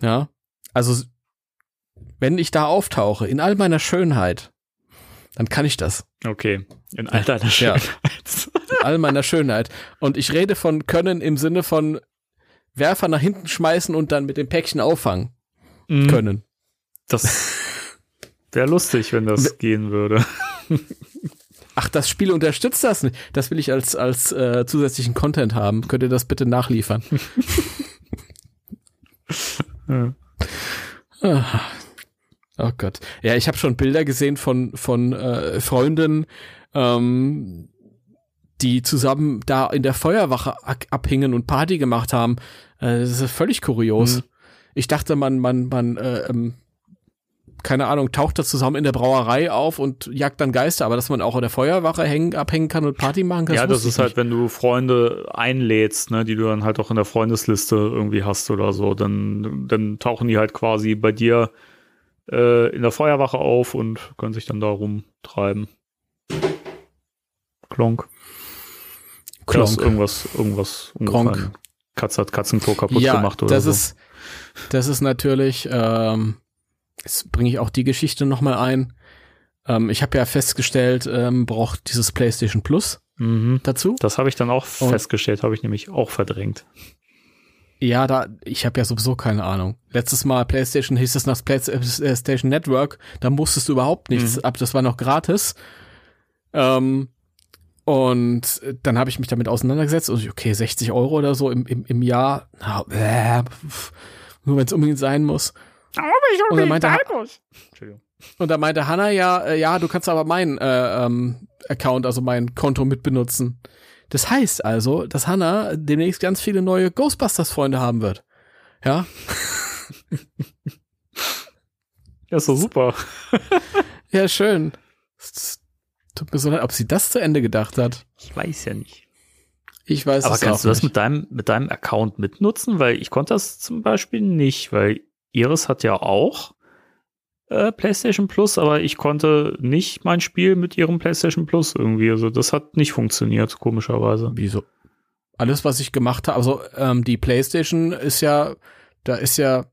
E: Ja. Also, wenn ich da auftauche, in all meiner Schönheit, dann kann ich das.
F: Okay. In all deiner
E: Ja.
F: Schönheit.
E: In all meiner Schönheit. Und ich rede von können im Sinne von Werfer nach hinten schmeißen und dann mit dem Päckchen auffangen
F: Mhm.
E: können.
F: Das wäre lustig, wenn das gehen würde.
E: Ach, das Spiel unterstützt das nicht. Das will ich als, als äh, zusätzlichen Content haben. Könnt ihr das bitte nachliefern?
F: Ja.
E: Ah. Oh Gott. Ja, ich habe schon Bilder gesehen von, von äh, Freunden, ähm, die zusammen da in der Feuerwache abhingen und Party gemacht haben. Äh, das ist völlig kurios.
F: Mhm.
E: Ich dachte, man, man, man, äh, ähm, keine Ahnung, taucht da zusammen in der Brauerei auf und jagt dann Geister, aber dass man auch in der Feuerwache hängen, abhängen kann und Party machen kann,
F: ja, das
E: wusste
F: ist halt, wenn du Freunde einlädst, ne, die du dann halt auch in der Freundesliste irgendwie hast oder so, dann, dann tauchen die halt quasi bei dir äh, in der Feuerwache auf und können sich dann da rumtreiben. Klonk.
E: Klonk.
F: irgendwas, irgendwas
E: Gronk.
F: umgefallen. Katz hat Katzentor kaputt
E: ja,
F: gemacht oder
E: das
F: so.
E: ist, das ist natürlich, ähm, jetzt bringe ich auch die Geschichte nochmal ein. Ähm, ich habe ja festgestellt, ähm, braucht dieses PlayStation Plus
F: mhm.
E: dazu.
F: Das habe ich dann auch
E: Und-
F: festgestellt, habe ich nämlich auch verdrängt.
E: Ja, da, ich habe ja sowieso keine Ahnung. Letztes Mal PlayStation hieß es nach PlayStation Network, da musstest du überhaupt nichts
F: Mhm.
E: ab, das war noch gratis. Ähm, und dann habe ich mich damit auseinandergesetzt und ich, okay, 60 Euro oder so im, im, im Jahr, na, äh, pf, nur wenn es unbedingt sein muss. Und dann meinte, Ha-
F: Entschuldigung.
E: und da meinte Hanna ja, äh, ja, du kannst aber meinen äh, ähm, Account, also mein Konto mitbenutzen. Das heißt also, dass Hanna demnächst ganz viele neue Ghostbusters-Freunde haben wird. Ja,
F: Ja, ist doch super.
E: ja, schön. Tut mir so leid, ob sie das zu Ende gedacht hat.
F: Ich weiß ja nicht.
E: Ich weiß
F: Aber kannst du das
E: nicht.
F: mit deinem, mit deinem Account mitnutzen? Weil ich konnte das zum Beispiel nicht, weil Iris hat ja auch äh, PlayStation Plus, aber ich konnte nicht mein Spiel mit ihrem PlayStation Plus irgendwie. Also das hat nicht funktioniert, komischerweise.
E: Wieso? Alles, was ich gemacht habe, also ähm, die PlayStation ist ja, da ist ja,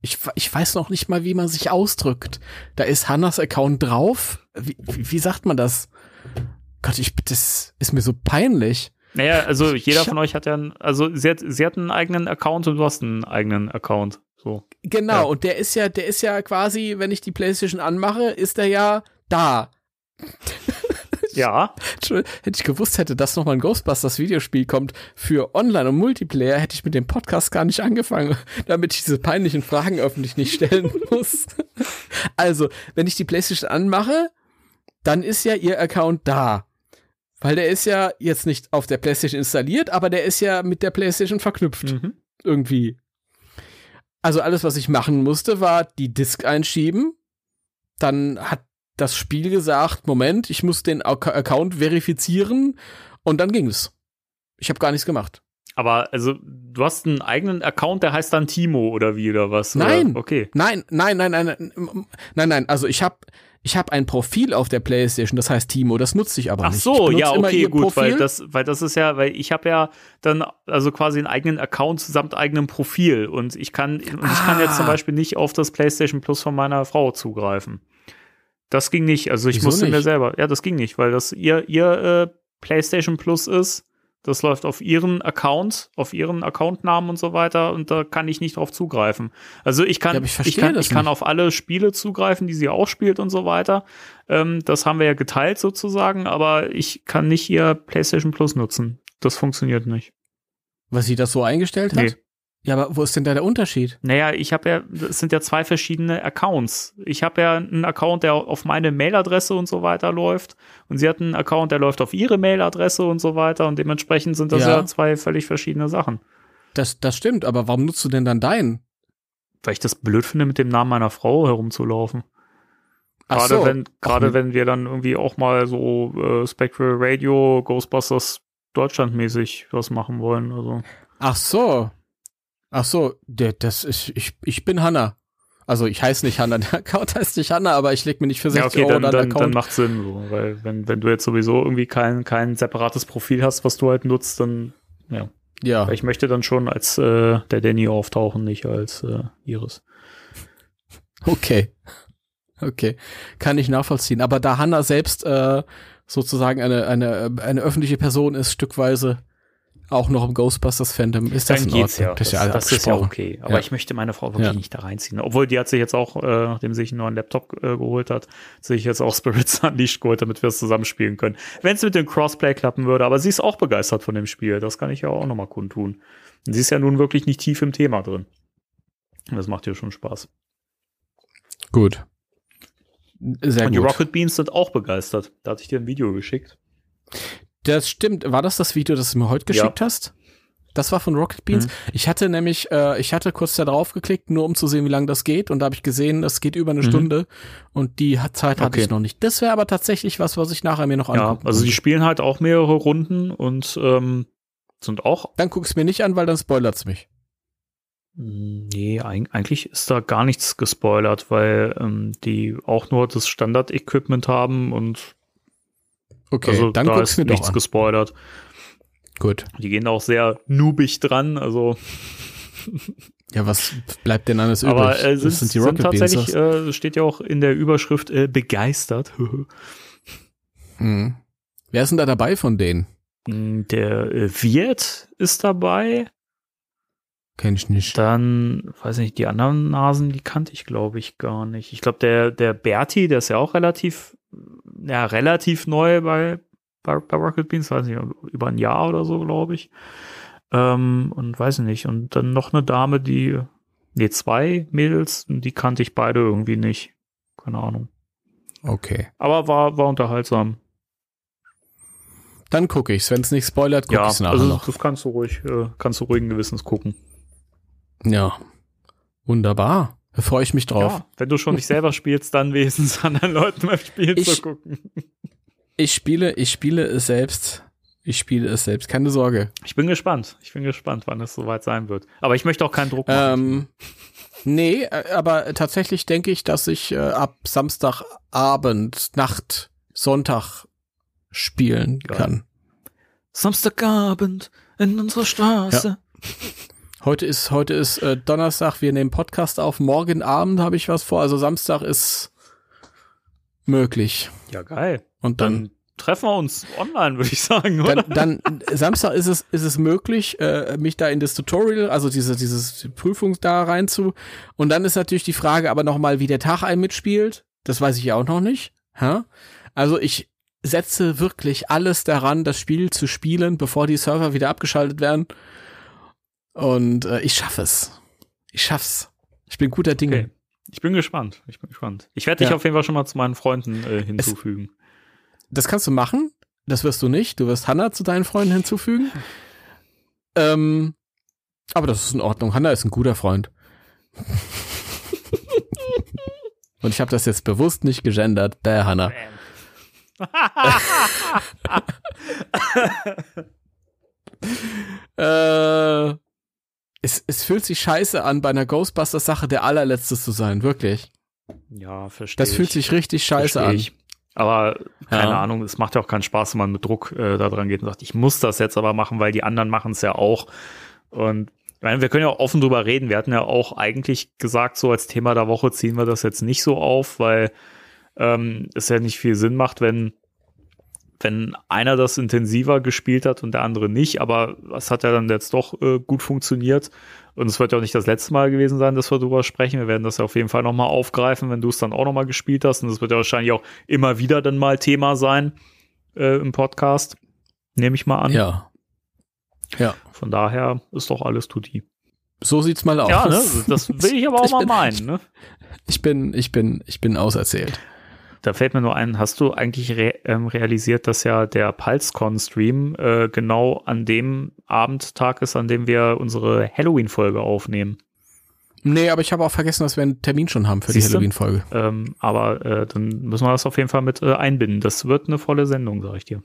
E: ich, ich weiß noch nicht mal, wie man sich ausdrückt. Da ist Hannas Account drauf. Wie, wie, wie sagt man das? Gott, ich, das ist mir so peinlich.
F: Naja, also jeder von euch hat ja, einen, also sie hat, sie hat einen eigenen Account und du hast einen eigenen Account. So.
E: Genau,
F: Ja.
E: und der ist ja, der ist ja quasi, wenn ich die PlayStation anmache, ist der ja da.
F: Ja,
E: Entschuldigung, Hätte ich gewusst hätte, dass noch mal ein Ghostbusters Videospiel kommt für Online und Multiplayer, hätte ich mit dem Podcast gar nicht angefangen, damit ich diese peinlichen Fragen öffentlich nicht stellen muss. Also, wenn ich die PlayStation anmache, dann ist ja ihr Account da. Weil der ist ja jetzt nicht auf der PlayStation installiert, aber der ist ja mit der PlayStation verknüpft.
F: mhm.
E: Irgendwie. Also alles, was ich machen musste, war die Disk einschieben. Dann hat das Spiel gesagt, Moment, ich muss den Ac Account verifizieren und dann ging es. Ich habe gar nichts gemacht.
F: aber also du hast einen eigenen Account, der heißt dann Timo oder wie oder was?
E: Nein.
F: Oder? Okay.
E: Nein, nein, nein, nein, nein, nein, nein. Also ich habe ich habe ein Profil auf der PlayStation, das heißt Timo, das nutze ich aber
F: Ach
E: nicht.
F: so,
E: ich benutze
F: ja, okay, gut,
E: Profil.
F: weil das, weil das ist ja, weil ich habe ja dann also quasi einen eigenen Account samt eigenem Profil und ich kann, und ich kann jetzt zum
E: Ah.
F: Beispiel nicht auf das PlayStation Plus von meiner Frau zugreifen. Das ging nicht, also ich
E: Wieso
F: musste mir
E: nicht?
F: selber, ja, das ging nicht, weil das ihr, ihr äh, PlayStation Plus ist, das läuft auf ihren Account, auf ihren Accountnamen und so weiter und da kann ich nicht drauf zugreifen. Also ich kann,
E: Ja, ich
F: ich, kann, ich kann auf alle Spiele zugreifen, die sie auch spielt und so weiter. Ähm, das haben wir ja geteilt sozusagen, aber ich kann nicht ihr PlayStation Plus nutzen. Das funktioniert nicht.
E: Was sie das so eingestellt hat?
F: Nee.
E: Ja, aber wo ist denn da der Unterschied?
F: Naja, ich habe ja, das sind ja zwei verschiedene Accounts. Ich habe ja einen Account, der auf meine Mailadresse und so weiter läuft. Und sie hat einen Account, der läuft auf ihre Mailadresse und so weiter. Und dementsprechend sind das ja,
E: Ja.
F: zwei völlig verschiedene Sachen.
E: Das, das stimmt, aber warum nutzt du denn dann deinen?
F: Weil ich das blöd finde, mit dem Namen meiner Frau herumzulaufen.
E: Ach
F: Gerade
E: so.
F: wenn, gerade
E: Ach,
F: wenn wir dann irgendwie auch mal so äh, Spectral Radio, Ghostbusters Deutschlandmäßig was machen wollen. Also.
E: Ach so. Ach so, der, das ist, ich, ich bin Hanna. Also ich heiße nicht Hanna, der Account heißt nicht Hanna, aber ich leg mir nicht für 60
F: Ja, okay,
E: Euro
F: dann,
E: dann,
F: dann, dann
E: Account.
F: macht Sinn, so, weil wenn, wenn du jetzt sowieso irgendwie kein, kein separates Profil hast, was du halt nutzt, dann ja.
E: Ja.
F: Weil ich möchte dann schon als äh, der Danny auftauchen, nicht als äh, Iris.
E: Okay. Okay. Kann ich nachvollziehen. Aber da Hannah selbst äh, sozusagen eine, eine, eine öffentliche Person ist, stückweise auch noch im Ghostbusters-Fandom, ist das
F: Dann
E: in
F: geht's
E: Ordnung.
F: ja. Das,
E: ja
F: das ist ja okay. Aber
E: Ja.
F: ich möchte meine Frau wirklich
E: Ja.
F: nicht da reinziehen. Obwohl die hat sich jetzt auch, äh, nachdem sie sich einen neuen Laptop äh, geholt hat, sich jetzt auch Spirits Unleashed geholt, damit wir es zusammenspielen können. Wenn es mit dem Crossplay klappen würde, aber sie ist auch begeistert von dem Spiel. Das kann ich ja auch nochmal kundtun. Und sie ist ja nun wirklich nicht tief im Thema drin. Und Das macht ihr schon Spaß.
E: Gut. Sehr
F: Und die
E: gut.
F: Rocket Beans sind auch begeistert. Da hatte ich dir ein Video geschickt.
E: Das stimmt. War das das Video, das du mir heute
F: Ja.
E: geschickt hast? Das war von Rocket Beans.
F: Mhm.
E: Ich hatte nämlich, äh, ich hatte kurz da drauf geklickt, nur um zu sehen, wie lange das geht. Und da habe ich gesehen, das geht über eine
F: Mhm.
E: Stunde. Und die Zeit hatte
F: Okay.
E: ich noch nicht. Das wäre aber tatsächlich was, was ich nachher mir noch
F: Ja,
E: angucken
F: also die spielen halt auch mehrere Runden und ähm, sind auch
E: Dann guck es mir nicht an, weil dann spoilert's mich.
F: Nee, eig eigentlich ist da gar nichts gespoilert, weil ähm, die auch nur das Standard-Equipment haben und
E: Okay,
F: also
E: dann
F: da ist nichts
E: an.
F: gespoilert.
E: Gut.
F: Die gehen da auch sehr noobig dran, also
E: Ja, was bleibt denn alles übrig?
F: aber äh, sind,
E: das sind die
F: sind
E: Rocket
F: tatsächlich,
E: Beans.
F: äh, steht ja auch in der Überschrift äh, begeistert.
E: Mhm. Wer ist denn da dabei von denen?
F: Mm, der äh, Wirt ist dabei,
E: Kenn ich nicht.
F: dann, weiß nicht, die anderen Nasen, die kannte ich glaube ich gar nicht. Ich glaube, der, der Berti, der ist ja auch relativ, ja, relativ neu bei, bei, bei Rocket Beans, weiß nicht, über ein Jahr oder so, glaube ich. Ähm, und weiß ich nicht. Und dann noch eine Dame, die, nee, zwei Mädels, die kannte ich beide irgendwie nicht. Keine Ahnung.
E: Okay.
F: Aber war, war unterhaltsam.
E: Dann gucke ich's. Wenn es nicht spoilert, gucke
F: ja,
E: ich's nachher
F: also
E: noch.
F: das kannst du ruhig, äh, kannst du ruhigen Gewissens gucken.
E: Ja. Wunderbar. Da freue ich mich drauf.
F: Ja, wenn du schon nicht selber spielst, dann wenigstens anderen Leuten beim Spiel
E: Ich-
F: zu gucken.
E: Ich spiele, ich spiele es selbst. Ich spiele es selbst. Keine Sorge.
F: Ich bin gespannt. Ich bin gespannt, wann es soweit sein wird. Aber ich möchte auch keinen Druck machen.
E: Ähm, nee, äh, aber tatsächlich denke ich, dass ich äh, ab Samstagabend, Nacht, Sonntag spielen
F: Geil.
E: kann.
F: Samstagabend in unserer Straße.
E: Heute ist, heute ist äh, Donnerstag, wir nehmen Podcast auf. Morgen Abend habe ich was vor. Also Samstag ist möglich.
F: Ja, geil.
E: Und dann,
F: Dann treffen wir uns online, würde ich sagen, oder?
E: dann, dann Samstag ist es, ist es möglich, äh, mich da in das Tutorial, also diese, dieses die Prüfung da rein zu. Und dann ist natürlich die Frage aber nochmal, wie der Tag ein mitspielt. Das weiß ich ja auch noch nicht. Hä? Also ich setze wirklich alles daran, das Spiel zu spielen, bevor die Server wieder abgeschaltet werden. Und äh, ich schaffe es. Ich schaff's. Ich bin guter Dinge.
F: Okay. Ich bin gespannt. Ich bin gespannt. Ich werde dich
E: Ja.
F: auf jeden Fall schon mal zu meinen Freunden äh, hinzufügen.
E: Das kannst du machen. Das wirst du nicht. Du wirst Hannah zu deinen Freunden hinzufügen. ähm, aber das ist in Ordnung. Hannah ist ein guter Freund. Und ich habe das jetzt bewusst nicht gegendert. Bäh, Hannah. äh, es, es fühlt sich scheiße an, bei einer Ghostbusters-Sache der allerletzte zu sein. Wirklich.
F: Ja, verstehe.
E: Das fühlt sich richtig scheiße an.
F: Aber keine
E: Ja.
F: Ahnung, es macht ja auch keinen Spaß, wenn man mit Druck äh, da dran geht und sagt, ich muss das jetzt aber machen, weil die anderen machen es ja auch. Und meine, wir können ja auch offen drüber reden. Wir hatten ja auch eigentlich gesagt, so als Thema der Woche ziehen wir das jetzt nicht so auf, weil ähm, es ja nicht viel Sinn macht, wenn wenn einer das intensiver gespielt hat und der andere nicht, aber das hat ja dann jetzt doch äh, gut funktioniert. Und es wird ja auch nicht das letzte Mal gewesen sein, dass wir darüber sprechen. Wir werden das ja auf jeden Fall nochmal aufgreifen, wenn du es dann auch nochmal gespielt hast. Und das wird ja wahrscheinlich auch immer wieder dann mal Thema sein äh, im Podcast. Nehme ich mal an.
E: Ja. Ja.
F: Von daher ist doch alles tutti.
E: So sieht's mal aus.
F: Ja, ne? das will ich aber auch
E: Ich
F: mal
E: bin-
F: meinen. Ne?
E: Ich bin, ich bin, ich bin auserzählt.
F: Da fällt mir nur ein, hast du eigentlich re ähm, realisiert, dass ja der PulseCon-Stream äh, genau an dem Abendtag ist, an dem wir unsere Halloween-Folge aufnehmen?
E: Nee, aber ich habe auch vergessen, dass wir einen Termin schon haben für die
F: Siehste?
E: Halloween-Folge.
F: Ähm, aber äh, dann müssen wir das auf jeden Fall mit äh, einbinden. Das wird eine volle Sendung, sag ich dir.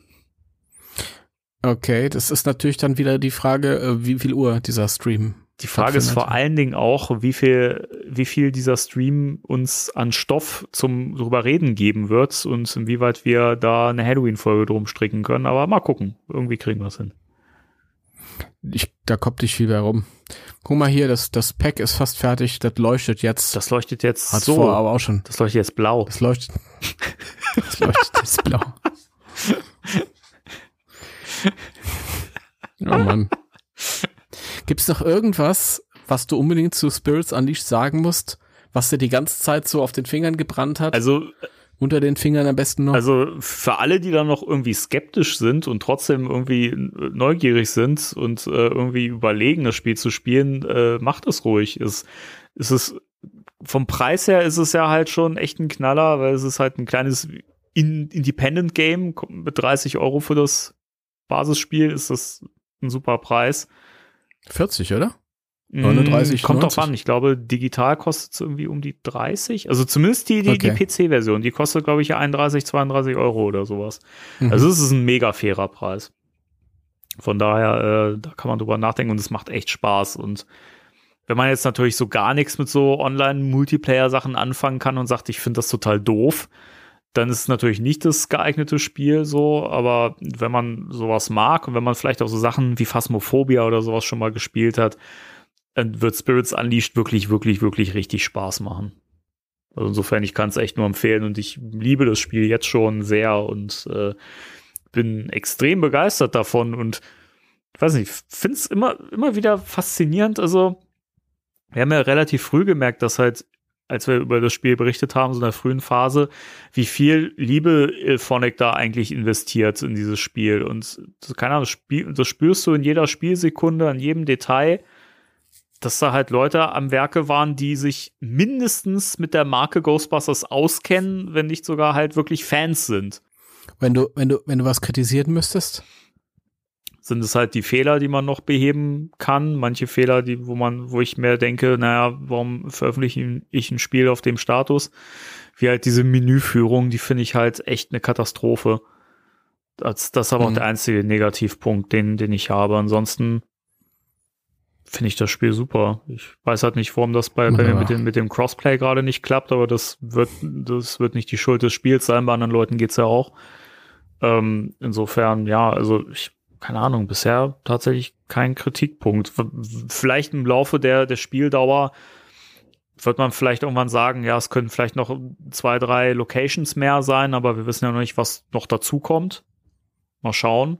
E: Okay, das ist natürlich dann wieder die Frage, äh, wie viel Uhr dieser Stream.
F: Die Frage ist vor allen Dingen auch, wie viel, wie viel dieser Stream uns an Stoff zum drüber reden geben wird und inwieweit wir da eine Halloween-Folge drum stricken können. Aber mal gucken. Irgendwie kriegen wir es hin.
E: Ich, da kommt nicht viel mehr rum. Guck mal hier, das, das Pack ist fast fertig, das leuchtet jetzt.
F: Das leuchtet jetzt
E: Hat
F: so.
E: vor, aber auch schon.
F: Das leuchtet jetzt blau.
E: Das leuchtet. Das leuchtet jetzt blau. Oh Mann. Gibt's noch irgendwas, was du unbedingt zu Spirits Unleashed sagen musst, was dir die ganze Zeit so auf den Fingern gebrannt hat?
F: Also,
E: Unter den Fingern am besten noch?
F: also für alle, die da noch irgendwie skeptisch sind und trotzdem irgendwie neugierig sind und äh, irgendwie überlegen, das Spiel zu spielen, äh, macht es ruhig. Es, es ist vom Preis her ist es ja halt schon echt ein Knaller, weil es ist halt ein kleines In Independent Game mit 30 Euro für das Basisspiel ist das ein super Preis.
E: 40, oder?
F: Mm,
E: 39,
F: Kommt
E: 90?
F: drauf an. Ich glaube, digital kostet es irgendwie um die 30. Also zumindest die, die,
E: Okay.
F: die PC-Version. Die kostet, glaube ich, 31, 32 Euro oder sowas.
E: Mhm.
F: Also es ist ein mega fairer Preis. Von daher, äh, da kann man drüber nachdenken und es macht echt Spaß. Und wenn man jetzt natürlich so gar nichts mit so Online-Multiplayer-Sachen anfangen kann und sagt, ich finde das total doof, dann ist es natürlich nicht das geeignete Spiel so, aber wenn man sowas mag und wenn man vielleicht auch so Sachen wie Phasmophobia oder sowas schon mal gespielt hat, dann wird Spirits Unleashed wirklich, wirklich, wirklich richtig Spaß machen. Also insofern, ich kann es echt nur empfehlen und ich liebe das Spiel jetzt schon sehr und äh, bin extrem begeistert davon und ich weiß nicht, finde es immer, immer wieder faszinierend. Also, wir haben ja relativ früh gemerkt, dass halt, als wir über das Spiel berichtet haben, so in der frühen Phase, wie viel Liebe Ilphonic da eigentlich investiert in dieses Spiel. Und keine Ahnung, das, spürst du in jeder Spielsekunde, an jedem Detail, dass da halt Leute am Werke waren, die sich mindestens mit der Marke Ghostbusters auskennen, wenn nicht sogar halt wirklich Fans sind.
E: wenn du, wenn du, wenn du was kritisieren müsstest?
F: Sind es halt die Fehler, die man noch beheben kann. Manche Fehler, die, wo man, wo ich mir denke, naja, warum veröffentliche ich ein Spiel auf dem Status? Wie halt diese Menüführung, die finde ich halt echt eine Katastrophe. Das, das ist aber auch
E: Mhm.
F: der einzige Negativpunkt, den, den ich habe. Ansonsten finde ich das Spiel super. Ich weiß halt nicht, warum das bei, bei mir mit dem, mit dem Crossplay gerade nicht klappt, aber das wird, das wird nicht die Schuld des Spiels sein. Bei anderen Leuten geht's ja auch. Ähm, insofern, ja, also ich, keine Ahnung, bisher tatsächlich kein Kritikpunkt. Vielleicht im Laufe der, der Spieldauer wird man vielleicht irgendwann sagen, ja, es können vielleicht noch zwei, drei Locations mehr sein, aber wir wissen ja noch nicht, was noch dazu kommt. Mal schauen.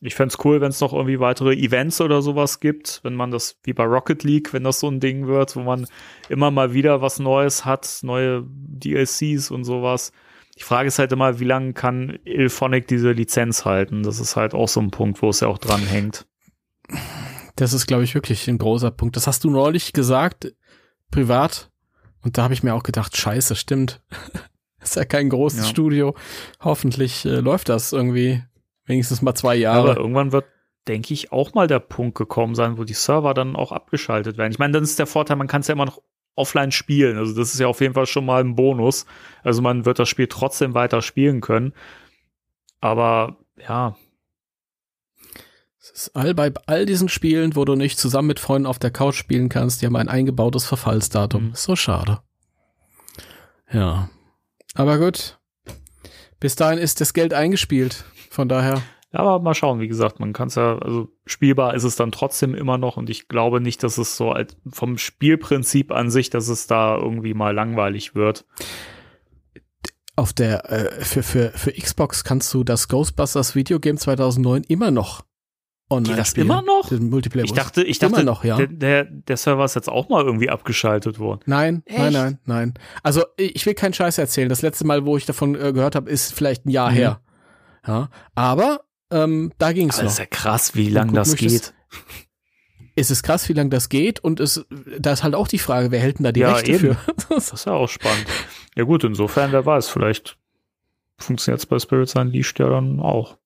F: Ich fänd's cool, wenn es noch irgendwie weitere Events oder sowas gibt, wenn man das, wie bei Rocket League, wenn das so ein Ding wird, wo man immer mal wieder was Neues hat, neue DLCs und sowas. Die Frage ist halt immer, wie lange kann Ilphonic diese Lizenz halten? Das ist halt auch so ein Punkt, wo es ja auch dran hängt.
E: Das ist, glaube ich, wirklich ein großer Punkt. Das hast du neulich gesagt, privat. Und da habe ich mir auch gedacht, scheiße, stimmt. ist ja kein großes
F: Ja.
E: Studio. Hoffentlich äh, läuft das irgendwie wenigstens mal zwei Jahre.
F: Aber irgendwann wird, denke ich, auch mal der Punkt gekommen sein, wo die Server dann auch abgeschaltet werden. Ich meine, dann ist der Vorteil, man kann es ja immer noch offline spielen. Also das ist ja auf jeden Fall schon mal ein Bonus. Also man wird das Spiel trotzdem weiter spielen können. Aber ja,
E: Es ist all bei all diesen Spielen, wo du nicht zusammen mit Freunden auf der Couch spielen kannst, die haben ein eingebautes Verfallsdatum.
F: Mhm.
E: Ist so schade. Ja. Aber gut. Bis dahin ist das Geld eingespielt. Von daher.
F: Ja, aber mal schauen, wie gesagt, man kann es ja, also spielbar ist es dann trotzdem immer noch und ich glaube nicht, dass es so als vom Spielprinzip an sich, dass es da irgendwie mal langweilig wird.
E: Auf der, äh, für, für, für Xbox kannst du das Ghostbusters Videogame 2009 immer noch online
F: Geht das
E: spielen.
F: immer noch?
E: Den Multiplayer.
F: Ich dachte, ich
E: Immer
F: dachte,
E: noch, ja.
F: der, der, der Server ist jetzt auch mal irgendwie abgeschaltet worden.
E: Nein, nein,
F: Echt?
E: nein, nein. Also ich will keinen Scheiß erzählen. Das letzte Mal, wo ich davon äh, gehört habe, ist vielleicht ein Jahr
F: Mhm.
E: her. Ja, aber ähm, da ging es
F: das ist
E: noch.
F: ja krass, wie lang das
E: möchtest-
F: geht.
E: Es ist krass, wie lange das geht und es, da ist halt auch die Frage, wer hält denn da die
F: Ja,
E: Rechte
F: eben.
E: für?
F: Das ist ja auch spannend. Ja gut, insofern, wer weiß, vielleicht funktioniert es bei Spirits Unleashed ja dann auch.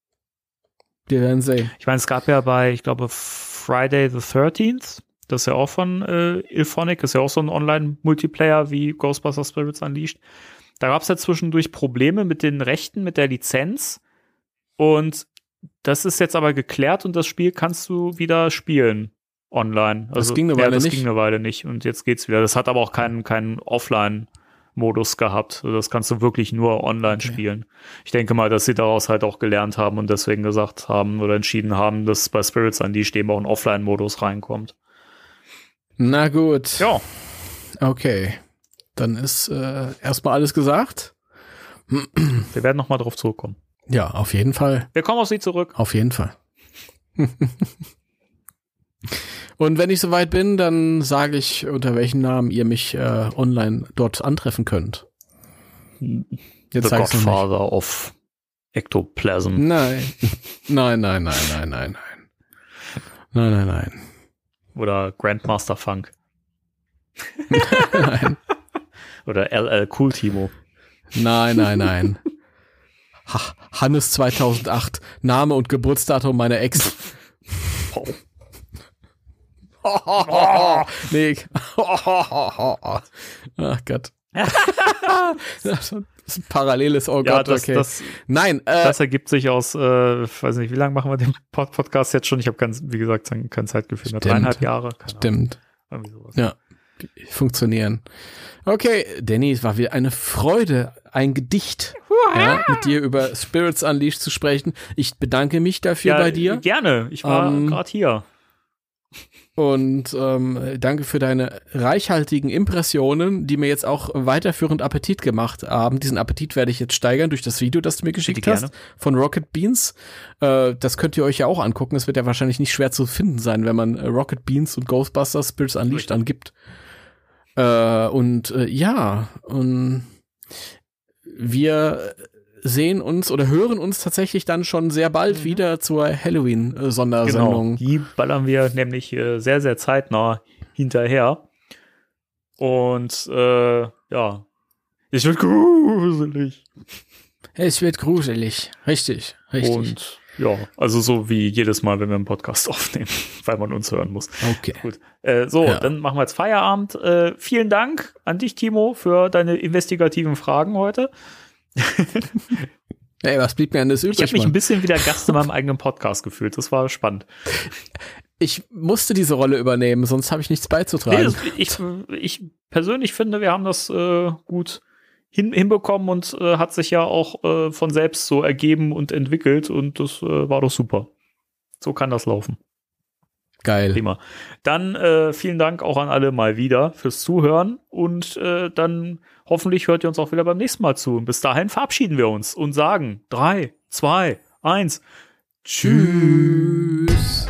E: Wir werden sehen.
F: Ich meine, es gab ja bei, ich glaube, Friday the 13th, das ist ja auch von äh, Ilphonic, ist ja auch so ein Online-Multiplayer wie Ghostbusters Spirits Unleashed. Da gab es ja zwischendurch Probleme mit den Rechten, mit der Lizenz. Und das ist jetzt aber geklärt und das Spiel kannst du wieder spielen online.
E: Das ging eine
F: ja,
E: Weile
F: das
E: nicht.
F: ging eine Weile nicht und jetzt geht's wieder. Das hat aber auch keinen keinen Modus gehabt. Also das kannst du wirklich nur online
E: Okay.
F: spielen. Ich denke mal, dass sie daraus halt auch gelernt haben und deswegen gesagt haben oder entschieden haben, dass bei Spirits Unleashed eben auch ein Offline-Modus reinkommt.
E: Na gut.
F: Ja,
E: Okay. Dann ist äh, erstmal alles gesagt.
F: wir werden nochmal drauf zurückkommen.
E: Ja, auf jeden Fall.
F: Wir kommen auf sie zurück.
E: Auf jeden Fall. Und wenn ich soweit bin, dann sage ich, unter welchen Namen ihr mich äh, online dort antreffen könnt. Jetzt
F: The
E: noch nicht.
F: Godfather of Ectoplasm.
E: Nein. Nein, nein, nein, nein, nein, nein. Nein, nein, nein.
F: Oder Grandmaster Funk.
E: Nein,
F: Oder LL Cool Timo.
E: nein, nein, nein. Ha Hannes 2008, Name und Geburtsdatum meiner Ex. nee. Ach Gott. das ist ein paralleles, oh
F: Ja,
E: Gott,
F: das,
E: okay.
F: das,
E: Nein, äh,
F: das ergibt sich aus, äh, weiß nicht, wie lange machen wir den Pod Podcast jetzt schon? Ich habe wie gesagt, kein, Zeitgefühl mehr. Dreieinhalb Jahre.
E: Stimmt.
F: Ahnung.
E: Ja, funktionieren. Okay, Danny, es war wieder eine Freude, ein Gedicht ja, mit dir über Spirits Unleashed zu sprechen. Ich bedanke mich dafür
F: Ja,
E: bei dir
F: Gerne. Ich war
E: Ähm,
F: gerade hier.
E: und ähm, danke für deine reichhaltigen Impressionen, die mir jetzt auch weiterführend Appetit gemacht haben. Diesen Appetit werde ich jetzt steigern durch das Video, das du mir geschickt hast von Rocket Beans. Äh, das könnt ihr euch ja auch angucken. Es wird ja wahrscheinlich nicht schwer zu finden sein, wenn man Rocket Beans und Ghostbusters Spirits Unleashed
F: Richtig.
E: Äh, und äh, ja, und wir sehen uns oder hören uns tatsächlich dann schon sehr bald wieder zur
F: Genau.
E: Halloween-Sondersendung.
F: Die ballern wir nämlich äh, sehr, sehr zeitnah hinterher. Und äh, ja, es wird gruselig.
E: Es wird gruselig. Richtig, richtig.
F: Und ja, also so wie jedes Mal, wenn wir einen Podcast aufnehmen, weil man uns hören muss.
E: okay.
F: Gut. Äh, so,
E: Ja.
F: dann machen wir jetzt Feierabend. Äh, vielen Dank an dich, Timo, für deine investigativen Fragen heute.
E: Ey, was blieb mir an das
F: Ich habe
E: übrig,
F: mich ein bisschen wie der Gast in meinem eigenen Podcast gefühlt. Das war spannend.
E: Ich musste diese Rolle übernehmen, sonst habe ich nichts
F: Nee,
E: beizutragen.
F: das, ich, ich persönlich finde, wir haben das äh, gut hin, hinbekommen und äh, hat sich ja auch äh, von selbst so ergeben und entwickelt und das äh, war doch super. So kann das laufen.
E: Geil.
F: Prima. Dann äh, vielen Dank auch an alle mal wieder fürs Zuhören und äh, dann hoffentlich hört ihr uns auch wieder beim nächsten Mal zu. Und bis dahin verabschieden wir uns und sagen drei, zwei, eins.
E: Tschüss.